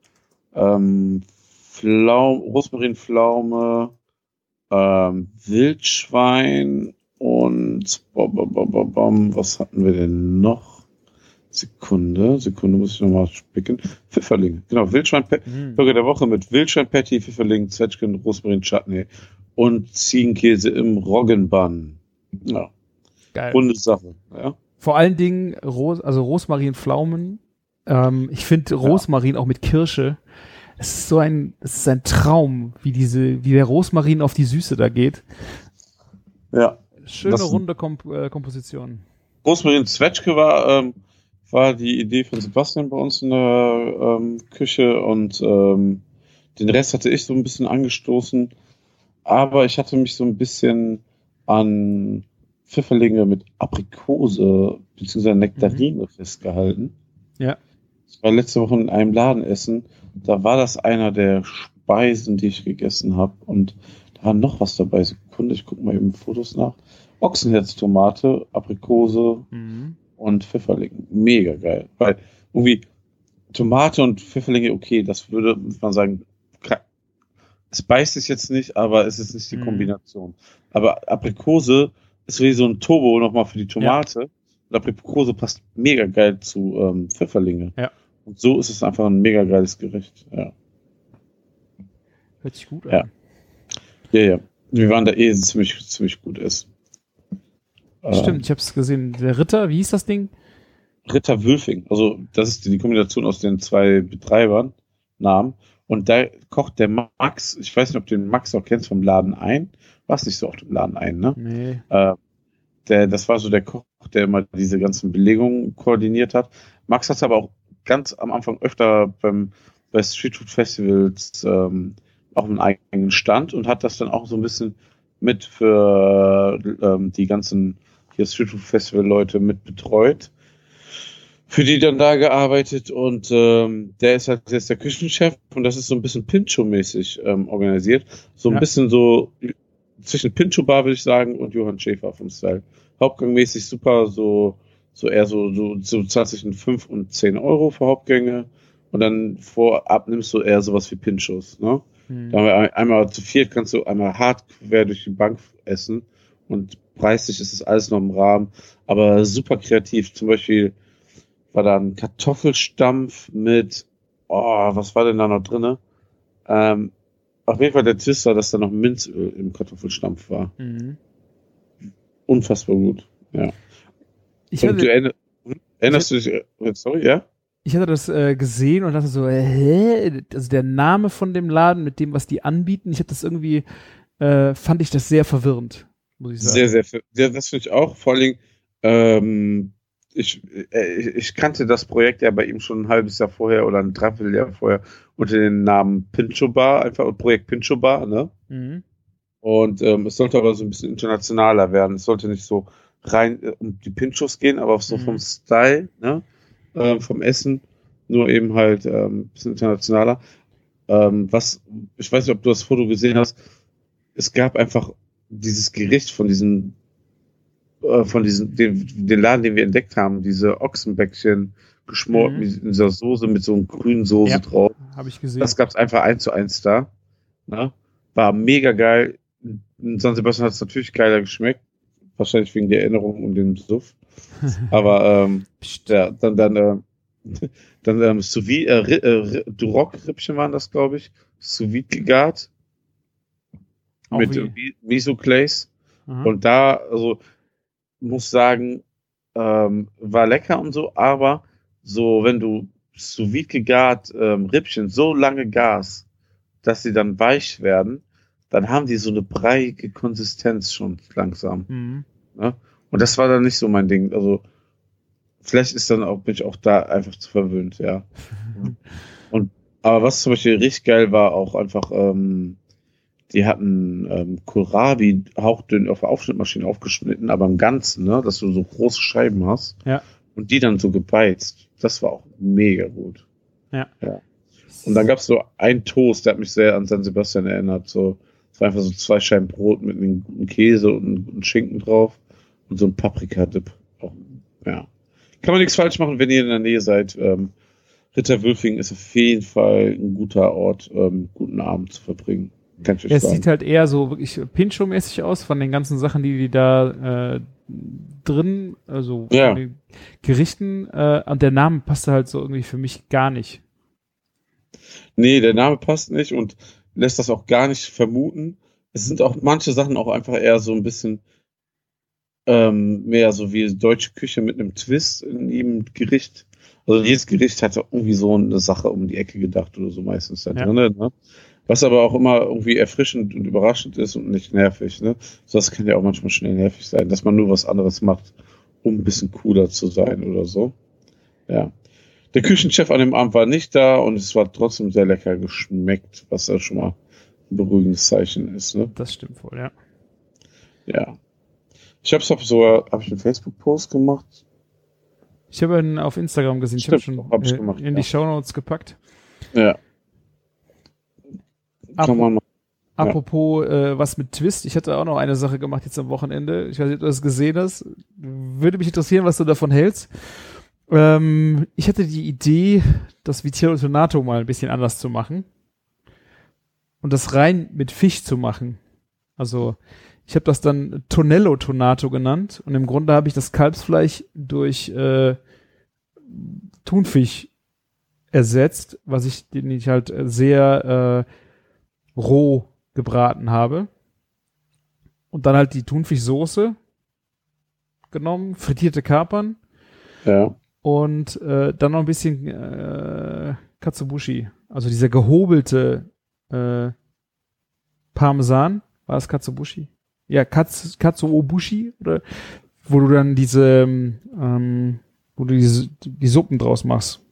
ähm, Pflaum, Rosmarinpflaume, ähm, Wildschwein und was hatten wir denn noch? Sekunde, Sekunde muss ich nochmal spicken. Pfifferling, genau, Wildschwein, Mhm. Burger der Woche mit Wildschwein-Patty, Pfifferling, Zwetschgen, Rosmarin, Chutney und Ziegenkäse im Roggenbann. Ja, Geil. runde Sache. Ja. Vor allen Dingen Ros also Rosmarinpflaumen. Ähm, ich finde Rosmarin auch mit Kirsche. Es ist so ein, es ist ein Traum, wie diese, wie der Rosmarin auf die Süße da geht. ja. Schöne Das- runde Komp äh, Komposition. Rosmarin Zwetschge war, ähm, war die Idee von Sebastian bei uns in der ähm, Küche und ähm, den Rest hatte ich so ein bisschen angestoßen. Aber ich hatte mich so ein bisschen an Pfifferlinge mit Aprikose bzw. Nektarine festgehalten. Ja. Ich war letzte Woche in einem Laden essen. Da war das einer der Speisen, die ich gegessen habe. Und da war noch was dabei. Sekunde, ich gucke mal eben Fotos nach. Ochsenherztomate, Aprikose Mhm. und Pfifferling. Mega geil. Weil irgendwie Tomate und Pfifferlinge, okay, das würde man sagen, es beißt sich jetzt nicht, aber es ist nicht die Mhm. Kombination. Aber Aprikose ist wie so ein Turbo nochmal für die Tomate. Und Aprikose passt mega geil zu ähm, Pfifferlinge. Ja. Und so ist es einfach ein mega geiles Gericht. Ja. Hört sich gut an. Ja. Ja, ja. Wir waren da eh ziemlich, ziemlich gut essen. Stimmt, ich habe es gesehen. Der Ritter, wie hieß das Ding? Ritter Wülfing. Also das ist die Kombination aus den zwei Betreibern, Namen. Und da kocht der Max, ich weiß nicht, ob du den Max auch kennst vom Laden ein. Warst nicht so oft im Laden ein, ne? Nee. Äh, der, das war so der Koch, der immer diese ganzen Belegungen koordiniert hat. Max hat aber auch ganz am Anfang öfter beim, bei Street Food Festivals ähm, auch einen eigenen Stand und hat das dann auch so ein bisschen mit für ähm, die ganzen hier Street Food Festival Leute mit betreut. Für die dann da gearbeitet und ähm, der ist halt jetzt der Küchenchef und das ist so ein bisschen Pincho-mäßig ähm, organisiert. So ein Ja. bisschen so zwischen Pincho Bar, würde ich sagen, und Johann Schäfer vom Style. Hauptgangmäßig super, so, so eher so, so, so 20 und 5 und 10 Euro für Hauptgänge. Und dann vorab nimmst du eher sowas wie Pinchos, ne? Hm. Da haben wir ein- einmal zu viert kannst du einmal hart quer durch die Bank essen und preislich ist es alles noch im Rahmen, aber super kreativ. Zum Beispiel war da ein Kartoffelstampf mit, oh, was war denn da noch drinne? Ähm, auf jeden Fall der Twist war, dass da noch Minzöl im Kartoffelstampf war. Mhm. Unfassbar gut. Ja. Ich und du erinnerst du dich, äh, sorry, ja? Ich hatte das äh, gesehen und dachte so, äh, hä? Also der Name von dem Laden mit dem, was die anbieten, ich habe das irgendwie, äh, fand ich das sehr verwirrend, muss ich sagen. Sehr, sehr, ja, das finde ich auch. Vor Dingen, ähm, ich, äh, ich ich kannte das Projekt ja bei ihm schon ein halbes Jahr vorher oder ein Dreivierteljahr vorher unter dem Namen Pincho Bar, einfach Projekt Pincho Bar, ne? Mhm. Und ähm, es sollte aber so ein bisschen internationaler werden. Es sollte nicht so rein äh, um die Pinchos gehen, aber auch so Mhm. vom Style, ne? Ähm, vom Essen, nur eben halt ähm, ein bisschen internationaler. Ähm, was, ich weiß nicht, ob du das Foto gesehen hast, es gab einfach dieses Gericht von diesem, äh, von diesem, den, den Laden, den wir entdeckt haben, diese Ochsenbäckchen geschmort Mhm. mit dieser Soße, mit so einer grünen Soße Ja. drauf. Habe ich gesehen. Das gab's einfach eins zu eins da. Ne? War mega geil. In San Sebastian hat es natürlich geiler geschmeckt. Wahrscheinlich wegen der Erinnerung und dem Suff. Aber ähm, ja, dann dann äh, dann ähm, sous äh, äh, Ri- Duroc-Rippchen waren das, glaube ich. Sous gegart. Mit äh, Mi- Miso Glaze. Aha. Und da, also, muss sagen, ähm, war lecker und so, aber so, wenn du sous gegart ähm, Rippchen so lange gas, dass sie dann weich werden, dann haben die so eine breiige Konsistenz schon langsam. Mhm. Ne? Und das war dann nicht so mein Ding. Also, vielleicht ist dann auch, bin ich auch da einfach zu verwöhnt, ja. Und, aber was zum Beispiel richtig geil war, auch einfach, ähm, die hatten ähm, Kohlrabi hauchdünn auf der Aufschnittmaschine aufgeschnitten, aber im Ganzen, ne, dass du so große Scheiben hast. Ja. Und die dann so gebeizt. Das war auch mega gut. Ja. ja. Und dann gab's so einen Toast, der hat mich sehr an San Sebastian erinnert. So, es war einfach so zwei Scheiben Brot mit einem guten Käse und einem Schinken drauf und so ein Paprika-Dip. Ja. Kann man nichts falsch machen, wenn ihr in der Nähe seid. Ähm, Ritter Wülfing ist auf jeden Fall ein guter Ort, ähm, guten Abend zu verbringen. Kann ich euch Es sagen. sieht halt eher so wirklich Pincho-mäßig aus von den ganzen Sachen, die die da äh, drin, also Ja. von den Gerichten. Äh, und der Name passte halt so irgendwie für mich gar nicht. Nee, der Name passt nicht und lässt das auch gar nicht vermuten. Es sind auch manche Sachen auch einfach eher so ein bisschen ähm, mehr so wie deutsche Küche mit einem Twist in jedem Gericht. Also jedes Gericht hat ja irgendwie so eine Sache um die Ecke gedacht oder so meistens da Ja. drin. Ne? Was aber auch immer irgendwie erfrischend und überraschend ist und nicht nervig. Ne? So, das kann ja auch manchmal schnell nervig sein, dass man nur was anderes macht, um ein bisschen cooler zu sein oder so. Ja. Der Küchenchef an dem Abend war nicht da und es war trotzdem sehr lecker geschmeckt, was ja schon mal ein beruhigendes Zeichen ist. Ne? Das stimmt wohl, ja. Ja. Ich habe es sogar, habe ich einen Facebook-Post gemacht? Ich habe ihn auf Instagram gesehen. Ich habe Stimmt, schon hab ich äh, gemacht, in ja. die Shownotes gepackt. Ja. Mal. Ja. Apropos äh, was mit Twist, ich hatte auch noch eine Sache gemacht jetzt am Wochenende. Ich weiß nicht, ob du das gesehen hast. Würde mich interessieren, was du davon hältst. Ähm, ich hatte die Idee, das Vitello Tonato mal ein bisschen anders zu machen. Und das rein mit Fisch zu machen. Also, ich habe das dann Tonello Tonato genannt. Und im Grunde habe ich das Kalbsfleisch durch äh, Thunfisch ersetzt, was ich, den ich halt äh, sehr äh, roh gebraten habe. Und dann halt die Thunfischsoße genommen, frittierte Kapern Ja. und äh, dann noch ein bisschen äh, Katsubushi. Also dieser gehobelte äh, Parmesan. War es Katsubushi? Ja, Katsu, Katsuobushi, oder wo du dann diese, ähm, wo du diese, die Suppen draus machst.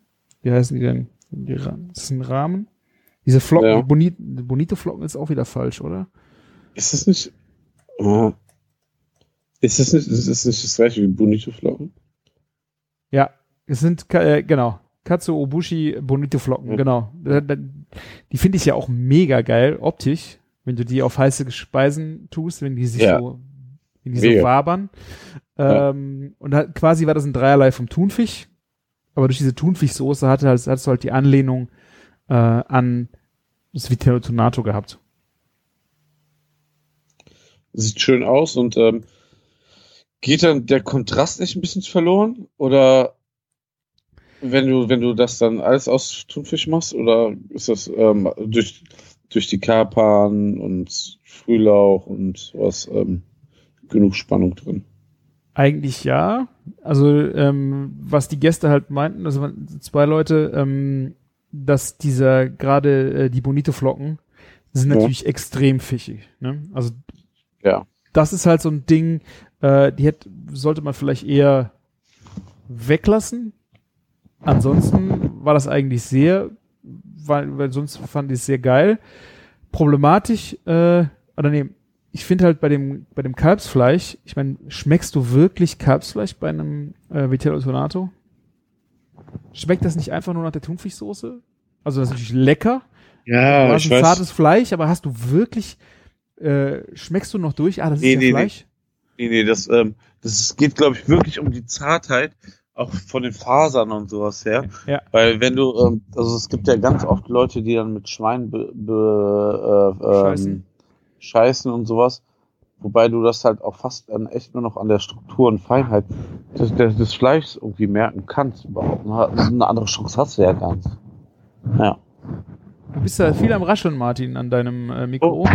Wie heißen die denn? Die, das ist ein Rahmen. Diese Flocken, Ja. die Bonito, Bonito-Flocken ist auch wieder falsch, oder? Ist das nicht. Oh. Ist das nicht, ist das nicht das gleiche wie Bonito-Flocken? Ja, es sind, äh, genau, Katsu Obushi Bonito Flocken, Ja. genau. Die finde ich ja auch mega geil, optisch, wenn du die auf heiße Speisen tust, wenn die sich Ja. so, wenn die so Mega. wabern. Ja. Ähm, und da, quasi war das ein Dreierlei vom Thunfisch, aber durch diese Thunfischsoße hatte halt, hattest du halt die Anlehnung äh, an das Vitello Tonato gehabt. Sieht schön aus und ähm, geht dann der Kontrast nicht ein bisschen verloren? Oder wenn du, wenn du das dann alles aus Thunfisch machst? Oder ist das ähm, durch, durch die Kapern und Frühlauch und sowas ähm, genug Spannung drin? Eigentlich ja. Also ähm, was die Gäste halt meinten, also waren zwei Leute, ähm, dass dieser gerade äh, die Bonito-Flocken sind Ja. natürlich extrem fischig. Ne? Also Ja. das ist halt so ein Ding, äh, die hätte, sollte man vielleicht eher weglassen. Ansonsten war das eigentlich sehr, weil, weil sonst fand ich es sehr geil. Problematisch, äh, oder nee, ich finde halt bei dem, bei dem Kalbsfleisch, ich meine, schmeckst du wirklich Kalbsfleisch bei einem äh, Vitello Tonato? Schmeckt das nicht einfach nur nach der Thunfischsoße? Also das ist natürlich lecker. Ja, du hast ein zartes Fleisch, aber hast du wirklich, äh, schmeckst du noch durch? Ah, das Nee, ist ja nee, nee. Fleisch. Nee, nee, das, ähm, das geht, glaube ich, wirklich um die Zartheit, auch von den Fasern und sowas her. Ja. Weil wenn du, ähm, also es gibt ja ganz oft Leute, die dann mit Schwein be, be, äh, ähm, Scheißen. scheißen und sowas. Wobei du das halt auch fast an, echt nur noch an der Struktur und Feinheit des, des, des Fleischs irgendwie merken kannst überhaupt. Eine andere Chance hast du ja gar nicht. Ja. Du bist da viel am Rascheln, Martin, an deinem äh, Mikro.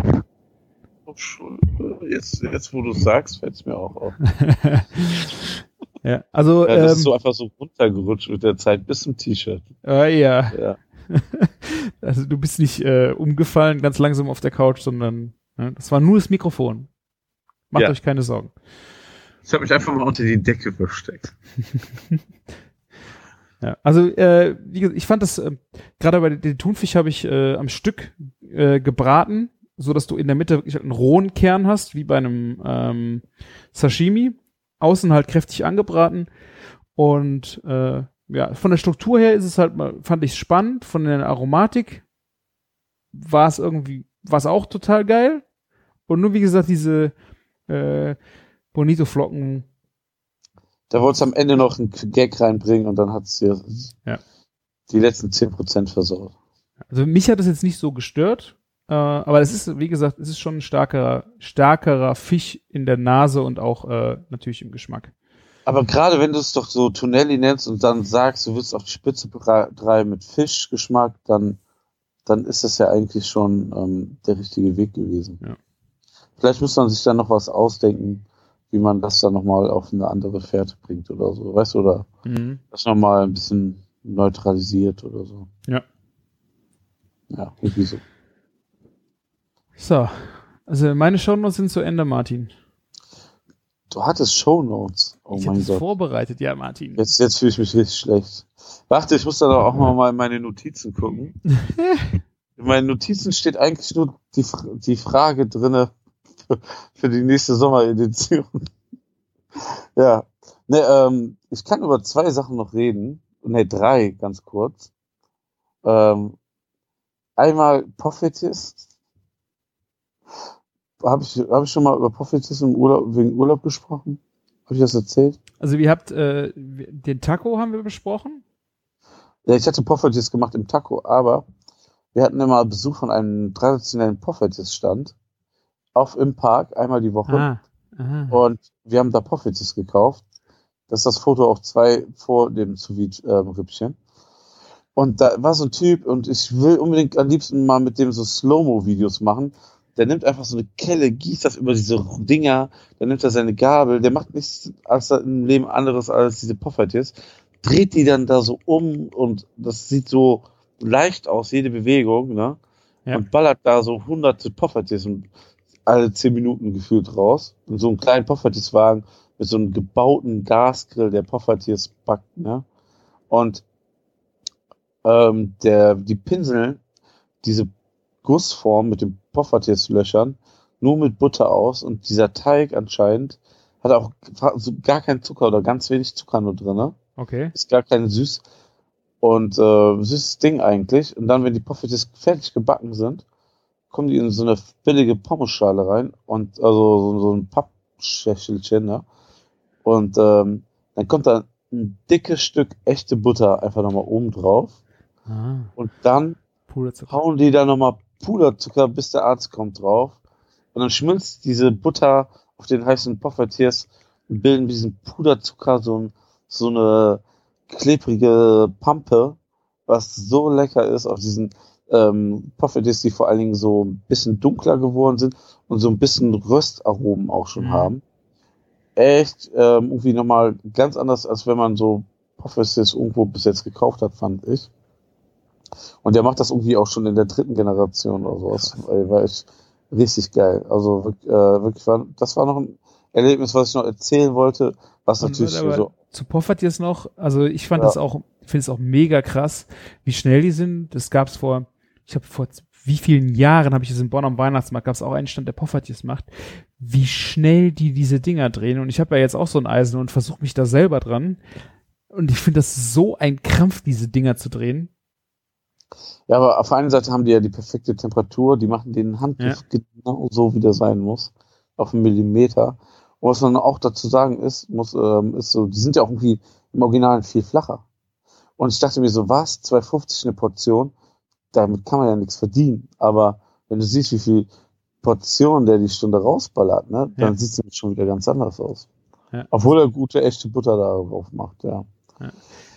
Oh, schon- Jetzt, jetzt wo du es sagst, fällt es mir auch auf. ja, also, Ja, das ähm, ist so einfach so runtergerutscht mit der Zeit bis zum T-Shirt. äh, ja. Ja. Also du bist nicht äh, umgefallen, ganz langsam auf der Couch, sondern ne, das war nur das Mikrofon. Macht Ja. euch keine Sorgen. Ich habe mich einfach mal unter die Decke versteckt. Ja, also äh, wie gesagt, ich fand das äh, gerade bei den Thunfisch habe ich äh, am Stück äh, gebraten, so dass du in der Mitte wirklich einen rohen Kern hast, wie bei einem ähm, Sashimi. Außen halt kräftig angebraten und äh, ja, von der Struktur her ist es halt mal, fand ich spannend. Von der Aromatik war es irgendwie, war es auch total geil. Und nur wie gesagt, diese äh, Bonito-Flocken, Da wolltest du am Ende noch einen Gag reinbringen und dann hat es dir Ja. die letzten 10% versaut. Also mich hat es jetzt nicht so gestört, äh, aber es ist, wie gesagt, es ist schon ein starkerer, stärkerer Fisch in der Nase und auch äh, natürlich im Geschmack. Aber gerade wenn du es doch so Tonelli nennst und dann sagst, du willst auf die Spitze treiben mit Fischgeschmack, dann, dann ist das ja eigentlich schon ähm, der richtige Weg gewesen. Ja. Vielleicht muss man sich dann noch was ausdenken, wie man das dann nochmal auf eine andere Fährte bringt oder so, weißt du, oder das nochmal ein bisschen neutralisiert oder so. Ja. Ja, irgendwie so. So, also meine Shownotes sind zu Ende, Martin. Du hattest Shownotes. Oh ich mein Gott. vorbereitet, ja, Martin. Jetzt, jetzt fühle ich mich richtig schlecht. Warte, ich muss da doch auch mal mal in meine Notizen gucken. In meinen Notizen steht eigentlich nur die, die Frage drinne für, für die nächste Sommeredition. ja. Ne, ähm, ich kann über zwei Sachen noch reden. Ne, drei, ganz kurz. Ähm, einmal Prophetist. Habe ich, hab ich schon mal über Prophetist im Urlaub, wegen Urlaub gesprochen? Habe ich das erzählt? Also ihr habt äh, den Taco haben wir besprochen. Ja, ich hatte Poffertjes gemacht im Taco, aber wir hatten immer Besuch von einem traditionellen Poffertjes-Stand auf im Park einmal die Woche Ah, und wir haben da Poffertjes gekauft. Das ist das Foto auch zwei vor dem Sous-Vide-Rippchen. und da war so ein Typ und ich will unbedingt am liebsten mal mit dem so Slow-Mo-Videos machen. Der nimmt einfach so eine Kelle, gießt das über diese Dinger, dann nimmt er seine Gabel, der macht nichts als im Leben anderes als diese Poffertjes, dreht die dann da so um und das sieht so leicht aus, jede Bewegung, ne? Ja. Und ballert da so hunderte Poffertjes alle zehn Minuten gefühlt raus. In so einem kleinen Poffertjeswagen mit so einem gebauten Gasgrill, der Poffertjes backt, ne? Und ähm, der, die Pinsel, diese Gussform mit den Poffertjes-Löchern, nur mit Butter aus und dieser Teig anscheinend hat auch gar keinen Zucker oder ganz wenig Zucker nur drinne. Okay. Ist gar kein süß und äh, süßes Ding eigentlich. Und dann, wenn die Poffertjes fertig gebacken sind, kommen die in so eine billige Pommesschale rein und also so, so ein Pappschächelchen, ne? Und ähm, dann kommt da ein dickes Stück echte Butter einfach nochmal oben drauf. Ah, Und dann hauen die da nochmal Puderzucker, bis der Arzt kommt drauf. Und dann schmilzt diese Butter auf den heißen Poffertiers und bilden mit diesem Puderzucker so, ein, so eine klebrige Pampe, was so lecker ist auf diesen ähm, Poffertiers, die vor allen Dingen so ein bisschen dunkler geworden sind und so ein bisschen Röstaromen auch schon Mhm. haben. Echt ähm, irgendwie nochmal ganz anders, als wenn man so Poffertiers irgendwo bis jetzt gekauft hat, fand ich. Und der macht das irgendwie auch schon in der dritten Generation oder sowas. Ey, War echt richtig geil. Also wirklich, äh, wirklich war, das war noch ein Erlebnis, was ich noch erzählen wollte, was Und natürlich so. Zu Poffert jetzt noch, also ich fand Ja. das auch, finde es auch mega krass, wie schnell die sind. Das gab's vor, ich habe vor wie vielen Jahren habe ich es in Bonn am Weihnachtsmarkt, gab's auch einen Stand, der Poffertjes macht, wie schnell die diese Dinger drehen. Und ich habe ja jetzt auch so ein Eisen und versuche mich da selber dran. Und ich finde das so ein Krampf, diese Dinger zu drehen. Ja, aber auf der einen Seite haben die ja die perfekte Temperatur, die machen den Handgriff genau so, wie der sein muss. Auf einen Millimeter. Und was man auch dazu sagen ist, muss, ähm, ist so, die sind ja auch irgendwie im Original viel flacher. Und ich dachte mir so, was? 2,50 eine Portion? Damit kann man ja nichts verdienen. Aber wenn du siehst, wie viel Portionen der die Stunde rausballert, ne, dann Ja. sieht es schon wieder ganz anders aus. Ja. Obwohl er gute, echte Butter da drauf macht, ja.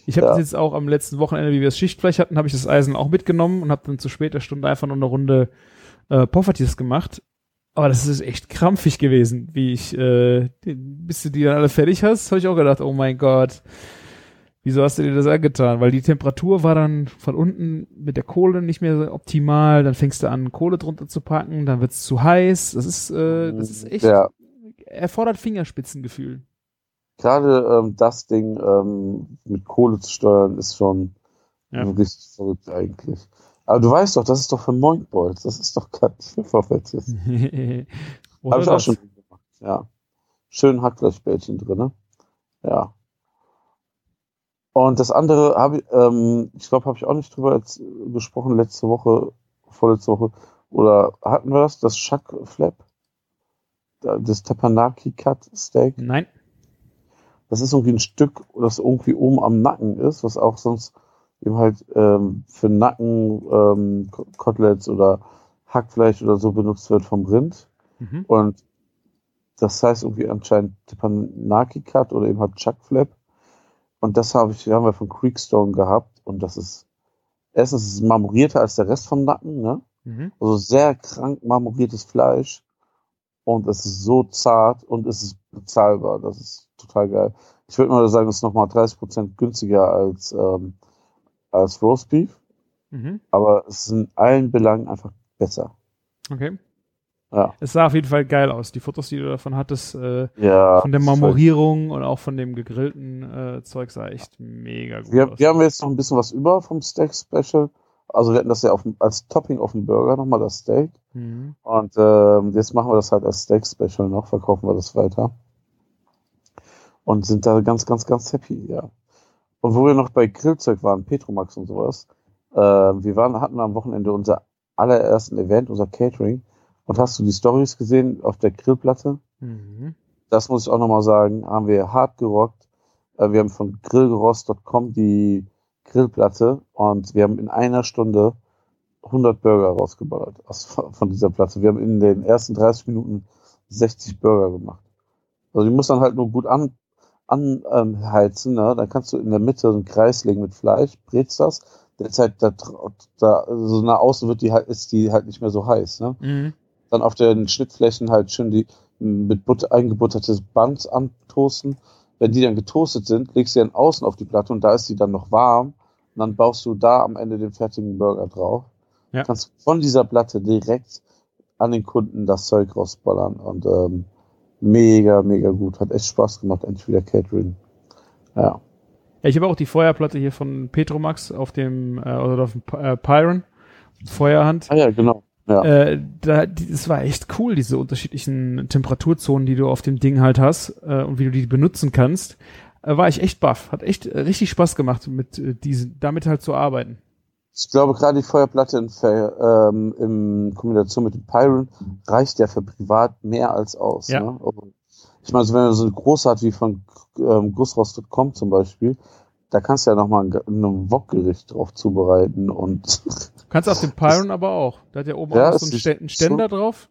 Ich habe Ja. das jetzt auch am letzten Wochenende, wie wir das Schichtfleisch hatten, habe ich das Eisen auch mitgenommen und habe dann zu später Stunde einfach nur eine Runde äh, Poffertjes gemacht. Aber das ist echt krampfig gewesen, wie ich, äh, bis du die dann alle fertig hast, habe ich auch gedacht, oh mein Gott, wieso hast du dir das angetan? Weil die Temperatur war dann von unten mit der Kohle nicht mehr so optimal, dann fängst du an, Kohle drunter zu packen, dann wird's zu heiß. Das ist, äh, das ist echt, Ja. erfordert Fingerspitzengefühl. Gerade ähm, das Ding ähm, mit Kohle zu steuern, ist schon Ja. wirklich verrückt eigentlich. Aber du weißt doch, das ist doch für Moinkballs. Das ist doch kein. Oder Habe ich auch das? schon gemacht. Ja. Schön Hackfleischbällchen drinne. Ja. Und das andere habe ich, ähm, ich glaube, habe ich auch nicht drüber jetzt gesprochen letzte Woche, vorletzte Woche. Oder hatten wir das? Das Shack Flap? Da- Das Tapanaki Cut Steak? Nein. Das ist irgendwie ein Stück, das irgendwie oben am Nacken ist, was auch sonst eben halt ähm, für Nacken, ähm, Ko- Koteletts oder Hackfleisch oder so benutzt wird vom Rind. Mhm. Und das heißt irgendwie anscheinend Teppanyaki Cut oder eben halt Chuck Flap. Und das habe ich, haben wir von Creekstone gehabt. Und das ist, erstens ist es marmorierter als der Rest vom Nacken, ne? Mhm. Also sehr krank marmoriertes Fleisch. Und es ist so zart und es ist bezahlbar. Das ist total geil. Ich würde mal sagen, es ist nochmal 30% günstiger als, ähm, als Roast Beef. Mhm. Aber es ist in allen Belangen einfach besser. Okay. Ja. Es sah auf jeden Fall geil aus. Die Fotos, die du davon hattest, äh, Ja. von der Marmorierung und auch von dem gegrillten äh, Zeug sah echt mega gut Wir, aus. wir haben jetzt noch ein bisschen was über vom Steak Special. Also wir hatten das ja auf, als Topping auf dem Burger nochmal das Steak. Mhm. Und ähm, jetzt machen wir das halt als Steak Special noch, verkaufen wir das weiter. Und sind da ganz, ganz, ganz happy, ja. Und wo wir noch bei Grillzeug waren, Petromax und sowas, äh, wir waren, hatten am Wochenende unser allerersten Event, unser Catering. Und hast du die Stories gesehen auf der Grillplatte? Mhm. das muss ich auch nochmal sagen, haben wir hart gerockt. Äh, Wir haben von grillgerost.com die Grillplatte und wir haben in einer Stunde 100 Burger rausgeballert aus, von dieser Platte. Wir haben in den ersten 30 Minuten 60 Burger gemacht. Also die muss dann halt nur gut an, anheizen, ne? dann kannst du in der Mitte einen Kreis legen mit Fleisch, brätst das, derzeit da, da so nach außen wird die halt, ist die halt nicht mehr so heiß, ne? Mhm. dann auf den Schnittflächen halt schön die mit Butter eingebutterte Buns antoasten. Wenn die dann getoastet sind, legst du die dann außen auf die Platte und da ist die dann noch warm. Und dann baust du da am Ende den fertigen Burger drauf. Ja. Kannst von dieser Platte direkt an den Kunden das Zeug rausballern und ähm, mega, mega gut. Hat echt Spaß gemacht, endlich wieder Catering. Ja. Ja, ich habe auch die Feuerplatte hier von Petromax auf dem, äh, oder auf dem äh, Pyron. Feuerhand. Ah ja, genau. Ja. Äh, da, die, das war echt cool, diese unterschiedlichen Temperaturzonen, die du auf dem Ding halt hast äh, und wie du die benutzen kannst. Äh, war ich echt baff. Hat echt äh, richtig Spaß gemacht, mit äh, diesen, damit halt zu arbeiten. Ich glaube, gerade die Feuerplatte in, ähm, in Kombination mit dem Pyron reicht ja für privat mehr als aus. Ja. Ne? Ich meine, so wenn du so eine große hat wie von ähm, Gussrost.com zum Beispiel, da kannst du ja nochmal ein, ein Wokgericht drauf zubereiten und Kannst auf dem Pyron aber auch. Da hat ja oben Ja, auch so einen, Ständer drauf.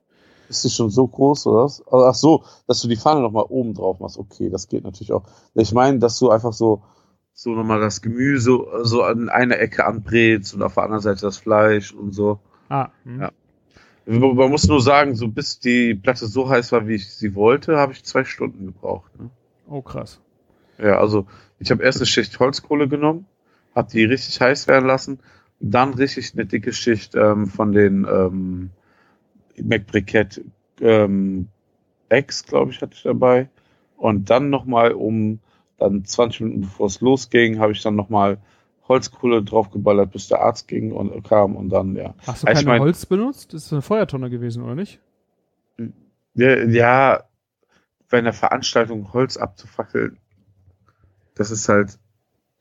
ist die schon so groß oder was? Also, Ach so, dass du die Pfanne nochmal oben drauf machst. Okay, das geht natürlich auch. Ich meine, dass du einfach so so nochmal das Gemüse so an einer Ecke anbrätst und auf der anderen Seite das Fleisch und so. Ah, hm. Ja. Man muss nur sagen, so bis die Platte so heiß war, wie ich sie wollte, habe ich zwei Stunden gebraucht. Ne? Oh, krass. Ja, also ich habe erst eine Schicht Holzkohle genommen, habe die richtig heiß werden lassen, dann richtig eine dicke Schicht ähm, von den ähm, McBriquette ähm, Eggs, glaube ich, hatte ich dabei. Und dann nochmal um dann 20 Minuten bevor es losging, habe ich dann nochmal Holzkohle draufgeballert, bis der Arzt ging und kam und dann, ja. Hast du keine mein- Holz benutzt? Das ist eine Feuertonne gewesen, oder nicht? Ja, ja, bei einer Veranstaltung Holz abzufackeln, das ist halt,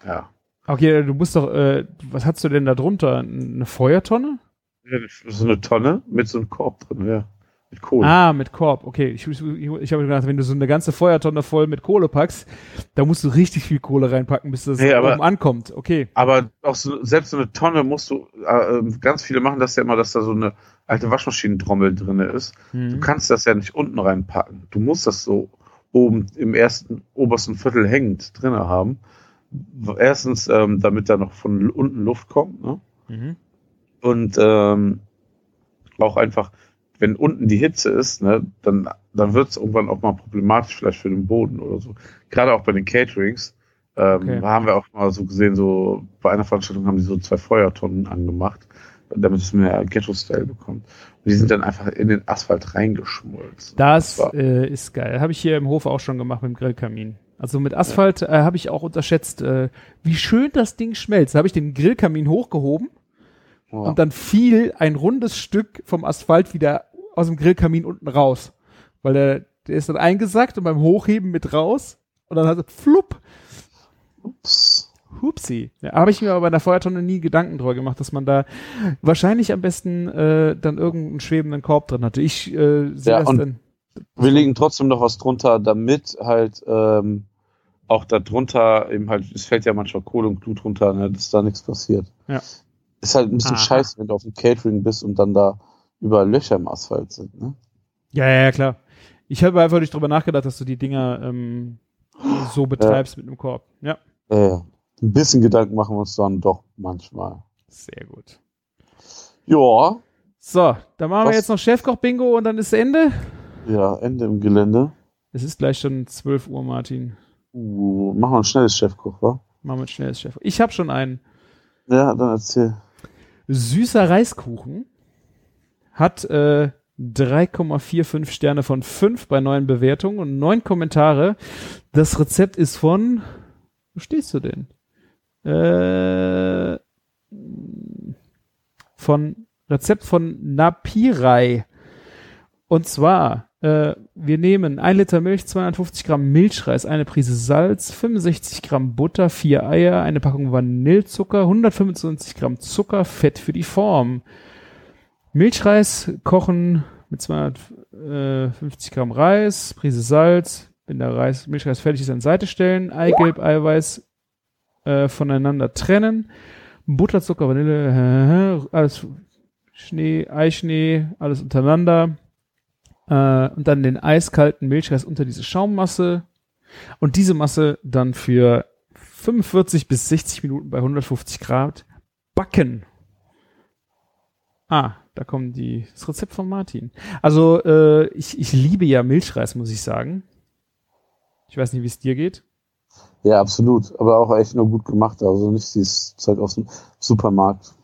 ja. Okay, du musst doch, äh, was hast du denn da drunter? Eine Feuertonne? Ja, So eine Tonne mit so einem Korb drin, ja. Mit Kohle. Ah, mit Korb, okay. Ich, ich, ich habe gedacht, wenn du so eine ganze Feuertonne voll mit Kohle packst, da musst du richtig viel Kohle reinpacken, bis das Nee, aber- oben ankommt. Okay. Aber auch so, selbst so eine Tonne musst du, äh, äh, ganz viele machen das ja immer, dass da so eine alte Waschmaschinentrommel drinne ist. Du Hm. kannst das ja nicht unten reinpacken. Du musst das so oben im ersten, obersten Viertel hängend drinne haben. Erstens, ähm, damit da noch von unten Luft kommt, ne? Mhm. Und ähm, auch einfach, wenn unten die Hitze ist, ne, dann, dann wird es irgendwann auch mal problematisch, vielleicht für den Boden oder so. Gerade auch bei den Caterings. Ähm, Okay. Haben wir auch mal so gesehen, so bei einer Veranstaltung haben die so zwei Feuertonnen angemacht, damit es mehr Ghetto-Style bekommt. Und die sind dann einfach in den Asphalt reingeschmolzen. Das war- äh, ist geil. Habe ich hier im Hof auch schon gemacht mit dem Grillkamin. Also mit Asphalt äh, habe ich auch unterschätzt, äh, wie schön das Ding schmelzt. Da habe ich den Grillkamin hochgehoben Ja. und dann fiel ein rundes Stück vom Asphalt wieder aus dem Grillkamin unten raus. Weil der, der ist dann eingesackt und beim Hochheben mit raus und dann hat er flupp, Ups. hupsi. Ja, habe ich mir aber bei der Feuertonne nie Gedanken drüber gemacht, dass man da wahrscheinlich am besten äh, dann irgendeinen schwebenden Korb drin hatte. Ich äh, sehe Ja, das dann. Wir legen trotzdem noch was drunter, damit halt ähm, auch da drunter eben halt, es fällt ja manchmal Kohle und Glut runter, ne, dass da nichts passiert. Ja. Ist halt ein bisschen Aha. scheiße, wenn du auf dem Catering bist und dann da überall Löcher im Asphalt sind. Ne? Ja, ja, ja, klar. Ich habe einfach nicht drüber nachgedacht, dass du die Dinger ähm, so betreibst mit einem Korb. Ja, Äh, ein bisschen Gedanken machen wir uns dann doch manchmal. sehr gut. Ja, So, dann machen wir Was? jetzt noch Chefkoch-Bingo und dann ist Ende. ja, Ende im Gelände. Es ist gleich schon 12 Uhr, Martin. Uh, machen wir ein schnelles Chefkoch, wa? Machen wir schnell das Chef. Ich habe schon einen. Ja, dann erzähl. Süßer Reiskuchen hat äh, 3,45 Sterne von 5 bei neuen Bewertungen und 9 Kommentare. Das Rezept ist von. Wo stehst du denn? Äh, von Rezept von Napirai. Und zwar, äh, wir nehmen 1 Liter Milch, 250 Gramm Milchreis, eine Prise Salz, 65 Gramm Butter, 4 Eier, eine Packung Vanillezucker, 125 Gramm Zucker, Fett für die Form. Milchreis kochen mit 250 Gramm Reis, Prise Salz, wenn der Reis, Milchreis fertig ist, an Seite stellen, Eigelb, Eiweiß äh, voneinander trennen, Butter, Zucker, Vanille, äh, alles Schnee, Eischnee, alles untereinander äh, und dann den eiskalten Milchreis unter diese Schaummasse und diese Masse dann für 45 bis 60 Minuten bei 150 Grad backen. Ah, da kommen die, das Rezept von Martin. Also, äh, ich, ich liebe ja Milchreis, muss ich sagen. Ich weiß nicht, wie es dir geht. Ja, absolut. Aber auch echt nur gut gemacht. Also nicht dieses Zeug aus dem Supermarkt.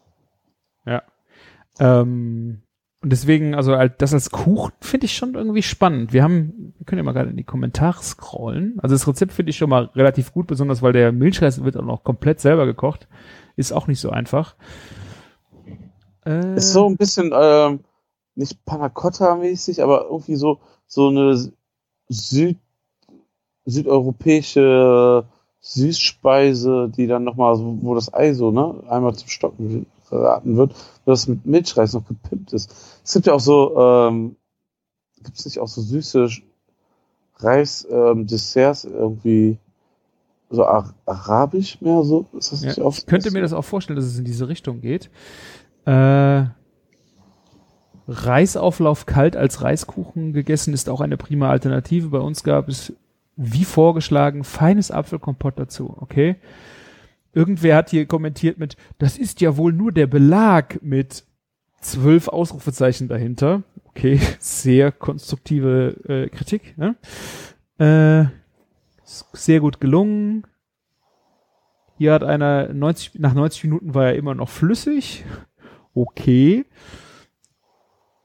Ja. Ähm, und deswegen, also halt das als Kuchen finde ich schon irgendwie spannend. Wir haben, wir können ja mal gerade in die Kommentare scrollen. Also das Rezept finde ich schon mal relativ gut, besonders weil der Milchreis wird auch noch komplett selber gekocht. Ist auch nicht so einfach. Äh, Ist so ein bisschen, ähm, nicht Panna Cotta-mäßig, aber irgendwie so, so eine Süd, südeuropäische Süßspeise, die dann nochmal, so, wo das Ei so, ne, einmal zum Stocken verraten wird, wo das mit Milchreis noch gepimpt ist. Es gibt ja auch so, ähm, gibt es nicht auch so süße Reis-Desserts irgendwie so ar arabisch mehr so? Ist das ja, nicht auch ich könnte mir das auch vorstellen, dass es in diese Richtung geht. Äh, Reisauflauf kalt als Reiskuchen gegessen ist auch eine prima Alternative. Bei uns gab es, wie vorgeschlagen, feines Apfelkompott dazu. Okay. Irgendwer hat hier kommentiert mit, das ist ja wohl nur der Belag mit zwölf Ausrufezeichen dahinter. Okay, sehr konstruktive äh, Kritik. Ne? Äh, sehr gut gelungen. Hier hat einer 90, nach 90 Minuten war er immer noch flüssig. Okay.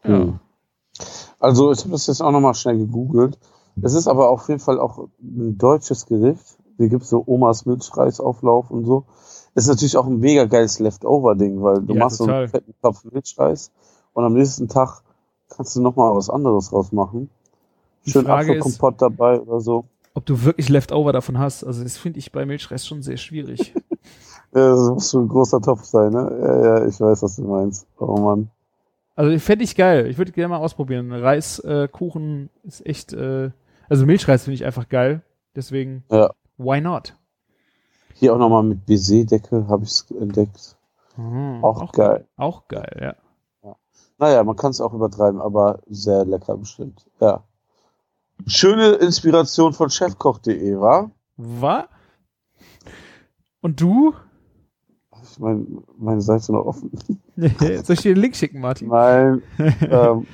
Ja. Hm. Also ich habe das jetzt auch nochmal schnell gegoogelt. Es ist aber auf jeden Fall auch ein deutsches Gericht. Hier gibt es so Omas Milchreisauflauf und so. Ist natürlich auch ein mega geiles Leftover-Ding, weil du Ja, machst so total. einen fetten Topf Milchreis und am nächsten Tag kannst du nochmal was anderes draus machen. Schön Apfelkompott dabei oder so. Ob du wirklich Leftover davon hast, also das finde ich bei Milchreis schon sehr schwierig. Ja, das muss schon ein großer Topf sein, ne? Ja, ja, ich weiß, was du meinst. Oh Mann. Also fände ich geil. Ich würde gerne mal ausprobieren. Reiskuchen äh, ist echt, äh, also Milchreis finde ich einfach geil. Deswegen, Ja. why not? Hier auch nochmal mit Baiser-Deckel habe ich es entdeckt. Mhm, Auch, geil. Auch geil, ja. Naja, man kann es auch übertreiben, aber sehr lecker bestimmt. Ja. Schöne Inspiration von chefkoch.de, wa? Was? Und du? Ich meine, meine Seite noch offen. Soll ich dir den Link schicken, Martin? Nein, ähm,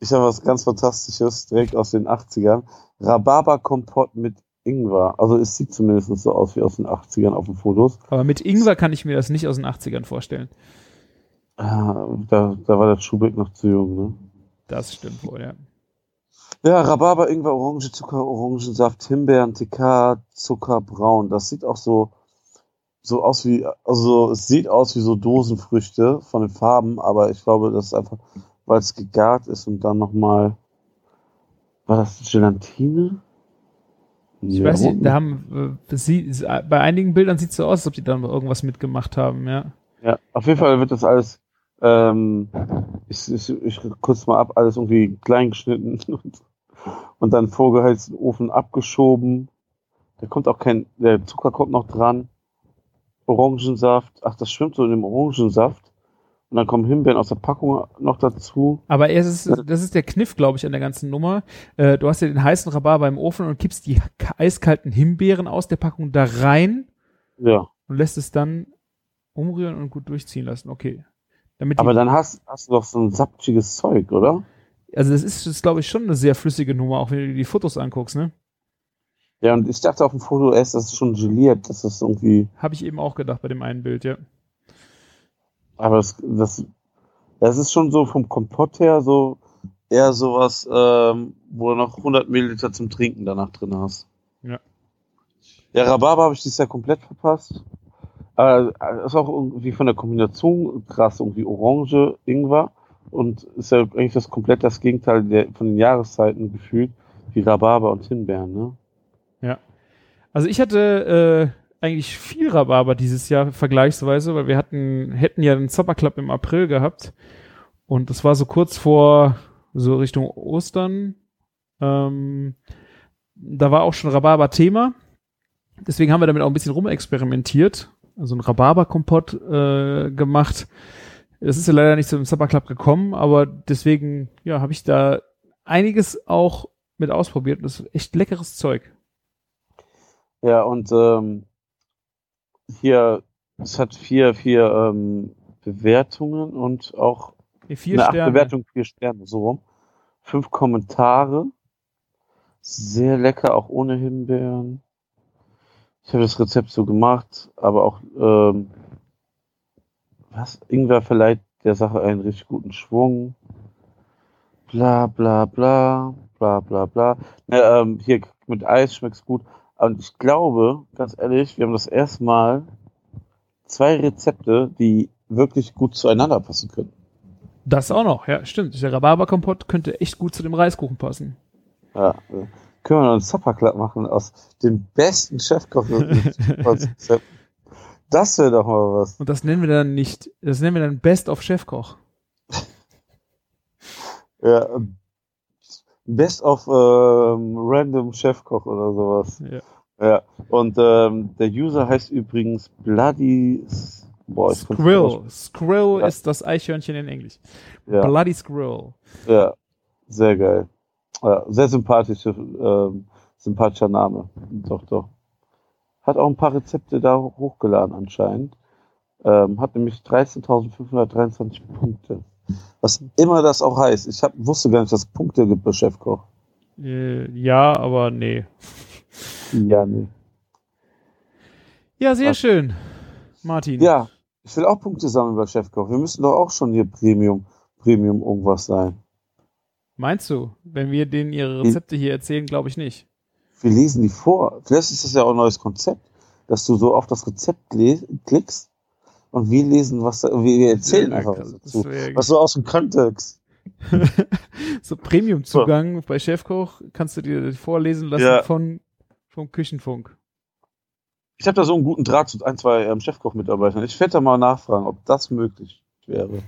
ich habe was ganz Fantastisches, direkt aus den 80ern. Rhabarber-Kompott mit Ingwer. Also es sieht zumindest so aus wie aus den 80ern auf den Fotos. Aber mit Ingwer kann ich mir das nicht aus den 80ern vorstellen. Ah, Da, da war der Schubeck noch zu jung, ne? Das stimmt wohl, ja. Ja, Rhabarber, Ingwer, Orange, Zucker, Orangensaft, Himbeeren, TK, Zucker, Braun. Das sieht auch so, so aus wie, also es sieht aus wie so Dosenfrüchte von den Farben, aber ich glaube, das ist einfach, weil es gegart ist und dann nochmal, war das Gelatine? Ich weiß nicht, da haben, äh, sie, bei einigen Bildern sieht es so aus, als ob die da irgendwas mitgemacht haben, ja. Ja, auf jeden Fall wird das alles, ähm, ich, ich, ich kurz mal ab, alles irgendwie klein geschnitten und, und dann vorgeheizt in den Ofen abgeschoben. Da kommt auch kein, der Zucker kommt noch dran. Orangensaft, ach, das schwimmt so in dem Orangensaft. Und dann kommen Himbeeren aus der Packung noch dazu. Aber es ist, das ist der Kniff, glaube ich, an der ganzen Nummer. Äh, du hast ja den heißen Rhabarber im Ofen und kippst die eiskalten Himbeeren aus der Packung da rein Ja. und lässt es dann umrühren und gut durchziehen lassen. Okay. Damit Aber dann hast, hast du doch so ein sapschiges Zeug, oder? also das ist, das glaube ich, schon eine sehr flüssige Nummer, auch wenn du dir die Fotos anguckst, ne? Ja, und ich dachte auf dem Foto erst, das ist schon geliert, dass das irgendwie Habe ich eben auch gedacht bei dem einen Bild, ja. Aber das, das, das ist schon so vom Kompott her so eher sowas, ähm, wo du noch 100 Milliliter zum Trinken danach drin hast. Ja. Ja, Rhabarber habe ich dieses Jahr komplett verpasst. Aber äh, ist auch irgendwie von der Kombination krass, irgendwie Orange, Ingwer und ist ja eigentlich das komplett das Gegenteil der, von den Jahreszeiten gefühlt, wie Rhabarber und Himbeeren, ne? Also ich hatte äh, eigentlich viel Rhabarber dieses Jahr vergleichsweise, weil wir hatten, hätten ja den Supper Club im April gehabt und das war so kurz vor so Richtung Ostern. Ähm, da war auch schon Rhabarber-Thema. Deswegen haben wir damit auch ein bisschen rumexperimentiert. Also ein Rhabarber-Kompott äh, gemacht. Es ist ja leider nicht zum Supper Club gekommen, aber deswegen, ja, habe ich da einiges auch mit ausprobiert. Das ist echt leckeres Zeug. Ja, und ähm, hier, es hat vier, vier ähm, Bewertungen und auch Nee, vier Eine Sterne. 8 Bewertung, vier Sterne, so rum. Fünf Kommentare. Sehr lecker, auch ohne Himbeeren. Ich habe das Rezept so gemacht, aber auch, ähm, was? Ingwer verleiht der Sache einen richtig guten Schwung. Bla, bla, bla, bla, bla, bla. Na, ähm, hier mit Eis schmeckt's gut. Und ich glaube, ganz ehrlich, wir haben das erste Mal zwei Rezepte, die wirklich gut zueinander passen können. Das auch noch, ja, stimmt. Der Rhabarberkompott könnte echt gut zu dem Reiskuchen passen. Ja, können wir noch einen Supperclub machen aus dem besten Chefkoch-Rezept. das wäre doch mal was. Und das nennen wir dann nicht, das nennen wir dann Best of Chefkoch. Ja, Best of ähm, Random Chefkoch oder sowas. Ja. Ja, und ähm, der User heißt übrigens Bloody... Boah, aussprechen. Skrill Ja. ist das Eichhörnchen in Englisch. Ja. Bloody Skrill. Ja, sehr geil. Ja, sehr sympathische, ähm, sympathischer Name. Doch, doch. Hat auch ein paar Rezepte da hochgeladen anscheinend. Ähm, hat nämlich 13.523 Punkte. Was immer das auch heißt. Ich hab, wusste gar nicht, dass es Punkte gibt bei Chefkoch. Äh, ja, aber nee. Ja, nee. Ja, sehr Was? schön. Martin. Ja, ich will auch Punkte sammeln bei Chefkoch. Wir müssen doch auch schon hier Premium, Premium irgendwas sein. Meinst du? Wenn wir denen ihre. Rezepte hier erzählen, glaube ich nicht. Wir lesen die vor. Vielleicht ist das ja auch ein neues Konzept, dass du so auf das Rezept klickst und wir lesen, was da, wir erzählen Ja, einfach das was dazu. Was so aus dem Kontext. so Premium-Zugang bei Chefkoch kannst du dir vorlesen lassen Ja. von vom Küchenfunk. Ich habe da so einen guten Draht zu ein, zwei ähm, Chefkoch-Mitarbeitern. Ich werde da mal nachfragen, ob das möglich wäre.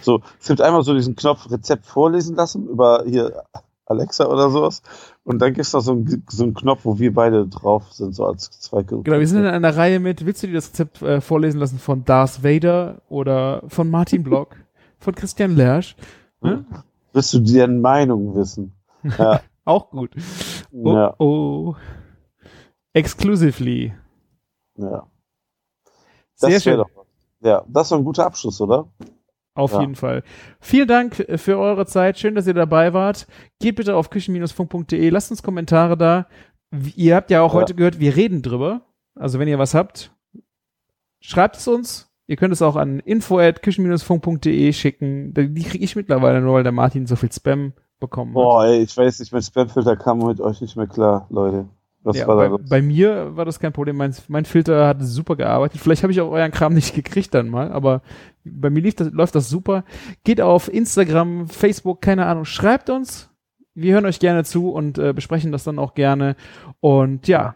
So, es gibt einmal so diesen Knopf Rezept vorlesen lassen über hier Alexa oder sowas. Und dann gibt es da so einen, so einen Knopf, wo wir beide drauf sind, so als zwei Genau, wir sind in einer Reihe mit, willst du dir das Rezept äh, vorlesen lassen von Darth Vader oder von Martin Block, von Christian Lersch? Ne? Willst du deren Meinung wissen? Ja. Auch gut. Oh, ja, oh. Exclusively. ja. Sehr Das schön. wäre doch was. Ja, das war ein guter Abschluss, oder? Auf Ja. jeden Fall. Vielen Dank äh, für eure Zeit. Schön, dass ihr dabei wart. Geht bitte auf küchen-funk.de. Lasst uns Kommentare da. Ihr habt ja auch Ja. heute gehört, wir reden drüber. Also wenn ihr was habt, schreibt es uns. Ihr könnt es auch an info@küchen-funk.de schicken. Die die kriege ich mittlerweile nur, weil der Martin so viel Spam bekommen hat. Boah, ey, ich weiß nicht, mein Spamfilter kam mit euch nicht mehr klar, Leute. Ja, bei, bei mir war das kein Problem. Mein, mein Filter hat super gearbeitet. Vielleicht habe ich auch euren Kram nicht gekriegt dann mal, aber bei mir lief das, läuft das super. Geht auf Instagram, Facebook, keine Ahnung, schreibt uns. Wir hören euch gerne zu und äh, besprechen das dann auch gerne. Und ja,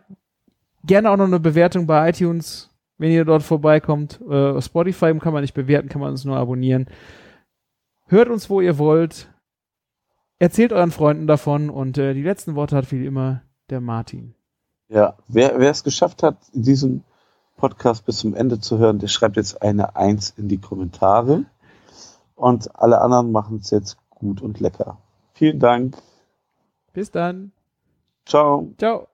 gerne auch noch eine Bewertung bei iTunes, wenn ihr dort vorbeikommt. Äh, Spotify kann man nicht bewerten, kann man uns nur abonnieren. Hört uns, wo ihr wollt. Erzählt euren Freunden davon und äh, die letzten Worte hat wie immer der Martin. Ja, wer, wer es geschafft hat, diesen Podcast bis zum Ende zu hören, der schreibt jetzt eine Eins in die Kommentare. Und alle anderen machen es jetzt gut und lecker. Vielen Dank. Bis dann. Ciao. Ciao.